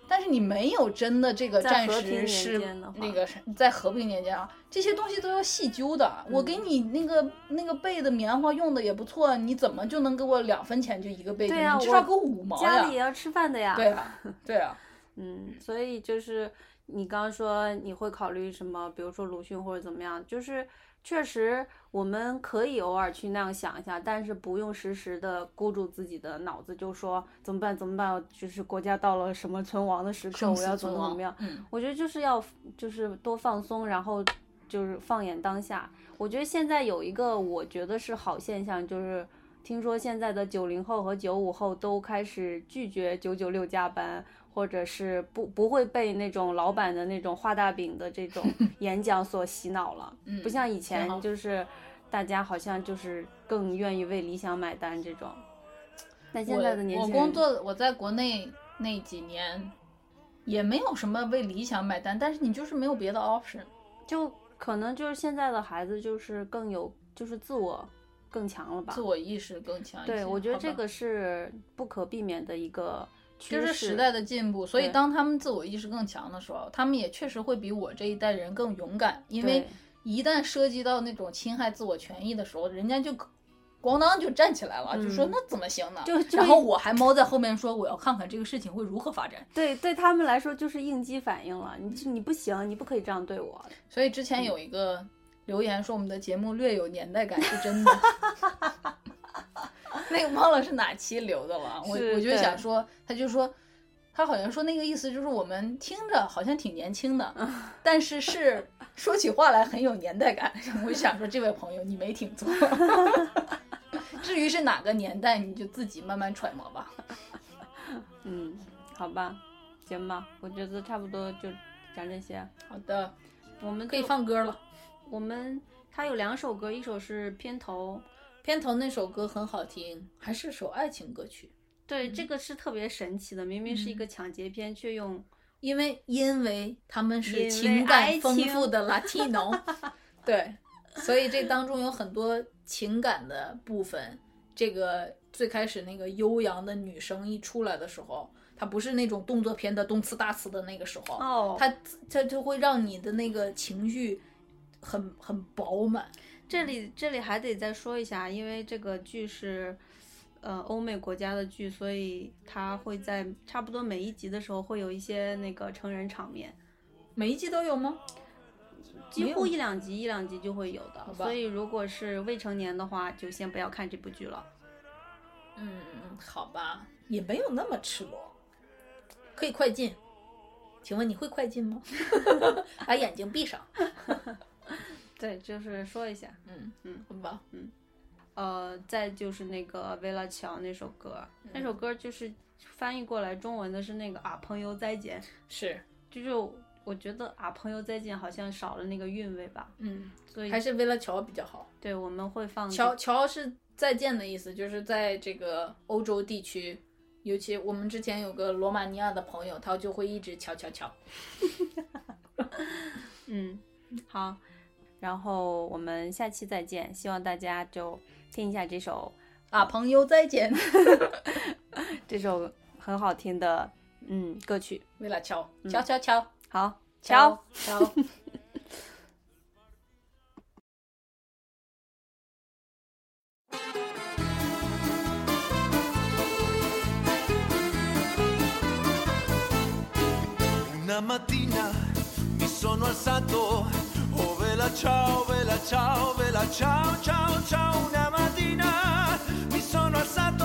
但是你没有真的这个在战时是那个是在和平年间啊，这些东西都要细究的。我给嗯你那个那个被的棉花用的也不错，你怎么就能给我两分钱就一个被子？对呀你至少我给我五毛呀。家里也要吃饭的呀，对啊，对啊，嗯，所以就是你刚刚说你会考虑什么，比如说鲁迅或者怎么样，就是确实我们可以偶尔去那样想一下，但是不用时时的箍住自己的脑子，就说怎么办怎么办，就是国家到了什么存亡的时刻，我要怎么怎么样。嗯，我觉得就是要就是多放松，然后就是放眼当下。我觉得现在有一个我觉得是好现象，就是听说现在的九零后和九五后都开始拒绝九九六加班，或者是不不会被那种老板的那种画大饼的这种 演讲所洗脑了，嗯不像以前就是大家好像就是更愿意为理想买单这种。但现在的年轻人，工作我在国内那几年也没有什么为理想买单，但是你就是没有别的 option。就可能就是现在的孩子就是更有就是自我更强了吧自。我意识更强一些。对，我觉得这个是不可避免的一个。就是时代的进步，所以当他们自我意识更强的时候，他们也确实会比我这一代人更勇敢，因为一旦涉及到那种侵害自我权益的时候，人家就咣当就站起来了，就说嗯那怎么行呢？就就然后我还猫在后面说我要看看这个事情会如何发展。对对他们来说就是应激反应了，你你不行，你不可以这样对我。所以之前有一个留言说我们的节目略有年代感，是真的。那个忘了是哪期留的了，我我就想说，他就说，他好像说那个意思就是我们听着好像挺年轻的，但是是说起话来很有年代感。我就想说，这位朋友你没听错。至于是哪个年代，你就自己慢慢揣摩吧。嗯，好吧，行吧，我觉得差不多就讲这些。好的，我们可以放歌了。我们它有两首歌，一首是片头，片头那首歌很好听，还是首爱情歌曲。对，这个是特别神奇的，明明是一个抢劫片，却用因为因为他们是情感丰富的 Latino，对，所以这当中有很多情感的部分。这个最开始那个悠扬的女声一出来的时候，它不是那种动作片的动次大次的那个时候，哦它它就会让你的那个情绪很很饱满。这里这里还得再说一下，因为这个剧是呃欧美国家的剧，所以它会在差不多每一集的时候会有一些那个成人场面，每一集都有吗？几乎一两集一两集就会有的。吧所以如果是未成年的话，就先不要看这部剧了。嗯，好吧，也没有那么赤裸，可以快进。请问你会快进吗？把眼睛闭上。对，就是说一下，嗯嗯，好吧。呃，再就是那个维拉乔那首歌，那嗯首歌就是翻译过来中文的是那个啊朋友再见，是，就是我觉得啊朋友再见好像少了那个韵味吧，嗯，所以还是为了乔比较好。对我们会放乔乔是再见的意思，就是在这个欧洲地区，尤其我们之前有个罗马尼亚的朋友，他就会一直乔乔乔。嗯，好，然后我们下期再见，希望大家就听一下这首啊，朋友再见。这首很好听的嗯歌曲。为了敲敲敲敲好，乔乔。乔。Una mattina mi sono alzato, oh vela ciao, vela ciao, vela ciao, ciao, ciao. Una mattina mi sono alzato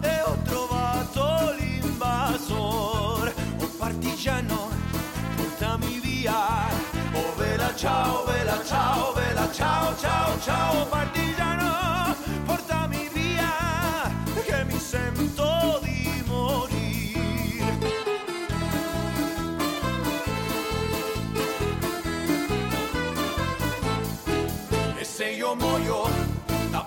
e ho trovato l'invasor. Oh partigiano, portami via. Oh vela ciao, vela ciao, vela ciao, ciao, ciao. Partigiano, portami via, che mi sento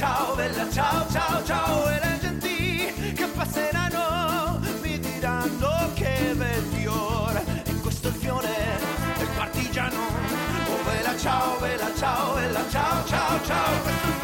ciao, vela ciao, ciao, ciao, ciao. E le genti che passeranno mi diranno che bel fiore. E questo è il fiore del partigiano. Oh vela ciao, vela ciao, vela ciao, ciao.